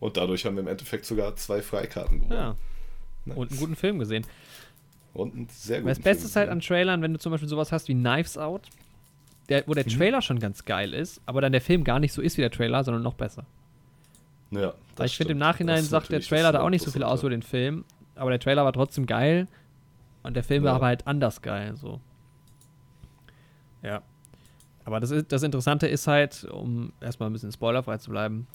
Und dadurch haben wir im Endeffekt sogar zwei Freikarten gewonnen. Ja. Nice. Und einen guten Film gesehen. Und einen sehr guten Das Beste ist halt an Trailern, wenn du zum Beispiel sowas hast wie Knives Out, der, wo der mhm. Trailer schon ganz geil ist, aber dann der Film gar nicht so ist wie der Trailer, sondern noch besser. Ja. ich finde, im Nachhinein sagt der Trailer da auch nicht so viel aus über den Film, aber der Trailer war trotzdem geil und der Film ja. war aber halt anders geil. So. Ja. Aber das, ist, das Interessante ist halt, um erstmal ein bisschen spoilerfrei zu bleiben,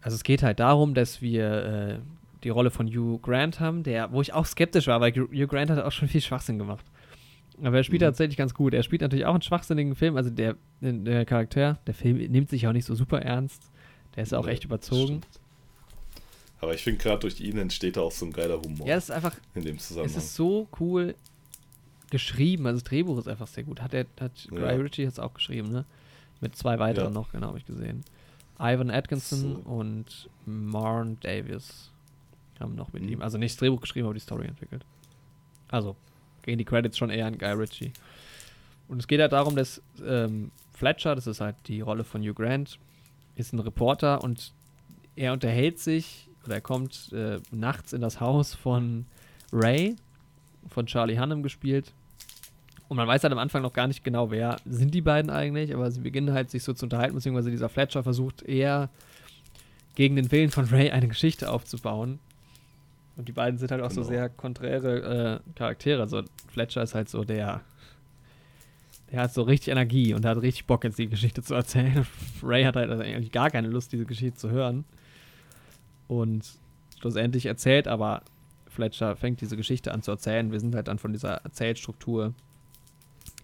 also es geht halt darum, dass wir äh, die Rolle von Hugh Grant haben, der, wo ich auch skeptisch war, weil Hugh Grant hat auch schon viel Schwachsinn gemacht. Aber er spielt mhm. tatsächlich ganz gut. Er spielt natürlich auch einen schwachsinnigen Film. Also der, der Charakter, der Film nimmt sich auch nicht so super ernst. Der ist auch ja, echt überzogen. Aber ich finde gerade durch ihn entsteht da auch so ein geiler Humor. Ja, es ist einfach. In dem Zusammenhang. Es ist so cool geschrieben. Also das Drehbuch ist einfach sehr gut. Hat der, hat ja. Guy Ritchie jetzt auch geschrieben, ne? Mit zwei weiteren ja. noch, genau, habe ich gesehen. Ivan Atkinson so. und Marn Davis haben noch mit mhm. ihm, also nicht das Drehbuch geschrieben, aber die Story entwickelt. Also, gehen die Credits schon eher an Guy Ritchie. Und es geht halt darum, dass ähm, Fletcher, das ist halt die Rolle von Hugh Grant, ist ein Reporter und er unterhält sich oder er kommt äh, nachts in das Haus von Ray, von Charlie Hunnam gespielt. Und man weiß halt am Anfang noch gar nicht genau, wer sind die beiden eigentlich, aber sie beginnen halt sich so zu unterhalten, beziehungsweise dieser Fletcher versucht eher gegen den Willen von Ray eine Geschichte aufzubauen. Und die beiden sind halt auch genau. so sehr konträre äh, Charaktere. Also Fletcher ist halt so der, der hat so richtig Energie und hat richtig Bock, jetzt die Geschichte zu erzählen. Ray hat halt eigentlich gar keine Lust, diese Geschichte zu hören. Und schlussendlich erzählt aber Fletcher, fängt diese Geschichte an zu erzählen. Wir sind halt dann von dieser Erzählstruktur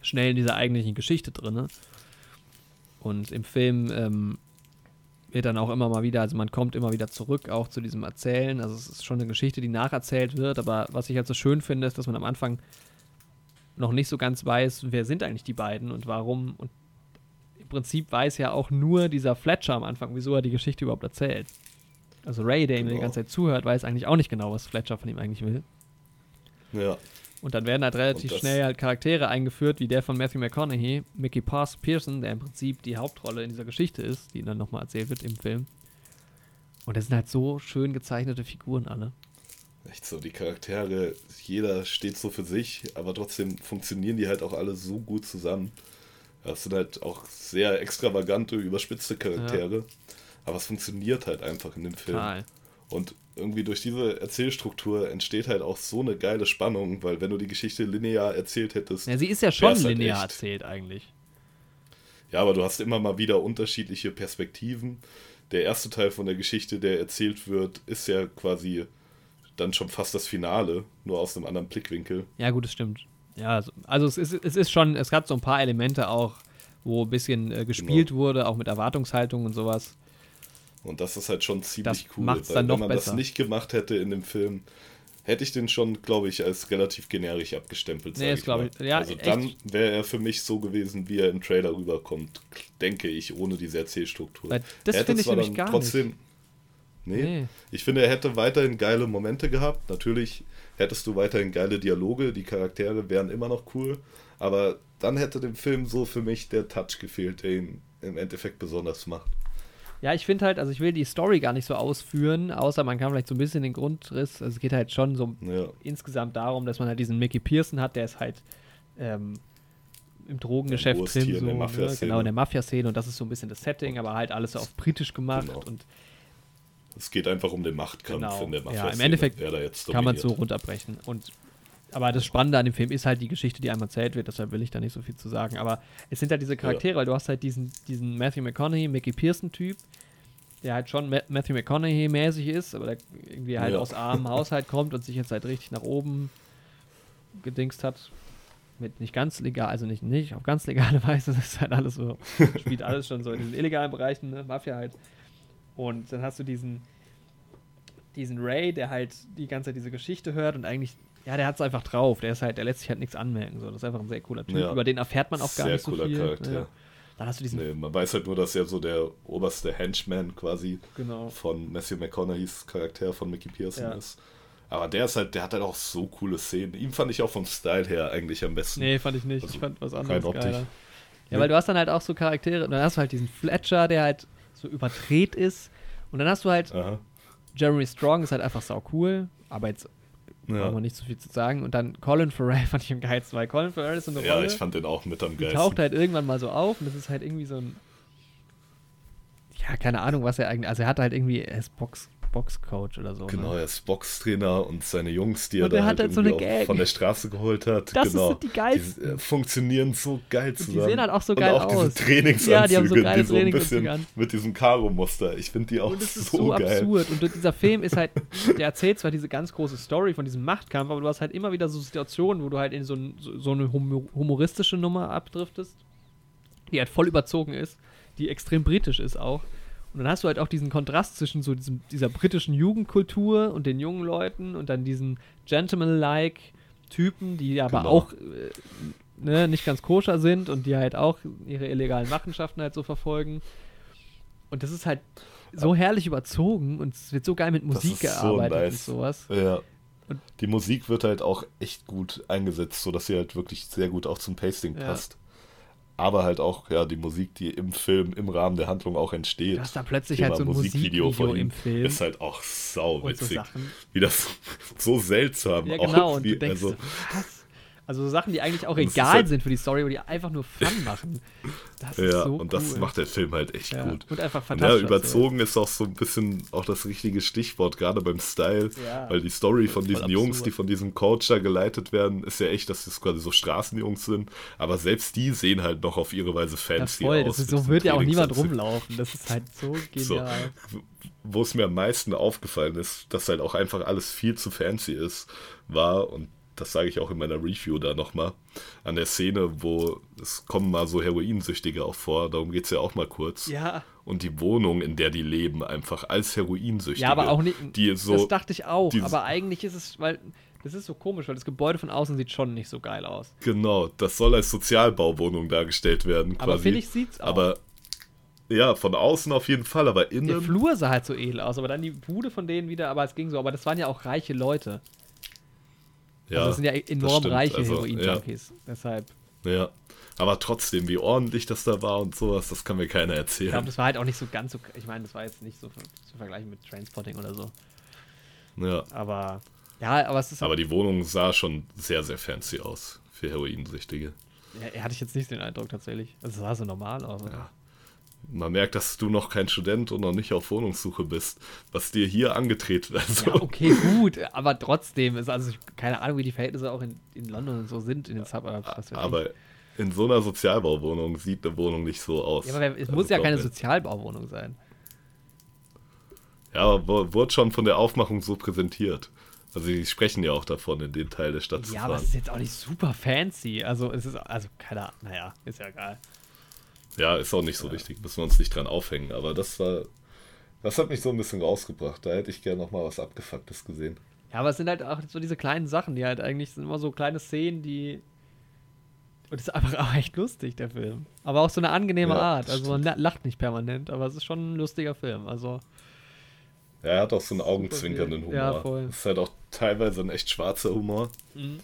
schnell in dieser eigentlichen Geschichte drin. Und im Film ähm, wird dann auch immer mal wieder, also man kommt immer wieder zurück auch zu diesem Erzählen. Also es ist schon eine Geschichte, die nacherzählt wird, aber was ich halt so schön finde, ist, dass man am Anfang noch nicht so ganz weiß, wer sind eigentlich die beiden und warum. Und im Prinzip weiß ja auch nur dieser Fletcher am Anfang, wieso er die Geschichte überhaupt erzählt. Also Ray, der ihm genau. die ganze Zeit zuhört, weiß eigentlich auch nicht genau, was Fletcher von ihm eigentlich will. Ja. Und dann werden halt relativ schnell halt Charaktere eingeführt, wie der von Matthew McConaughey, Mickey Pass Pearson, der im Prinzip die Hauptrolle in dieser Geschichte ist, die dann nochmal erzählt wird im Film. Und das sind halt so schön gezeichnete Figuren alle. Echt so, die Charaktere, jeder steht so für sich, aber trotzdem funktionieren die halt auch alle so gut zusammen. Das sind halt auch sehr extravagante, überspitzte Charaktere. Ja. Aber es funktioniert halt einfach in dem Film. Total. Und irgendwie durch diese Erzählstruktur entsteht halt auch so eine geile Spannung, weil wenn du die Geschichte linear erzählt hättest. Ja, sie ist ja schon halt linear halt erzählt eigentlich. Ja, aber du hast immer mal wieder unterschiedliche Perspektiven. Der erste Teil von der Geschichte, der erzählt wird, ist ja quasi dann schon fast das Finale, nur aus einem anderen Blickwinkel. Ja, gut, das stimmt. Ja, also, also es, ist, es ist schon, es hat so ein paar Elemente auch, wo ein bisschen äh, gespielt genau. wurde, auch mit Erwartungshaltung und sowas. Und das ist halt schon ziemlich das cool. Macht's dann noch wenn man besser. das nicht gemacht hätte in dem Film, hätte ich den schon, glaube ich, als relativ generisch abgestempelt. Nee, ist glaube ich. Ja, also dann wäre er für mich so gewesen, wie er im Trailer rüberkommt, denke ich, ohne diese Erzählstruktur. Weil das finde ich nämlich gar trotzdem, nicht. Nee, nee, ich finde, er hätte weiterhin geile Momente gehabt. Natürlich hättest du weiterhin geile Dialoge, die Charaktere wären immer noch cool, aber dann hätte dem Film so für mich der Touch gefehlt, der ihn im Endeffekt besonders macht. Ja, ich finde halt, also ich will die Story gar nicht so ausführen, außer man kann vielleicht so ein bisschen den Grundriss, also es geht halt schon so ja. insgesamt darum, dass man halt diesen Mickey Pearson hat, der ist halt ähm, im Drogengeschäft drin, so, in ne? genau, in der Mafia-Szene und das ist so ein bisschen das Setting, aber halt alles so auf britisch gemacht genau. und es geht einfach um den Machtkampf genau. in der Mafia. Ja, im Endeffekt kann man es so runterbrechen. Und aber das Spannende an dem Film ist halt die Geschichte, die einmal erzählt wird, deshalb will ich da nicht so viel zu sagen. Aber es sind halt diese Charaktere, ja. weil du hast halt diesen, diesen Matthew McConaughey, Mickey Pearson-Typ, der halt schon Matthew McConaughey-mäßig ist, aber der irgendwie halt ja. aus armem Haushalt kommt und sich jetzt halt richtig nach oben gedingst hat. Mit nicht ganz legal, also nicht, nicht auf ganz legale Weise, das ist halt alles so, spielt alles schon so in den illegalen Bereichen, ne? Mafia halt. Und dann hast du diesen, diesen Ray, der halt die ganze Zeit diese Geschichte hört und eigentlich ja, der hat es einfach drauf. Der ist halt, der lässt sich halt nichts anmerken. So. Das ist einfach ein sehr cooler Typ. Ja. Über den erfährt man auch gar sehr nicht so cooler viel. Charakter. Ja. Dann hast du diesen. Nee, man weiß halt nur, dass er so der oberste Henchman quasi genau. von Matthew McConaugheys Charakter von Mickey Pearson ja. ist. Aber der ist halt, der hat halt auch so coole Szenen. Ihm fand ich auch vom Style her eigentlich am besten. Nee, fand ich nicht. Also ich fand was anderes geiler. Ja, weil du hast dann halt auch so Charaktere, dann hast du halt diesen Fletcher, der halt so überdreht ist. Und dann hast du halt Aha. Jeremy Strong, ist halt einfach sau cool, aber jetzt ja. Brauchen wir nicht so viel zu sagen. Und dann Colin Farrell fand ich am geilsten, weil Colin Farrell ist so eine Rolle. Ja, ich fand den auch mit am geilsten. taucht halt irgendwann mal so auf und das ist halt irgendwie so ein. Ja, keine Ahnung, was er eigentlich. Also er hat halt irgendwie. Er ist Box, Boxcoach oder so. Genau, ne? er ist Boxtrainer und seine Jungs, die und er da halt, halt so von der Straße geholt hat. Das genau. sind die geilsten. Die äh, funktionieren so geil zusammen. Und die sehen halt auch so geil und auch aus. Diese Trainingsanzüge, ja, die haben so geile die so ein bisschen an. mit diesem Karo-Muster. Ich finde die auch und das ist so, so geil. absurd. Und dieser Film ist halt, der erzählt zwar diese ganz große Story von diesem Machtkampf, aber du hast halt immer wieder so Situationen, wo du halt in so, so, so eine humoristische Nummer abdriftest, die halt voll überzogen ist, die extrem britisch ist auch. Und dann hast du halt auch diesen Kontrast zwischen so diesem, dieser britischen Jugendkultur und den jungen Leuten und dann diesen Gentleman-like Typen, die aber genau. auch äh, ne, nicht ganz koscher sind und die halt auch ihre illegalen Machenschaften halt so verfolgen. Und das ist halt so herrlich überzogen und es wird so geil mit Musik gearbeitet so nice. und sowas. Ja. Und die Musik wird halt auch echt gut eingesetzt, sodass sie halt wirklich sehr gut auch zum Pasting ja. passt aber halt auch ja die Musik, die im Film im Rahmen der Handlung auch entsteht. Dass da plötzlich Thema halt so ein Musikvideo, Musikvideo im Film ist halt auch sau witzig, so wie das so seltsam ja, genau, auch und du denkst, also, was? Also so Sachen, die eigentlich auch egal halt sind für die Story, wo die einfach nur Fun machen. Das ja, ist so und das macht der Film halt echt ja, gut. Und einfach fantastisch. Ja, überzogen ist auch so ein bisschen auch das richtige Stichwort, gerade beim Style. Ja, weil die Story von diesen Jungs, die von diesem Coach da geleitet werden, ist ja echt, dass das quasi so Straßenjungs sind. Aber selbst die sehen halt noch auf ihre Weise fancy ja, voll. aus. Ist, so wird ja auch niemand rumlaufen. Das ist halt so genial. So, wo es mir am meisten aufgefallen ist, dass halt auch einfach alles viel zu fancy ist, war, und das sage ich auch in meiner Review da nochmal, an der Szene, wo es kommen mal so Heroinsüchtige auch vor, darum geht es ja auch mal kurz. Ja. Und die Wohnung, in der die leben, einfach als Heroinsüchtige. Ja, aber auch nicht. Die so, das dachte ich auch, aber eigentlich ist es, weil. Das ist so komisch, weil das Gebäude von außen sieht schon nicht so geil aus. Genau, das soll als Sozialbauwohnung dargestellt werden. Quasi. Aber finde ich, sieht's auch. Aber ja, von außen auf jeden Fall, aber innen. Der Flur sah halt so edel aus, aber dann die Bude von denen wieder, aber es ging so. Aber das waren ja auch reiche Leute. Ja, also das sind ja enorm reiche also, Heroin-Junkies. Ja. Deshalb. Ja. Aber trotzdem, wie ordentlich das da war und sowas, das kann mir keiner erzählen. Ich glaube, das war halt auch nicht so ganz so. Ich meine, das war jetzt nicht so zu vergleichen mit Transporting oder so. Ja. Aber. Ja, aber es ist. Aber die Wohnung sah schon sehr, sehr fancy aus für Heroinsüchtige. Ja, hatte ich jetzt nicht den Eindruck tatsächlich. Also, es sah so normal aus. Ja. Man merkt, dass du noch kein Student und noch nicht auf Wohnungssuche bist, was dir hier angedreht wird. Also. Ja, okay, gut, aber trotzdem ist also keine Ahnung, wie die Verhältnisse auch in, in London so sind in den Suburbs. Aber in so einer Sozialbauwohnung sieht eine Wohnung nicht so aus. Ja, aber es muss ja keine Sozialbauwohnung sein. Ja, aber wurde schon von der Aufmachung so präsentiert. Also die sprechen ja auch davon, in den Teil der Stadt ja, zu fahren. Ja, aber es ist jetzt auch nicht super fancy. Also es ist, also keine Ahnung, naja, ist ja egal. Ja, ist auch nicht so ja. wichtig, müssen wir uns nicht dran aufhängen. Aber das war, das hat mich so ein bisschen rausgebracht. Da hätte ich gerne nochmal was Abgefucktes gesehen. Ja, aber es sind halt auch so diese kleinen Sachen, die halt eigentlich sind immer so kleine Szenen, die. Und es ist einfach auch echt lustig, der Film. Aber auch so eine angenehme ja, Art. Also man lacht nicht permanent, aber es ist schon ein lustiger Film. Also. Ja, er hat auch so einen augenzwinkernden Humor. Ja, voll. Das ist halt auch teilweise ein echt schwarzer Humor. Mhm.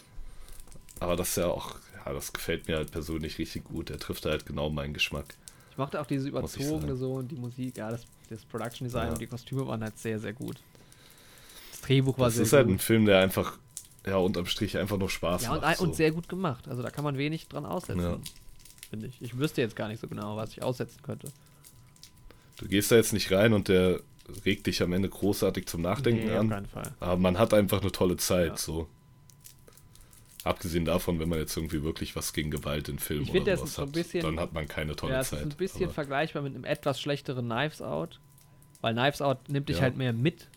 Aber das ist ja auch, ja, das gefällt mir halt persönlich richtig gut. Er trifft halt genau meinen Geschmack. Ich mochte auch diese überzogene so und die Musik, ja, das, das Production Design ja. und die Kostüme waren halt sehr, sehr gut. Das Drehbuch war das sehr gut. Das ist halt ein Film, der einfach, ja, unterm Strich einfach nur Spaß ja, macht. Ja, und, so. und, sehr gut gemacht. Also da kann man wenig dran aussetzen, ja. finde ich. Ich wüsste jetzt gar nicht so genau, was ich aussetzen könnte. Du gehst da jetzt nicht rein und der regt dich am Ende großartig zum Nachdenken nee, an. Aber man hat einfach eine tolle Zeit, so. Abgesehen davon, wenn man jetzt irgendwie wirklich was gegen Gewalt in Filmen ich oder sowas hat, bisschen, dann hat man keine tolle ja, Zeit. Das ist ein bisschen aber. vergleichbar mit einem etwas schlechteren Knives Out, weil Knives Out nimmt dich ja. halt mehr mit.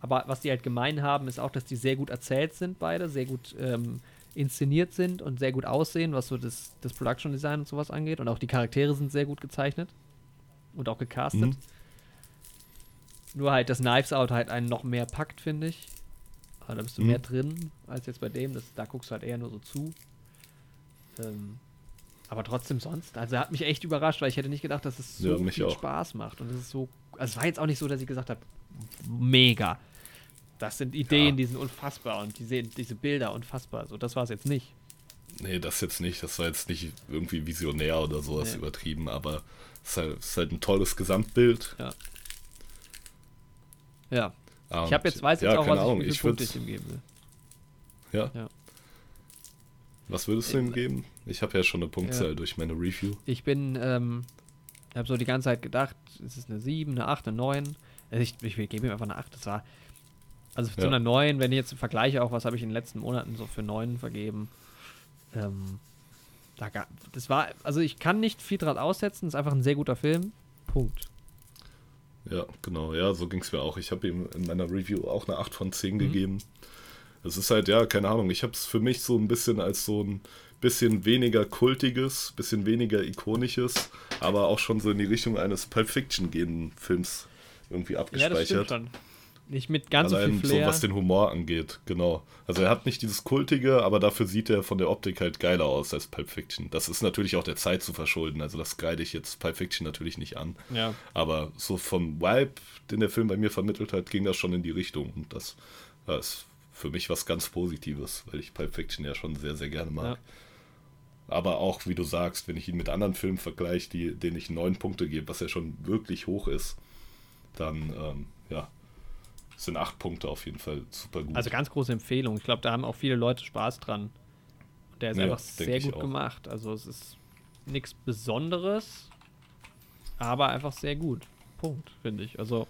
Aber was die halt gemein haben, ist auch, dass die sehr gut erzählt sind, beide, sehr gut ähm, inszeniert sind und sehr gut aussehen, was so das, das Production Design und sowas angeht. Und auch die Charaktere sind sehr gut gezeichnet und auch gecastet. Mhm. Nur halt, dass Knives Out halt einen noch mehr packt, finde ich. Also da bist du mhm. mehr drin als jetzt bei dem. Das, da guckst du halt eher nur so zu. Ähm, aber trotzdem sonst. Also er hat mich echt überrascht, weil ich hätte nicht gedacht, dass es so ja, viel auch. Spaß macht. Und es ist so. Also es war jetzt auch nicht so, dass ich gesagt habe, mega. Das sind Ideen, ja. die sind unfassbar und die sehen diese Bilder unfassbar. So, das war es jetzt nicht. Nee, das jetzt nicht. Das war jetzt nicht irgendwie visionär oder sowas nee. übertrieben, aber es ist, halt, es ist halt ein tolles Gesamtbild. Ja. Ja. Und, ich habe jetzt weiß jetzt ja, auch, was Ahnung, ich, wie Punkte ich ihm geben will. Ja. ja. Was würdest du ihm geben? Ich habe ja schon eine Punktzahl ja. durch meine Review. Ich bin, ähm, habe so die ganze Zeit gedacht, ist es eine 7, eine 8, eine 9? Also ich, ich gebe ihm einfach eine 8. Das war, also zu ja. einer 9, wenn ich jetzt vergleiche, auch was habe ich in den letzten Monaten so für 9 vergeben. Ähm, da, das war, also ich kann nicht viel dran aussetzen, ist einfach ein sehr guter Film. Punkt. Ja, genau. Ja, so ging es mir auch. Ich habe ihm in meiner Review auch eine 8 von 10 mhm. gegeben. Es ist halt, ja, keine Ahnung. Ich habe es für mich so ein bisschen als so ein bisschen weniger kultiges, bisschen weniger ikonisches, aber auch schon so in die Richtung eines Pulp Fiction gehenden Films irgendwie abgespeichert. Ja, das stimmt schon. Nicht mit ganz Allein so viel Flair. so was den Humor angeht, genau. Also er hat nicht dieses Kultige, aber dafür sieht er von der Optik halt geiler aus als Pulp Fiction. Das ist natürlich auch der Zeit zu verschulden, also das greide ich jetzt Pulp Fiction natürlich nicht an. Ja. Aber so vom Vibe, den der Film bei mir vermittelt hat, ging das schon in die Richtung. Und das, das ist für mich was ganz Positives, weil ich Pulp Fiction ja schon sehr, sehr gerne mag. Ja. Aber auch, wie du sagst, wenn ich ihn mit anderen Filmen vergleiche, die, denen ich neun Punkte gebe, was ja schon wirklich hoch ist, dann, ähm, ja, sind acht Punkte auf jeden Fall super gut. Also ganz große Empfehlung. Ich glaube, da haben auch viele Leute Spaß dran. Der ist ja, einfach sehr gut gemacht. Also es ist nichts Besonderes, aber einfach sehr gut. Punkt, finde ich. Also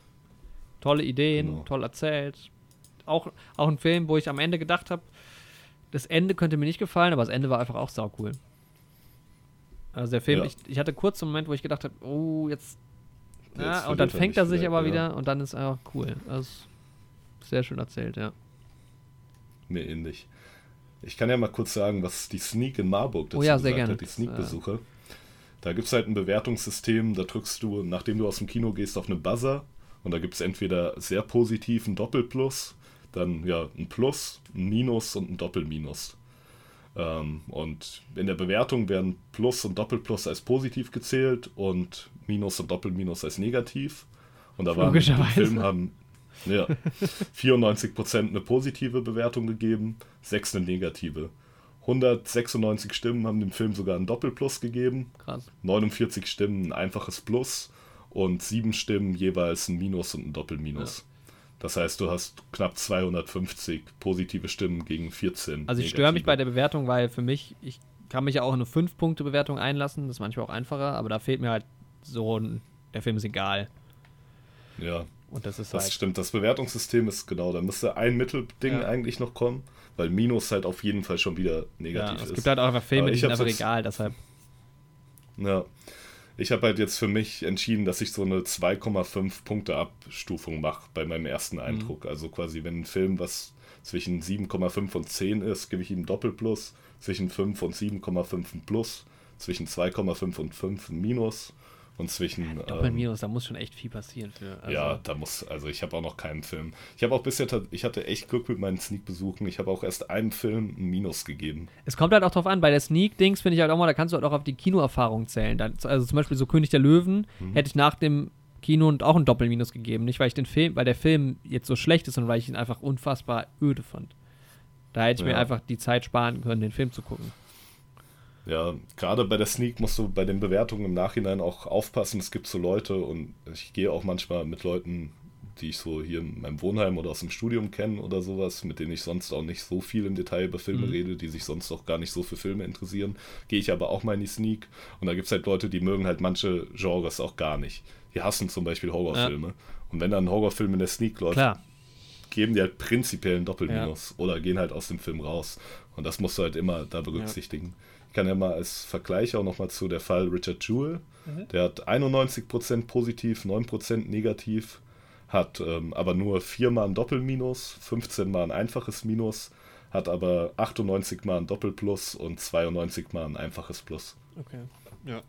tolle Ideen, genau. toll erzählt. Auch, auch ein Film, wo ich am Ende gedacht habe, das Ende könnte mir nicht gefallen, aber das Ende war einfach auch sau cool. Also der Film, ja. ich, ich hatte kurz einen Moment, wo ich gedacht habe, oh, jetzt. Ja, und dann fängt er sich aber ja. wieder und dann ist er auch cool. Also sehr schön erzählt, ja. Mir ähnlich. Ich kann ja mal kurz sagen, was die Sneak in Marburg dazu oh ja, sehr gesagt gerne. hat, die Sneak-Besucher. Da gibt es halt ein Bewertungssystem, da drückst du, nachdem du aus dem Kino gehst, auf eine Buzzer und da gibt es entweder sehr positiv ein Doppelplus, dann ja ein Plus, ein Minus und ein Doppelminus. Ähm, und in der Bewertung werden Plus und Doppelplus als positiv gezählt und Minus und Doppelminus als negativ. Und da waren im Film haben ja. 94% eine positive Bewertung gegeben, 6 eine negative. 196 Stimmen haben dem Film sogar ein Doppelplus gegeben. Krass. 49 Stimmen ein einfaches Plus und 7 Stimmen jeweils ein Minus und ein Doppelminus. Ja. Das heißt, du hast knapp 250 positive Stimmen gegen 14. Also ich störe mich bei der Bewertung, weil für mich, ich kann mich ja auch in eine 5-Punkte-Bewertung einlassen, das ist manchmal auch einfacher, aber da fehlt mir halt so ein, der Film ist egal. Ja. Und das ist das halt stimmt, das Bewertungssystem ist genau, da müsste ein Mittelding ja. eigentlich noch kommen, weil Minus halt auf jeden Fall schon wieder negativ ja, es ist. gibt halt auch einfach Filme, die sind einfach egal, deshalb. Ja. Ich habe halt jetzt für mich entschieden, dass ich so eine 2,5 Punkte Abstufung mache bei meinem ersten mhm. Eindruck. Mhm. Also quasi, wenn ein Film was zwischen 7,5 und 10 ist, gebe ich ihm Doppelplus, zwischen 5 und 7,5 ein Plus, zwischen 2,5 und 5 ein Minus und zwischen. Ja, Doppelminus, ähm, da muss schon echt viel passieren für. Also ja, da muss, also ich habe auch noch keinen Film. Ich habe auch bisher, ich hatte echt Glück mit meinen Sneak-Besuchen. Ich habe auch erst einem Film ein Minus gegeben. Es kommt halt auch drauf an, bei der Sneak-Dings finde ich halt auch mal, da kannst du halt auch auf die Kinoerfahrung zählen. Also zum Beispiel so König der Löwen mhm. hätte ich nach dem Kino und auch ein Doppelminus gegeben. Nicht, weil ich den Film, weil der Film jetzt so schlecht ist, sondern weil ich ihn einfach unfassbar öde fand. Da hätte ich ja. mir einfach die Zeit sparen können, den Film zu gucken. Ja, gerade bei der Sneak musst du bei den Bewertungen im Nachhinein auch aufpassen. Es gibt so Leute und ich gehe auch manchmal mit Leuten, die ich so hier in meinem Wohnheim oder aus dem Studium kenne oder sowas, mit denen ich sonst auch nicht so viel im Detail über Filme mhm. rede, die sich sonst auch gar nicht so für Filme interessieren. Gehe ich aber auch mal in die Sneak und da gibt es halt Leute, die mögen halt manche Genres auch gar nicht. Die hassen zum Beispiel Horrorfilme. Ja. Und wenn dann ein Horrorfilm in der Sneak läuft, Klar. geben die halt prinzipiell einen Doppelminus ja. oder gehen halt aus dem Film raus. Und das musst du halt immer da berücksichtigen. Ja. Ich kann ja mal als Vergleich auch nochmal zu der Fall Richard Jewell. Mhm. Der hat 91% positiv, 9% negativ, hat ähm, aber nur viermal ein Doppelminus, 15 mal ein einfaches Minus, hat aber 98 mal ein Doppelplus und 92 mal ein einfaches Plus. Okay, ja.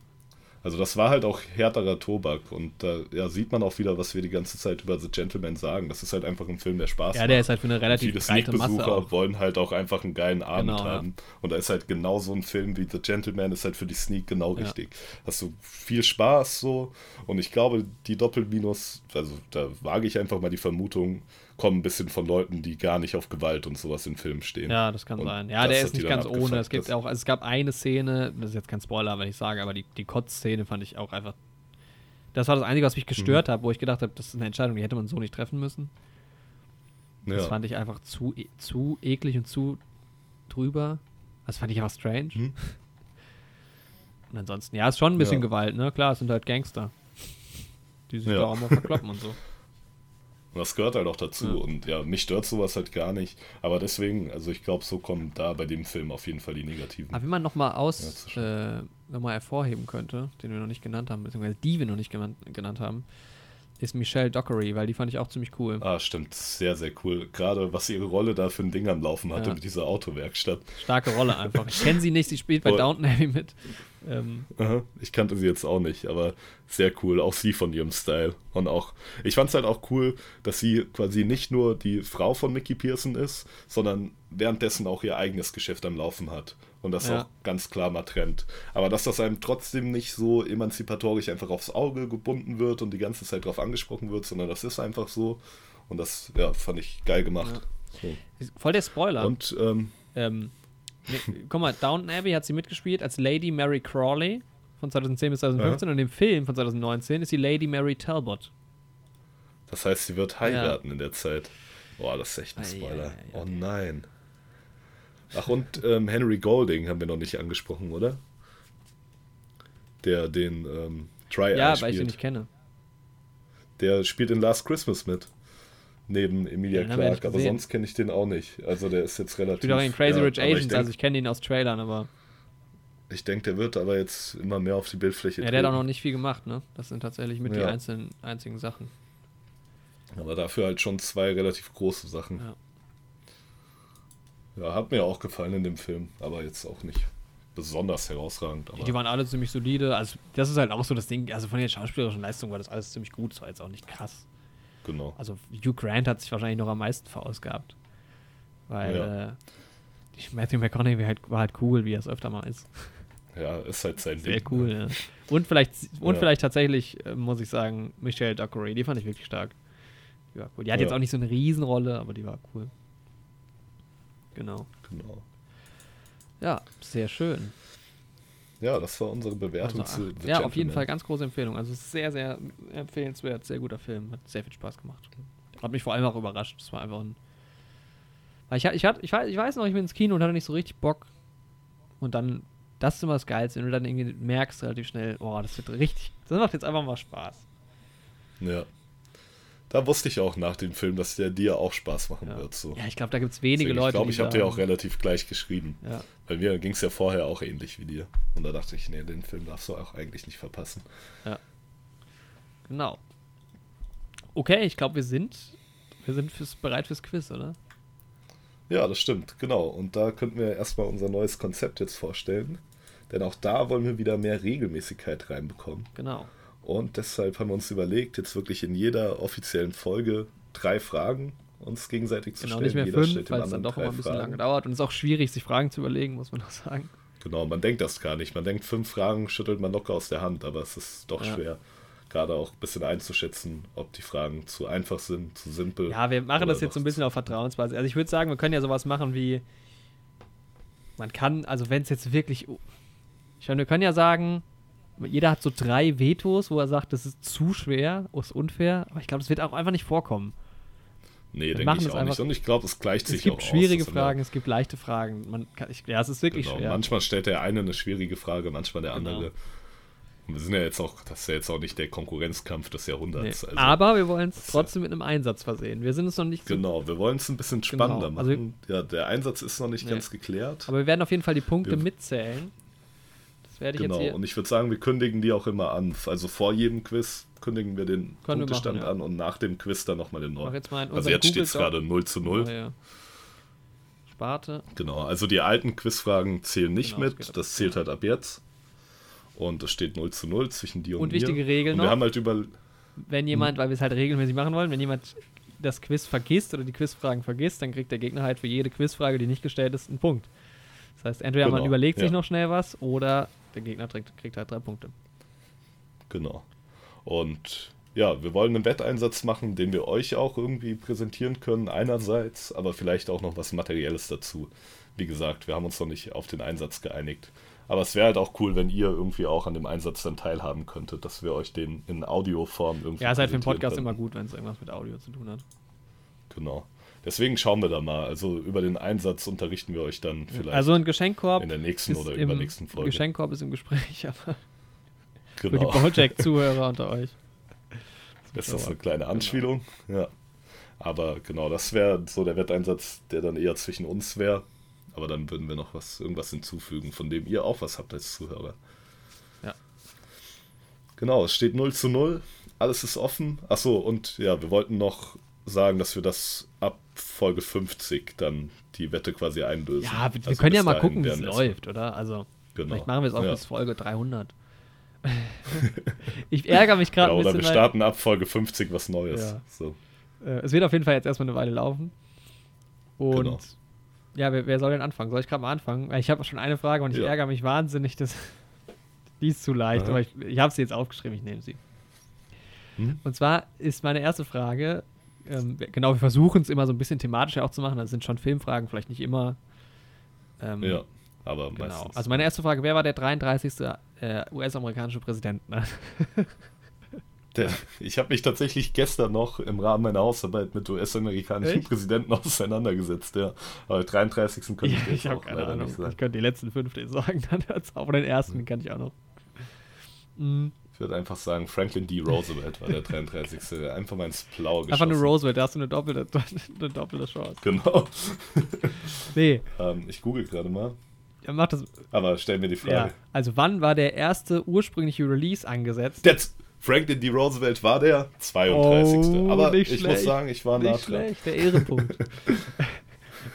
Also das war halt auch härterer Tobak und da ja, sieht man auch wieder, was wir die ganze Zeit über The Gentleman sagen. Das ist halt einfach ein Film, der Spaß macht. Ja, der ist halt für eine relativ Viele breite Masse wollen halt auch einfach einen geilen Abend genau, haben. Ja. Und da ist halt genau so ein Film wie The Gentleman ist halt für die Sneak genau richtig. Hast du viel Spaß so und ich glaube, die Doppelminus, also da wage ich einfach mal die Vermutung, kommen ein bisschen von Leuten, die gar nicht auf Gewalt und sowas in Filmen stehen. Ja, das kann und sein. Ja, der ist nicht ganz ohne. Es gibt auch, also es gab eine Szene, das ist jetzt kein Spoiler, wenn ich sage, aber die, die Kotz-Szene fand ich auch einfach. Das war das Einzige, was mich gestört mhm. hat, wo ich gedacht habe, das ist eine Entscheidung, die hätte man so nicht treffen müssen. Das ja. fand ich einfach zu, e, zu eklig und zu drüber. Das fand ich auch strange. Mhm. Und ansonsten, ja, ist schon ein bisschen ja. Gewalt, ne? Klar, es sind halt Gangster. Die sich ja. da auch mal verkloppen und so. Und das gehört halt auch dazu. Ja. Und ja, mich stört sowas halt gar nicht. Aber deswegen, also ich glaube, so kommen da bei dem Film auf jeden Fall die negativen. Aber wie man nochmal aus, ja, äh, nochmal hervorheben könnte, den wir noch nicht genannt haben, beziehungsweise die wir noch nicht genannt, genannt haben, ist Michelle Dockery, weil die fand ich auch ziemlich cool. Ah, stimmt. Sehr, sehr cool. Gerade was ihre Rolle da für ein Ding am Laufen hatte ja. mit dieser Autowerkstatt. Starke Rolle einfach. Ich kenne sie nicht, sie spielt bei Downton Abbey mit. Ähm. Ich kannte sie jetzt auch nicht, aber sehr cool. Auch sie von ihrem Style. Und auch, ich fand es halt auch cool, dass sie quasi nicht nur die Frau von Mickey Pearson ist, sondern währenddessen auch ihr eigenes Geschäft am Laufen hat. Und das ja. auch ganz klar mal trennt. Aber dass das einem trotzdem nicht so emanzipatorisch einfach aufs Auge gebunden wird und die ganze Zeit drauf angesprochen wird, sondern das ist einfach so. Und das, ja, fand ich geil gemacht. Ja. So. Voll der Spoiler. Und, ähm, ähm guck mal, Downton Abbey hat sie mitgespielt als Lady Mary Crawley von 2010 bis 2015 ja. und im Film von 2019 ist sie Lady Mary Talbot. Das heißt, sie wird heiraten ja. in der Zeit. Boah, das ist echt ein Spoiler. Ja, oh nein. Ach, und ähm, Henry Golding haben wir noch nicht angesprochen, oder? Der den ähm, Try Ja, weil ich ihn nicht kenne. Der spielt in Last Christmas mit neben Emilia den Clark, aber sonst kenne ich den auch nicht. Also der ist jetzt relativ. Spielt auch in Crazy ja, Rich Asians, also ich kenne ihn aus Trailern, aber. Ich denke, der wird aber jetzt immer mehr auf die Bildfläche Ja, der hat auch noch nicht viel gemacht, ne? Das sind tatsächlich mit ja. die einzelnen, einzigen Sachen. Aber dafür halt schon zwei relativ große Sachen. Ja. Ja, hat mir auch gefallen in dem Film, aber jetzt auch nicht besonders herausragend. die waren alle ziemlich solide. Also, das ist halt auch so das Ding. Also, von den schauspielerischen Leistungen war das alles ziemlich gut. Das war jetzt auch nicht krass. Genau. Also Hugh Grant hat sich wahrscheinlich noch am meisten verausgabt. Weil ja. äh, Matthew McConaughey war halt, war halt cool, wie er es öfter mal ist. Ja, ist halt sein Sehr Ding. cool, ja. Und vielleicht, und ja. vielleicht tatsächlich, äh, muss ich sagen, Michelle Dockery, die fand ich wirklich stark. Die war cool. Die hat ja. jetzt auch nicht so eine Riesenrolle, aber die war cool. Genau. Genau. Ja, sehr schön. Ja, das war unsere Bewertung also, zu The Ja, auf jeden Fall ganz große Empfehlung. Also sehr, sehr empfehlenswert, sehr guter Film. Hat sehr viel Spaß gemacht. Hat mich vor allem auch überrascht. Das war einfach ein. Ich, ich, ich, ich, ich weiß noch, ich bin ins Kino und hatte nicht so richtig Bock. Und dann, das ist immer das Geilste, wenn du dann irgendwie merkst relativ schnell, oh, das wird richtig, das macht jetzt einfach mal Spaß. Ja da wusste ich auch nach dem Film, dass der dir auch Spaß machen ja. wird. So. Ja, ich glaube, da gibt es wenige Deswegen, Leute. Ich glaube, ich habe dir auch relativ gleich geschrieben. Ja. Bei mir ging es ja vorher auch ähnlich wie dir. Und da dachte ich, nee, den Film darfst du auch eigentlich nicht verpassen. Ja. Genau. Okay, ich glaube, wir sind, wir sind fürs, bereit fürs Quiz, oder? Ja, das stimmt, genau. Und da könnten wir erstmal unser neues Konzept jetzt vorstellen. Denn auch da wollen wir wieder mehr Regelmäßigkeit reinbekommen. Genau. Und deshalb haben wir uns überlegt, jetzt wirklich in jeder offiziellen Folge drei Fragen uns gegenseitig zu genau, stellen. Nicht mehr Jeder fünf, weil es dann doch immer ein bisschen lange dauert. Und es ist auch schwierig, sich Fragen zu überlegen, muss man auch sagen. Genau, man denkt das gar nicht. Man denkt, fünf Fragen schüttelt man locker aus der Hand, aber es ist doch ja. schwer gerade auch ein bisschen einzuschätzen, ob die Fragen zu einfach sind, zu simpel. Ja, wir machen das jetzt so ein bisschen auf Vertrauensbasis. Also ich würde sagen, wir können ja sowas machen wie, man kann, also wenn es jetzt wirklich, ich meine, wir können ja sagen, jeder hat so drei Vetos, wo er sagt, das ist zu schwer, ist unfair, aber ich glaube, das wird auch einfach nicht vorkommen. Nee, denke ich auch nicht. Und ich glaube, es gleicht sich auch. Es gibt schwierige Fragen, es gibt leichte Fragen. Man kann, ich, ja, es ist wirklich genau. schwer. Manchmal stellt der eine eine schwierige Frage, manchmal der genau. andere. Und wir sind ja jetzt auch, das ist ja jetzt auch nicht der Konkurrenzkampf des Jahrhunderts. Nee. Also, Aber wir wollen es trotzdem mit einem Einsatz versehen. Wir sind es noch nicht so Genau, wir wollen es ein bisschen genau. spannender genau. machen. Also, ja, der Einsatz ist noch nicht nee. ganz geklärt. Aber wir werden auf jeden Fall die Punkte wir, mitzählen. Das werde ich genau, jetzt hier. und ich würde sagen, wir kündigen die auch immer an. Also vor jedem Quiz kündigen wir den Können Punktestand machen, ja. an und nach dem Quiz dann nochmal den neuen. Jetzt also jetzt steht es gerade 0 zu 0. Oh, ja. Sparte. Genau, also die alten Quizfragen zählen nicht genau, mit. Das, das zählt halt ab jetzt. Und es steht 0 zu 0 zwischen dir und, und mir. Und wichtige Regel und noch. Wir haben halt über. Wenn jemand, hm. weil wir es halt regelmäßig machen wollen, wenn jemand das Quiz vergisst oder die Quizfragen vergisst, dann kriegt der Gegner halt für jede Quizfrage, die nicht gestellt ist, einen Punkt. Das heißt, entweder genau, man überlegt sich ja. noch schnell was oder der Gegner kriegt, kriegt halt drei Punkte. Genau. Und ja, wir wollen einen Wetteinsatz machen, den wir euch auch irgendwie präsentieren können, einerseits, aber vielleicht auch noch was Materielles dazu. Wie gesagt, wir haben uns noch nicht auf den Einsatz geeinigt. Aber es wäre halt auch cool, wenn ihr irgendwie auch an dem Einsatz dann teilhaben könntet, dass wir euch den in Audioform irgendwie. Ja, ist halt für den Podcast können. immer gut, wenn es irgendwas mit Audio zu tun hat. Genau. Deswegen schauen wir da mal. Also über den Einsatz unterrichten wir euch dann vielleicht. Also ein Geschenkkorb. In der nächsten oder übernächsten Folge. Geschenkkorb ist im Gespräch, aber genau. für die Project-Zuhörer unter euch. Das, das ist eine kleine Anspielung, ja. Aber genau, das wäre so der Wetteinsatz, der dann eher zwischen uns wäre. Aber dann würden wir noch was, irgendwas hinzufügen, von dem ihr auch was habt als Zuhörer. Ja. Genau, es steht 0 zu 0. Alles ist offen. Achso, und ja, wir wollten noch sagen, dass wir das ab Folge 50 dann die Wette quasi einlösen. Ja, wir, also können ja mal gucken, wie es läuft, oder? Also, genau. vielleicht machen wir es auch ja. bis Folge 300. ich ärgere mich gerade ja, ein bisschen. Oder wir starten ab Folge 50 was Neues. Ja. So. Äh, es wird auf jeden Fall jetzt erstmal eine Weile laufen. Und genau. Ja, wer, wer soll denn anfangen? Soll ich gerade mal anfangen? Ich habe schon eine Frage und ich ja. ärgere mich wahnsinnig, dass die ist zu leicht, Aha. aber ich, ich habe sie jetzt aufgeschrieben, ich nehme sie. Hm? Und zwar ist meine erste Frage, ähm, genau, wir versuchen es immer so ein bisschen thematischer auch zu machen, das sind schon Filmfragen, vielleicht nicht immer. Ähm, ja, aber genau. meistens. Also meine erste Frage, wer war der 33. Äh, US-amerikanische Präsident? Der, ich habe mich tatsächlich gestern noch im Rahmen meiner Hausarbeit mit US-amerikanischen Präsidenten auseinandergesetzt. Ja. Aber 33. könnte ich, ja, ich habe keine Ahnung. Ich könnte die letzten fünf sagen, dann hört's auf. Oder den ersten mhm. kann ich auch noch. Mhm. Ich würde einfach sagen, Franklin D. Roosevelt war der 33. Einfach mal ins Blaue geschossen. Einfach nur Roosevelt, da hast du eine doppelte, eine doppelte Chance. Genau. nee. Ähm, ich google gerade mal. Ja, mach das. Aber stell mir die Frage. Ja. Also wann war der erste ursprüngliche Release angesetzt? That's Franklin D. Roosevelt war der 32. Oh, Aber ich schlecht. muss sagen, ich war nicht schlecht, der Ehrenpunkt.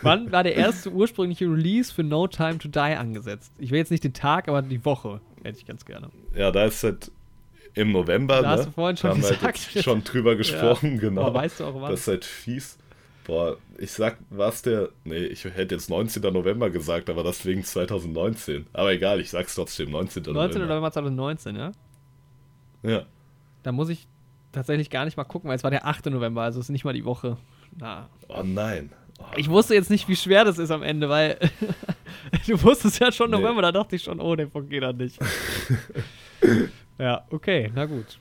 Wann war der erste ursprüngliche Release für No Time to Die angesetzt? Ich will jetzt nicht den Tag, aber die Woche hätte ich ganz gerne. Ja, da ist halt im November. Da ne? hast du vorhin schon da gesagt. Halt schon drüber gesprochen, ja. genau. Aber weißt du auch wann? Das ist halt fies. Boah, ich sag, was der. Nee, ich hätte jetzt 19. November gesagt, aber das wegen 2019. Aber egal, ich sag's trotzdem, 19. November. 19. November 2019, ja? Ja. Da muss ich tatsächlich gar nicht mal gucken, weil es war der 8. November, also es ist nicht mal die Woche. Na. Oh nein. Oh. Ich wusste jetzt nicht, wie schwer das ist am Ende, weil du wusstest ja schon November, nee. da dachte ich schon, oh, der Punkt geht dann nicht. ja, okay, na gut.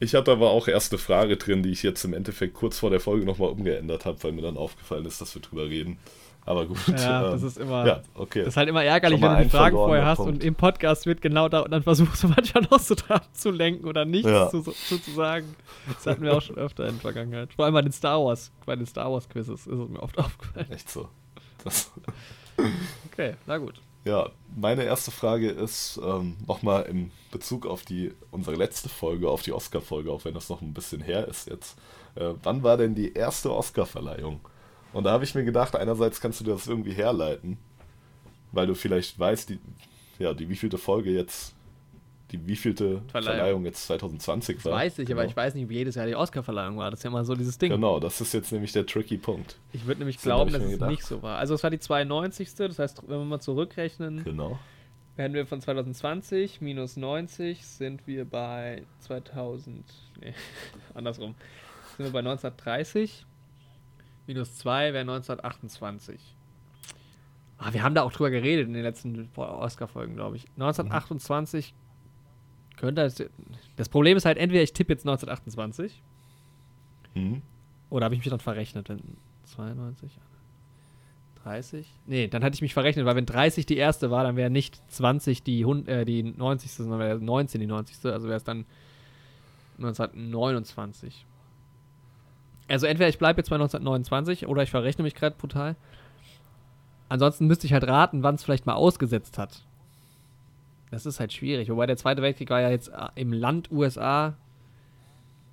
Ich hatte aber auch erste Frage drin, die ich jetzt im Endeffekt kurz vor der Folge nochmal umgeändert habe, weil mir dann aufgefallen ist, dass wir drüber reden. Aber gut. Ja, das ähm, ist immer. Ja, okay. Das ist halt immer ärgerlich, wenn du die Fragen vorher hast Punkt. und im Podcast wird genau da und dann versuchst du manchmal noch so dran zu lenken oder nichts ja. zu, zu, zu, sagen. Das hatten wir auch schon öfter in der Vergangenheit. Vor allem bei den Star Wars, bei den Star Wars Quizzes ist es mir oft aufgefallen. Echt so. Das okay, na gut. Ja, meine erste Frage ist ähm, nochmal im Bezug auf die unsere letzte Folge, auf die Oscar-Folge, auch wenn das noch ein bisschen her ist jetzt. Äh, wann war denn die erste Oscar-Verleihung? Und da habe ich mir gedacht, einerseits kannst du das irgendwie herleiten, weil du vielleicht weißt, die, ja, die wievielte Folge jetzt, die wievielte Verleihung, Verleihung jetzt 2020 das war. weiß ich, genau. aber ich weiß nicht, wie jedes Jahr die Oscar-Verleihung war. Das ist ja immer so dieses Ding. Genau, das ist jetzt nämlich der tricky Punkt. Ich würde nämlich das glauben, dass es gedacht. nicht so war. Also es war die 92. Das heißt, wenn wir mal zurückrechnen, genau. werden wir von 2020 minus 90 sind wir bei 2000, nee, andersrum, sind wir bei 1930 minus 2 wäre 1928. Ah, wir haben da auch drüber geredet in den letzten Oscar-Folgen, glaube ich. 1928 mhm. Könnte das. Das Problem ist halt, entweder ich tippe jetzt 1928 mhm. oder habe ich mich dann verrechnet, wenn 92, 30? Nee, dann hatte ich mich verrechnet, weil wenn 30 die erste war, dann wäre nicht 20 die, äh, die 90. sondern wäre 19 die 90. Also wäre es dann 1929. Also entweder ich bleibe jetzt bei 1929 oder ich verrechne mich gerade brutal. Ansonsten müsste ich halt raten, wann es vielleicht mal ausgesetzt hat. Das ist halt schwierig. Wobei der Zweite Weltkrieg war ja jetzt äh, im Land USA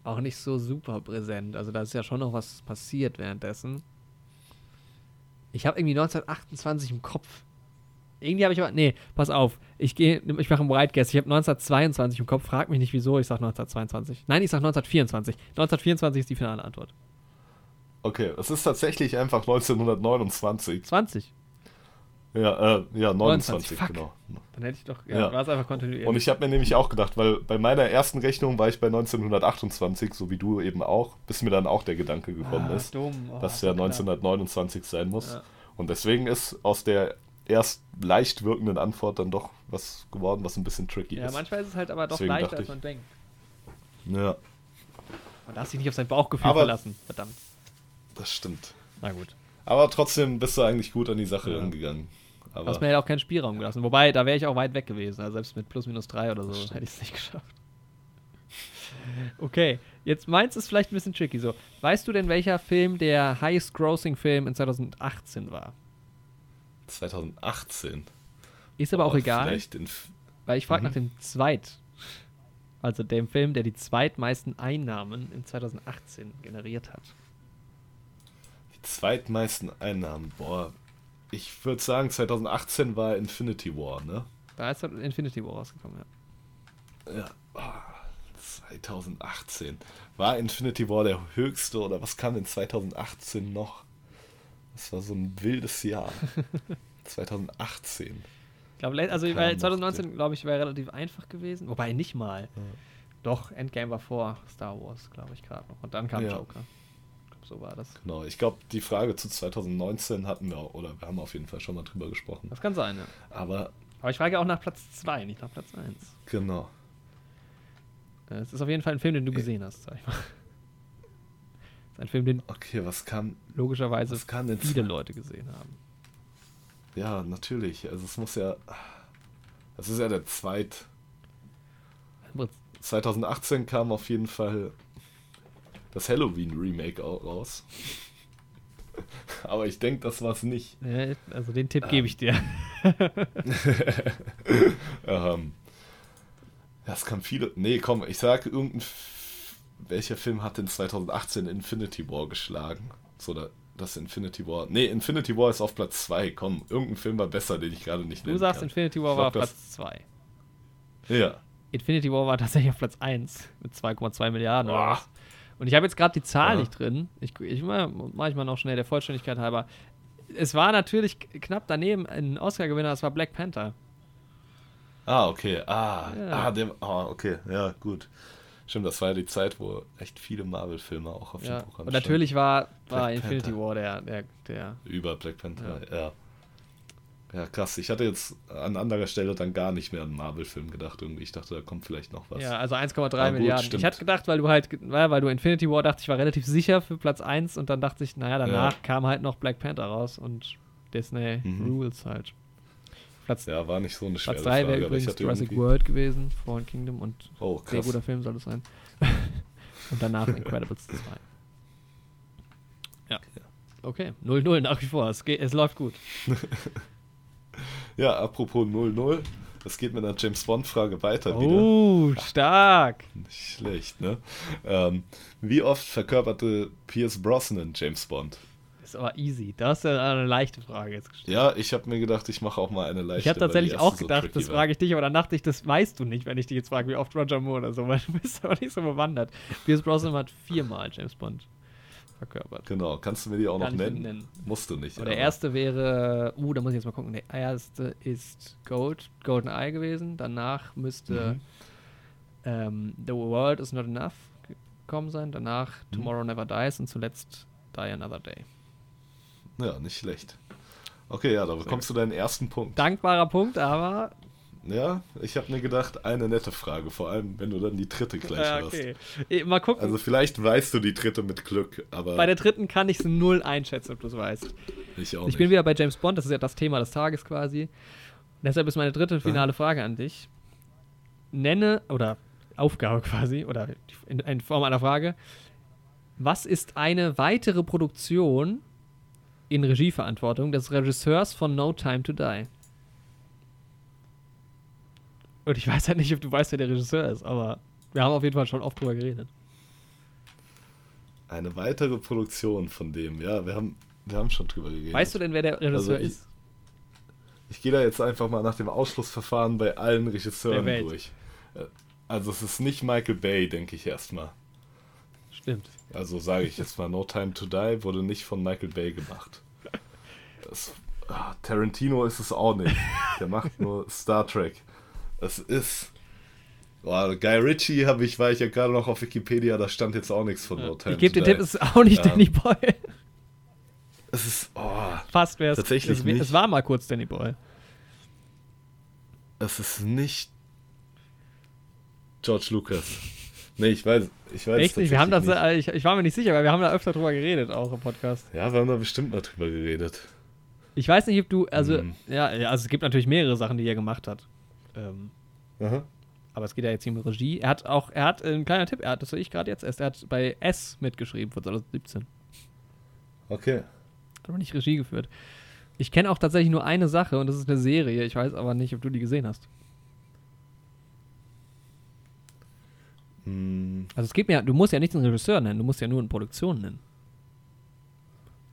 auch nicht so super präsent. Also da ist ja schon noch was passiert währenddessen. Ich habe irgendwie 1928 im Kopf. Irgendwie habe ich aber. Nee, pass auf. Ich gehe, ich mache einen White Guess. Ich habe 1922 im Kopf. Frag mich nicht wieso. Ich sage 1922. Nein, ich sage 1924. 1924 ist die finale Antwort. Okay, es ist tatsächlich einfach 1929. 20. Ja, äh, ja, 29, 29 genau. Dann hätte ich doch, ja, ja. war es einfach kontinuierlich. Und ich habe mir nämlich auch gedacht, weil bei meiner ersten Rechnung war ich bei 1928, so wie du eben auch, bis mir dann auch der Gedanke gekommen ah, ist, oh, dass es ja 1929 sein muss. Ja. Und deswegen ist aus der erst leicht wirkenden Antwort dann doch was geworden, was ein bisschen tricky ja, ist. Ja, manchmal ist es halt aber doch deswegen leichter, als man denkt. Ja. Man darf sich nicht auf sein Bauchgefühl aber, verlassen, verdammt. Das stimmt. Na gut. Aber trotzdem bist du eigentlich gut an die Sache ja. rangegangen. Aber Hast mir ja auch keinen Spielraum gelassen. Wobei, da wäre ich auch weit weg gewesen. Also selbst mit plus minus drei oder so hätte ich es nicht geschafft. Okay, jetzt meins ist vielleicht ein bisschen tricky so. Weißt du denn, welcher Film der highest grossing Film in 2018 war? 2018? Ist aber auch egal. weil ich frage mhm. nach dem zweit. Also dem Film, der die zweitmeisten Einnahmen in 2018 generiert hat. Die zweitmeisten Einnahmen, boah, ich würde sagen, 2018 war Infinity War, ne? Da ist Infinity War rausgekommen, ja. Ja, oh, 2018. War Infinity War der höchste oder was kam in 2018 noch? Das war so ein wildes Jahr. 2018. Ich glaube, also weil 2019, glaube ich, wäre relativ einfach gewesen. Wobei nicht mal. Ja. Doch, Endgame war vor Star Wars, glaube ich, gerade noch. Und dann kam ja. Joker so war das. Genau, ich glaube, die Frage zu 2019 hatten wir, oder wir haben auf jeden Fall schon mal drüber gesprochen. Das kann sein, ja. Aber, Aber ich frage auch nach Platz 2, nicht nach Platz 1. Genau. Äh, es ist auf jeden Fall ein Film, den du gesehen hast, sag ich mal. Es ist ein Film, den okay, was kann, logischerweise was kann viele Leute gesehen haben. Ja, natürlich. Also es muss ja. Das ist ja der zweit. 2018 kam auf jeden Fall das Halloween-Remake raus. Aber ich denke, das war es nicht. Also den Tipp gebe ich dir. ähm, das kann viele. Nee, komm, ich sage irgendein. Welcher Film hat denn 2018 Infinity War geschlagen? So, das Infinity War. Nee, Infinity War ist auf Platz 2. Komm, irgendein Film war besser, den ich gerade nicht nenne. Du sagst, kann. Infinity War war auf Platz 2. Ja. Infinity War war tatsächlich auf Platz 1 mit 2,2 Milliarden. Boah. Und ich habe jetzt gerade die Zahl ja. nicht drin. Ich, ich mache ich mal noch schnell der Vollständigkeit halber. Es war natürlich knapp daneben ein Oscar-Gewinner, das war Black Panther. Ah, okay. Ah, ja. ah, dem, ah, okay. Ja, gut. Stimmt, das war ja die Zeit, wo echt viele Marvel-Filme auch auf ja. dem Programm Und natürlich war, war Infinity War der, der, der. Über Black Panther, ja. ja. Ja, krass. Ich hatte jetzt an anderer Stelle dann gar nicht mehr an einen Marvel-Film gedacht. Irgendwie. Ich dachte, da kommt vielleicht noch was. Ja, also 1,3 Milliarden. Gut, ich hatte gedacht, weil du halt, weil du Infinity War dachte ich, war relativ sicher für Platz 1 und dann dachte ich, naja, danach ja. kam halt noch Black Panther raus und Disney mhm. Rules halt. Platz, ja, war nicht so eine schwere Platz 3 wäre übrigens Jurassic World gewesen, Fallen Kingdom und oh, sehr guter Film soll es sein. und danach Incredibles 2. Ja. Okay, 0-0 nach wie vor. Es, geht, es läuft gut. Ja, apropos 0-0. Es geht mit einer James Bond-Frage weiter oh, wieder. Oh, stark. Nicht schlecht, ne? Ähm, wie oft verkörperte Pierce Brosnan James Bond? ist aber easy. Da hast du eine leichte Frage jetzt gestellt. Ja, ich habe mir gedacht, ich mache auch mal eine leichte. Ich habe tatsächlich auch gedacht, so das frage ich dich, aber dann dachte ich, das weißt du nicht, wenn ich dich jetzt frage, wie oft Roger Moore oder so, weil du bist aber nicht so bewandert. Pierce Brosnan hat viermal James Bond verkörpert. Genau, kannst du mir die auch Kann noch nennen? nennen? Musst du nicht. Aber der erste wäre, uh, da muss ich jetzt mal gucken. Der erste ist Gold, Golden Eye gewesen. Danach müsste mhm. ähm, The World is Not Enough gekommen sein. Danach mhm. Tomorrow Never Dies und zuletzt Die Another Day. Ja, nicht schlecht. Okay, ja, da bekommst du deinen ersten Punkt. Dankbarer Punkt, aber ja, ich habe mir gedacht, eine nette Frage, vor allem wenn du dann die dritte gleich ja, okay. hast. Mal gucken. Also vielleicht weißt du die dritte mit Glück, aber. Bei der dritten kann ich es null einschätzen, ob du es weißt. Ich auch. Ich nicht. bin wieder bei James Bond, das ist ja das Thema des Tages quasi. Deshalb ist meine dritte finale Frage an dich. Nenne, oder Aufgabe quasi, oder in, in Form einer Frage, was ist eine weitere Produktion in Regieverantwortung des Regisseurs von No Time to Die? Und ich weiß halt nicht, ob du weißt, wer der Regisseur ist, aber wir haben auf jeden Fall schon oft drüber geredet. Eine weitere Produktion von dem, ja, wir haben, wir haben schon drüber geredet. Weißt du denn, wer der Regisseur also ich, ist? Ich gehe da jetzt einfach mal nach dem Ausschlussverfahren bei allen Regisseuren durch. Äh, also es ist nicht Michael Bay, denke ich erstmal. Stimmt. Also sage ich jetzt mal, No Time to Die wurde nicht von Michael Bay gemacht. Es, ah, Tarantino ist es auch nicht. Der macht nur Star Trek. Es ist. Boah, Guy Ritchie habe ich, war ich ja gerade noch auf Wikipedia, da stand jetzt auch nichts von ja. No Time Ich gebe den Tipp, es ist auch nicht ähm, Danny Boyle. Es ist. Oh, Fast wäre es. Tatsächlich es, nicht. Es war mal kurz Danny Boyle. Es ist nicht George Lucas. Nee, ich weiß, ich weiß Echt nicht? Wir haben das, nicht. Äh, ich, ich, war mir nicht sicher, weil wir haben da öfter drüber geredet, auch im Podcast. Ja, wir haben da bestimmt mal drüber geredet. Ich weiß nicht, ob du, also, hm. ja, also es gibt natürlich mehrere Sachen, die er gemacht hat. Ähm, aber es geht ja jetzt hier um Regie. Er hat auch, er hat, äh, ein kleiner Tipp, er hat, das soll ich gerade jetzt erst, er hat bei S mitgeschrieben von 2017. Okay. Hat aber nicht Regie geführt. Ich kenne auch tatsächlich nur eine Sache und das ist eine Serie. Ich weiß aber nicht, ob du die gesehen hast. Hm. Also es geht mir, du musst ja nicht einen Regisseur nennen, du musst ja nur eine Produktion nennen.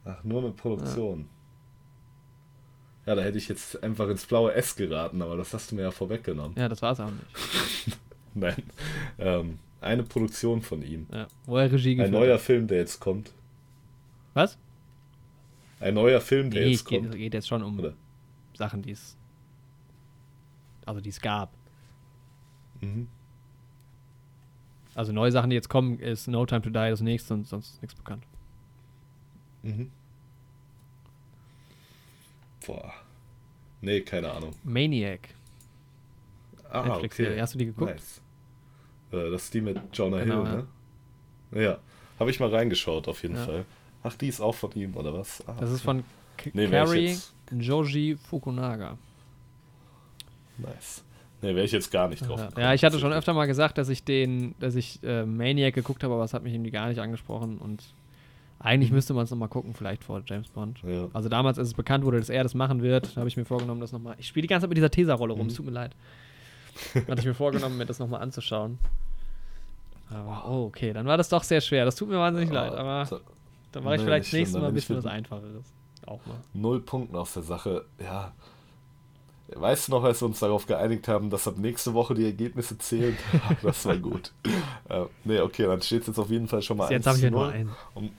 Ach, nur eine Produktion. Ja. Ja, da hätte ich jetzt einfach ins blaue S geraten, aber das hast du mir ja vorweggenommen. Ja, das war es auch nicht. Nein. Ähm, eine Produktion von ihm. Ja, wo er Regie Ein neuer Film, der jetzt kommt. Was? Ein neuer Film, der nee, jetzt kommt. Es geht jetzt schon um Oder? Sachen, die es. Also, die es gab. Mhm. Also, neue Sachen, die jetzt kommen, ist No Time to Die das nächste und sonst ist nichts bekannt. Mhm. Boah. Nee, keine Ahnung. Maniac. Ah, Netflix-Serie. Okay. Hast du die geguckt? Nice. Äh, das ist die mit Jonah genau, Hill, ne? Ja. Habe ich mal reingeschaut, auf jeden ja. Fall. Ach, die ist auch von ihm, oder was? Ah, das ist von K nee, Carrie Joji Fukunaga. Nice. Ne, wäre ich jetzt gar nicht drauf. Ja, ja ich hatte schon öfter mal gesagt, dass ich den, dass ich äh, Maniac geguckt habe, aber es hat mich irgendwie gar nicht angesprochen und eigentlich mhm. müsste man es nochmal gucken, vielleicht vor James Bond. Ja. Also damals, als es bekannt wurde, dass er das machen wird, habe ich mir vorgenommen, das nochmal. Ich spiele die ganze Zeit mit dieser Tesa-Rolle rum, mhm. es tut mir leid. hatte ich mir vorgenommen, mir das nochmal anzuschauen. Aber, oh, okay, dann war das doch sehr schwer. Das tut mir wahnsinnig oh, leid, aber dann mache ich vielleicht das nächste Mal ein bisschen was Einfacheres. Auch mal. Null Punkten aus der Sache, ja. Weißt du noch, als wir uns darauf geeinigt haben, dass ab nächste Woche die Ergebnisse zählen? das war gut. äh, nee, okay, dann steht es jetzt auf jeden Fall schon mal Jetzt habe ich ja nur einen. Und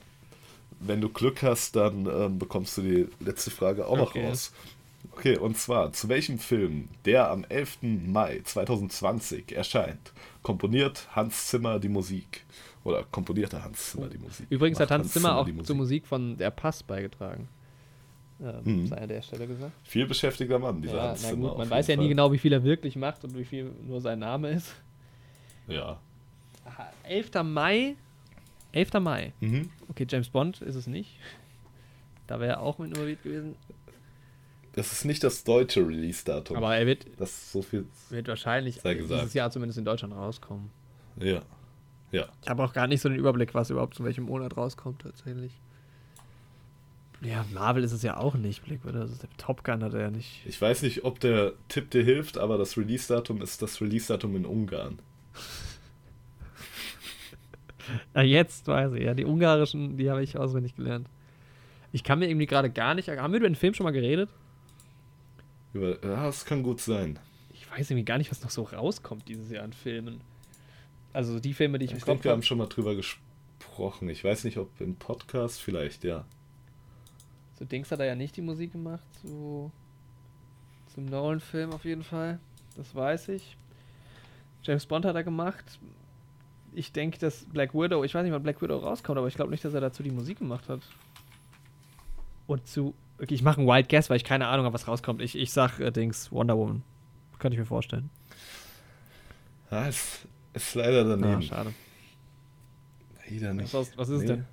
wenn du Glück hast, dann ähm, bekommst du die letzte Frage auch okay. noch raus. Okay, und zwar, zu welchem Film, der am 11. Mai 2020 erscheint, komponiert Hans Zimmer die Musik? Oder komponierte Hans Zimmer die Musik? Übrigens Macht hat Hans, Hans Zimmer, Zimmer auch Musik. zur Musik von Der Pass beigetragen. Ähm, hm. Sei an der Stelle gesagt. Viel beschäftigter Mann, dieser ja, Hans Zimmer. Gut, man weiß ja Fall. nie genau, wie viel er wirklich macht und wie viel nur sein Name ist. Ja. 11. Mai 11. Mai. Mhm. Okay, James Bond ist es nicht. Da wäre er auch mit involviert gewesen. Das ist nicht das deutsche Release-Datum. Aber er wird, das so viel wird wahrscheinlich dieses Jahr zumindest in Deutschland rauskommen. Ja. Ja. Ich habe auch gar nicht so den Überblick, was überhaupt zu welchem Monat rauskommt tatsächlich. Ja, Marvel ist es ja auch nicht, Blick, oder? Der Top Gun hat er ja nicht. Ich weiß nicht, ob der Tipp dir hilft, aber das Release-Datum ist das Release-Datum in Ungarn. Ja, jetzt weiß ich, ja. Die ungarischen, die habe ich auswendig gelernt. Ich kann mir irgendwie gerade gar nicht. Haben wir über den Film schon mal geredet? Über, ja, das kann gut sein. Ich weiß irgendwie gar nicht, was noch so rauskommt dieses Jahr an Filmen. Also die Filme, die ich, ich im denke, wir haben schon mal drüber gesprochen. Ich weiß nicht, ob im Podcast vielleicht, ja. So Dings hat er ja nicht die Musik gemacht, so zum Nolan-Film auf jeden Fall. Das weiß ich. James Bond hat er gemacht. Ich denke, dass Black Widow, ich weiß nicht, wann Black Widow rauskommt, aber ich glaube nicht, dass er dazu die Musik gemacht hat. Und zu. Okay, ich mache einen Wild Guess, weil ich keine Ahnung habe, was rauskommt. Ich, ich sag äh, Dings, Wonder Woman. Könnte ich mir vorstellen. Ja, ist, ist leider daneben. Ah, schade. Leider nicht. Was, was ist nee. es denn?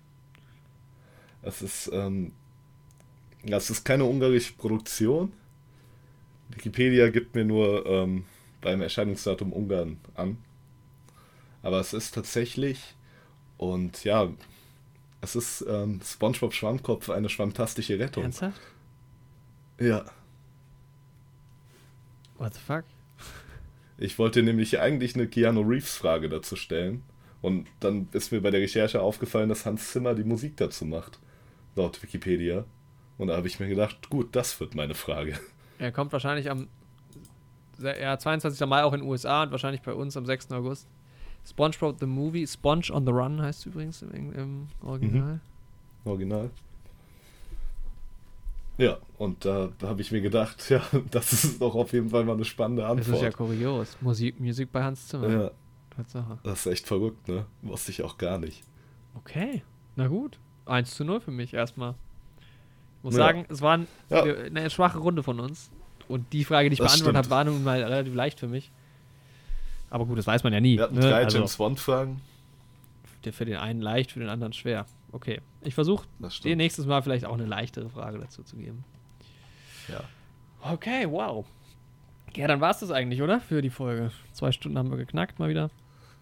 Es ist, ähm, das ist keine ungarische Produktion. Wikipedia gibt mir nur ähm, beim Erscheinungsdatum Ungarn an. Aber es ist tatsächlich, und ja, es ist ähm, SpongeBob Schwammkopf eine schwammtastische Rettung. Ernsthaft? Ja. What the fuck? Ich wollte nämlich eigentlich eine Keanu Reeves-Frage dazu stellen. Und dann ist mir bei der Recherche aufgefallen, dass Hans Zimmer die Musik dazu macht. Laut Wikipedia. Und da habe ich mir gedacht, gut, das wird meine Frage. Er kommt wahrscheinlich am ja, 22. Mai auch in den USA und wahrscheinlich bei uns am 6. August. SpongeBob the Movie, Sponge on the Run heißt übrigens im, im Original. Mhm. Original. Ja, und da habe ich mir gedacht, ja, das ist doch auf jeden Fall mal eine spannende Antwort. Das ist ja kurios. Musik, Musik bei Hans Zimmer. Ja. Tatsache. Das ist echt verrückt, ne? Wusste ich auch gar nicht. Okay, na gut. 1 zu 0 für mich erstmal. Ich muss ja. sagen, es war ein, ja. eine schwache Runde von uns. Und die Frage, die ich das beantwortet habe, war nun mal relativ leicht für mich. Aber gut, das weiß man ja nie. Wir hatten ne? drei also, James Bond-Fragen. Für den einen leicht, für den anderen schwer. Okay. Ich versuche dir nächstes Mal vielleicht auch eine leichtere Frage dazu zu geben. Ja. Okay, wow. Ja, dann war es das eigentlich, oder? Für die Folge. Zwei Stunden haben wir geknackt mal wieder.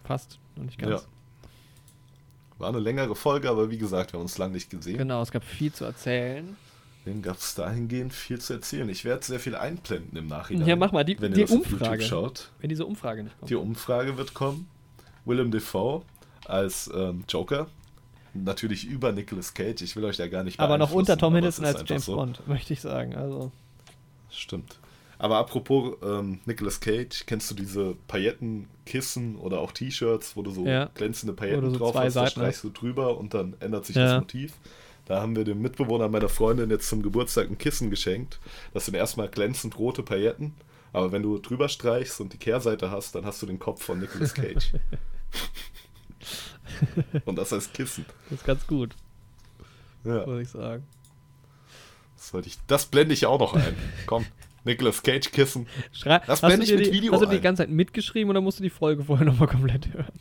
Fast, noch nicht ganz. Ja. War eine längere Folge, aber wie gesagt, wir haben uns lange nicht gesehen. Genau, es gab viel zu erzählen. Dem gab es dahingehend viel zu erzählen. Ich werde sehr viel einblenden im Nachhinein. Ja, mach mal die, wenn die ihr Umfrage. schaut. Wenn diese Umfrage nicht kommt. Die Umfrage wird kommen. Willem Dafoe als ähm, Joker. Natürlich über Nicolas Cage. Ich will euch da gar nicht Aber noch unter Tom Hiddleston als James so. Bond, möchte ich sagen. Also. Stimmt. Aber apropos ähm, Nicolas Cage, kennst du diese Paillettenkissen oder auch T-Shirts, wo du so ja. glänzende Pailletten so drauf hast, da streichst du drüber und dann ändert sich ja. das Motiv. Da haben wir dem Mitbewohner meiner Freundin jetzt zum Geburtstag ein Kissen geschenkt. Das sind erstmal glänzend rote Pailletten, aber wenn du drüber streichst und die Kehrseite hast, dann hast du den Kopf von Nicolas Cage. und das als Kissen. Das ist ganz gut. Ja. Würde ich sagen. Das, ich, das blende ich auch noch ein. Komm. Nicolas Cage Kissen. Schrei das blende ich mit die, Video Hast du die ganze Zeit mitgeschrieben oder musst du die Folge vorher nochmal komplett hören?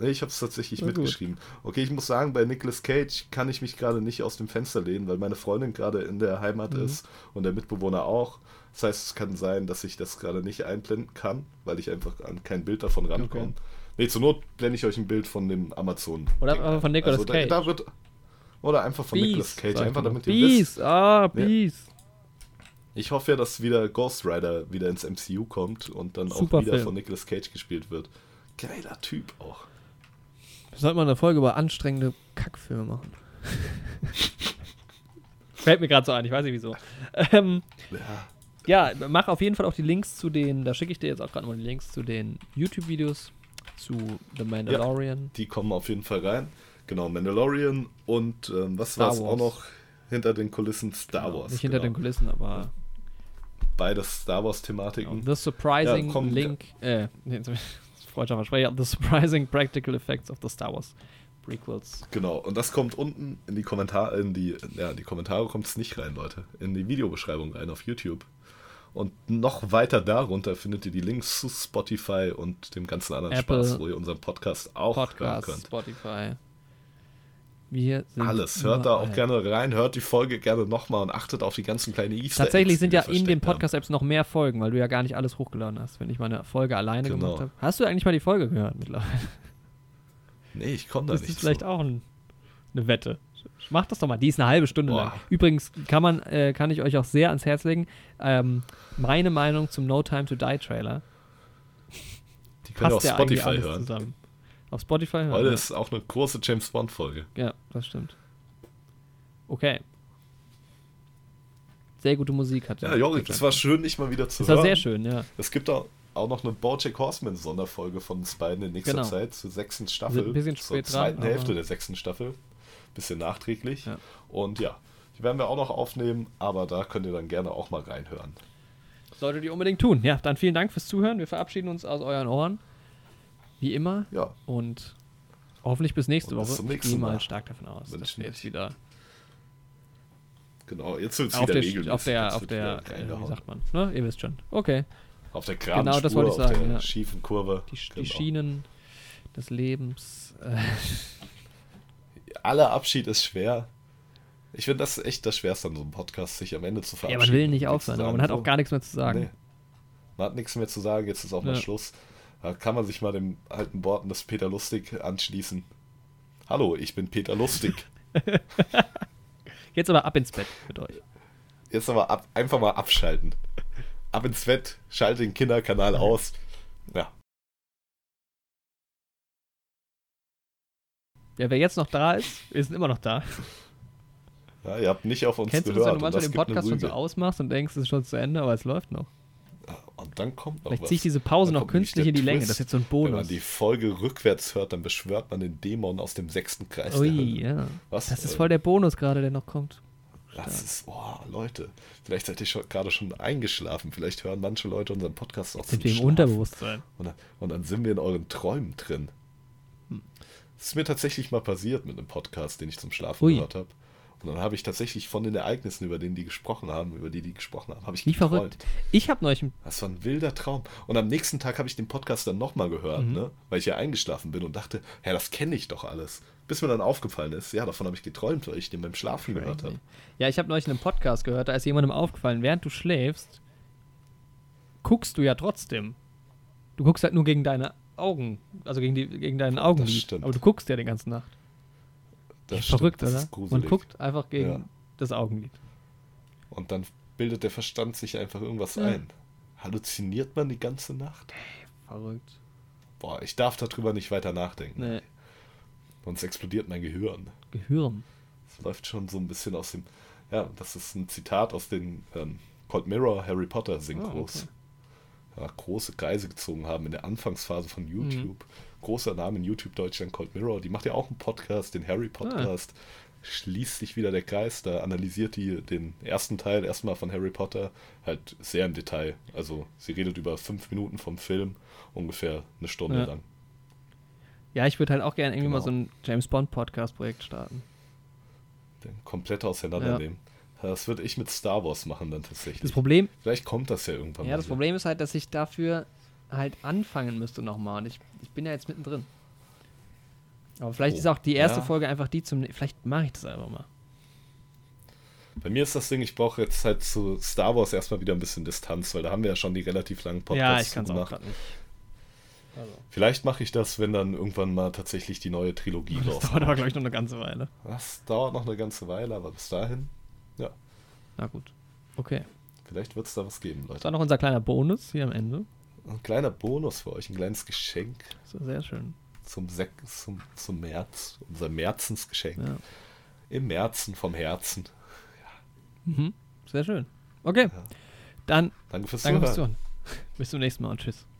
Ich habe es tatsächlich mitgeschrieben. Okay, ich muss sagen, bei Nicolas Cage kann ich mich gerade nicht aus dem Fenster lehnen, weil meine Freundin gerade in der Heimat mhm. ist und der Mitbewohner auch. Das heißt, es kann sein, dass ich das gerade nicht einblenden kann, weil ich einfach an kein Bild davon rankomme. Okay. Nee, zur Not blende ich euch ein Bild von dem Amazon. Oder von Nicolas also, Cage. Da, da wird, oder einfach von Beast, Nicolas Cage, einfach damit ihr Beast, wisst. ah, Beast. Ja. Ich hoffe ja, dass wieder Ghost Rider wieder ins MCU kommt und dann Super auch wieder Film. von Nicolas Cage gespielt wird. Geiler Typ auch. Sollte man eine Folge über anstrengende Kackfilme machen. Fällt mir gerade so ein, ich weiß nicht wieso. Ähm, ja. ja, mach auf jeden Fall auch die Links zu den, da schicke ich dir jetzt auch gerade mal die Links zu den YouTube-Videos zu The Mandalorian. Ja, die kommen auf jeden Fall rein. Genau, Mandalorian und ähm, was war es auch noch hinter den Kulissen Star genau, Wars. Nicht hinter genau. den Kulissen, aber beides Star Wars-Thematiken. Genau. The Surprising ja, komm, Link, äh, freudscher Versprecher, The Surprising Practical Effects of the Star Wars Prequels. Genau, und das kommt unten in die Kommentare, in die, ja, in die Kommentare kommt es nicht rein, Leute. In die Videobeschreibung rein auf YouTube. Und noch weiter darunter findet ihr die Links zu Spotify und dem ganzen anderen Apple Spaß, wo ihr unseren Podcast auch Podcast, hören könnt. Spotify. Wir sind Alles. Hört da auch gerne rein, hört die Folge gerne nochmal und achtet auf die ganzen kleinen Easter Tatsächlich Eggs, sind ja in den Podcast-Apps noch mehr Folgen, weil du ja gar nicht alles hochgeladen hast, wenn ich meine Folge alleine genau. gemacht habe. Hast du eigentlich mal die Folge gehört mittlerweile? Nee, ich komme da das nicht. Das ist vielleicht so. auch ein, eine Wette. Mach das doch mal. Die ist eine halbe Stunde Boah. lang. Übrigens kann man, äh, kann ich euch auch sehr ans Herz legen. Ähm, meine Meinung zum No Time to Die Trailer. Die könnt ihr auf Spotify hören. Zusammen. Auf Spotify hören. Heute ist auch eine große James Bond-Folge. Ja, das stimmt. Okay. sehr gute Musik hat. Ja, Jorik, es war schön, dich mal wieder zu das hören. Das war sehr schön, ja. Es gibt auch, auch noch eine Bojack Horseman Sonderfolge von uns beiden in nächster genau. Zeit zur sechsten Staffel. Ein bisschen spät zur zweiten dran, Hälfte der sechsten Staffel. Bisschen nachträglich. Ja. Und ja, die werden wir auch noch aufnehmen, aber da könnt ihr dann gerne auch mal reinhören. Solltet ihr unbedingt tun. Ja, dann vielen Dank fürs Zuhören. Wir verabschieden uns aus euren Ohren. Wie immer. Ja. Und hoffentlich bis nächste bis Woche. Ich gehe mal stark davon aus, dass wir jetzt wieder. Genau, jetzt wird es wieder der, regelmäßig. Auf der, auf der, äh, wie sagt man? Ne? Ihr wisst schon. Okay. Auf der Kram genau, das wollte ich sagen, auf der ja. schiefen Kurve. Die, genau. die Schienen des Lebens. Äh. Aller Abschied ist schwer. Ich finde das echt das Schwerste an so einem Podcast, sich am Ende zu verabschieden. Ja, man will nicht aufhören, aber man hat auch gar nichts mehr zu sagen. Nee. Man hat nichts mehr zu sagen, jetzt ist auch ja. mal Schluss. Da kann man sich mal den alten Worten des Peter Lustig anschließen. Hallo, ich bin Peter Lustig. jetzt aber ab ins Bett mit euch. Jetzt aber ab, einfach mal abschalten. Ab ins Bett, schalte den Kinderkanal aus. Ja. Ja, wer jetzt noch da ist, wir sind immer noch da. Ja, ihr habt nicht auf uns Kennst gehört. Kennst du das, wenn du manchmal den Podcast schon so ausmachst und denkst, es ist schon zu Ende, aber es läuft noch? Und dann kommt noch Vielleicht ziehe ich diese Pause noch künstlich in die Länge. Das ist jetzt so ein Bonus. Wenn man die Folge rückwärts hört, dann beschwört man den Dämon aus dem sechsten Kreis. Ui, ja. Was? Das ist voll der Bonus gerade, der noch kommt. Das ist, oh, Leute, vielleicht seid ihr schon, gerade schon eingeschlafen. Vielleicht hören manche Leute unseren Podcast auch Sind wir im Unterbewusstsein. Und dann, und dann sind wir in euren Träumen drin. Hm. Das ist mir tatsächlich mal passiert mit einem Podcast, den ich zum Schlafen Ui. gehört habe. Und dann habe ich tatsächlich von den Ereignissen, über denen die gesprochen haben, über die die gesprochen haben, habe ich Wie geträumt. verrückt. Ich habe neulich... Das war ein wilder Traum. Und am nächsten Tag habe ich den Podcast dann nochmal gehört, mhm. ne? weil ich ja eingeschlafen bin und dachte, ja, das kenne ich doch alles. Bis mir dann aufgefallen ist, ja, davon habe ich geträumt, weil ich den beim Schlafen Crazy. gehört habe. Ja, ich habe neulich einen Podcast gehört, da ist jemandem aufgefallen, während du schläfst, guckst du ja trotzdem. Du guckst halt nur gegen deine Augen, also gegen, die, gegen deinen Augenlid. Aber du guckst ja die ganze Nacht. Das Verrückt, oder? Man guckt einfach gegen ja. das Augenlid. Und dann bildet der Verstand sich einfach irgendwas ja. ein. Halluziniert man die ganze Nacht? Hey, verrückt. Boah, ich darf darüber nicht weiter nachdenken. Nee. Sonst explodiert mein Gehirn. Gehirn? Das läuft schon so ein bisschen aus dem. Ja, das ist ein Zitat aus den ähm, Cold Mirror Harry Potter Synchros. Oh, okay. ja, große Kreise gezogen haben in der Anfangsphase von mhm. YouTube. Mhm großer Name in YouTube Deutschland, Cold Mirror. Die macht ja auch einen Podcast, den Harry Podcast. Ah. Schließt sich wieder der Kreis, da analysiert die den ersten Teil erstmal von Harry Potter halt sehr im Detail. Also sie redet über fünf Minuten vom Film, ungefähr eine Stunde ja. lang. Ja, ich würde halt auch gerne irgendwie genau. mal so ein James Bond Podcast-Projekt starten. Den komplett auseinandernehmen. Ja. Das würde ich mit Star Wars machen dann tatsächlich. Das Problem. Vielleicht kommt das ja irgendwann. Ja, das hier. Problem ist halt, dass ich dafür halt anfangen müsste nochmal. Und ich, ich bin ja jetzt mittendrin. Aber vielleicht oh, ist auch die erste ja. Folge einfach die zum. Vielleicht mache ich das einfach mal. Bei mir ist das Ding, ich brauche jetzt halt zu Star Wars erstmal wieder ein bisschen Distanz, weil da haben wir ja schon die relativ langen Podcasts ja, ich gemacht. Auch nicht. Also. Vielleicht mache ich das, wenn dann irgendwann mal tatsächlich die neue Trilogie das rauskommt. Das dauert aber, glaube ich, noch eine ganze Weile. Das dauert noch eine ganze Weile, aber bis dahin, ja. Na gut. Okay. Vielleicht wird es da was geben, Leute. Das war noch unser kleiner Bonus hier am Ende. Ein kleiner Bonus für euch, ein kleines Geschenk. So sehr schön. Zum, Sek zum, zum März, unser Märzensgeschenk. Ja. Im Märzen vom Herzen. Ja. Mhm. Sehr schön. Okay. Ja. Dann danke fürs danke Zuhören. Bis zum nächsten Mal und tschüss.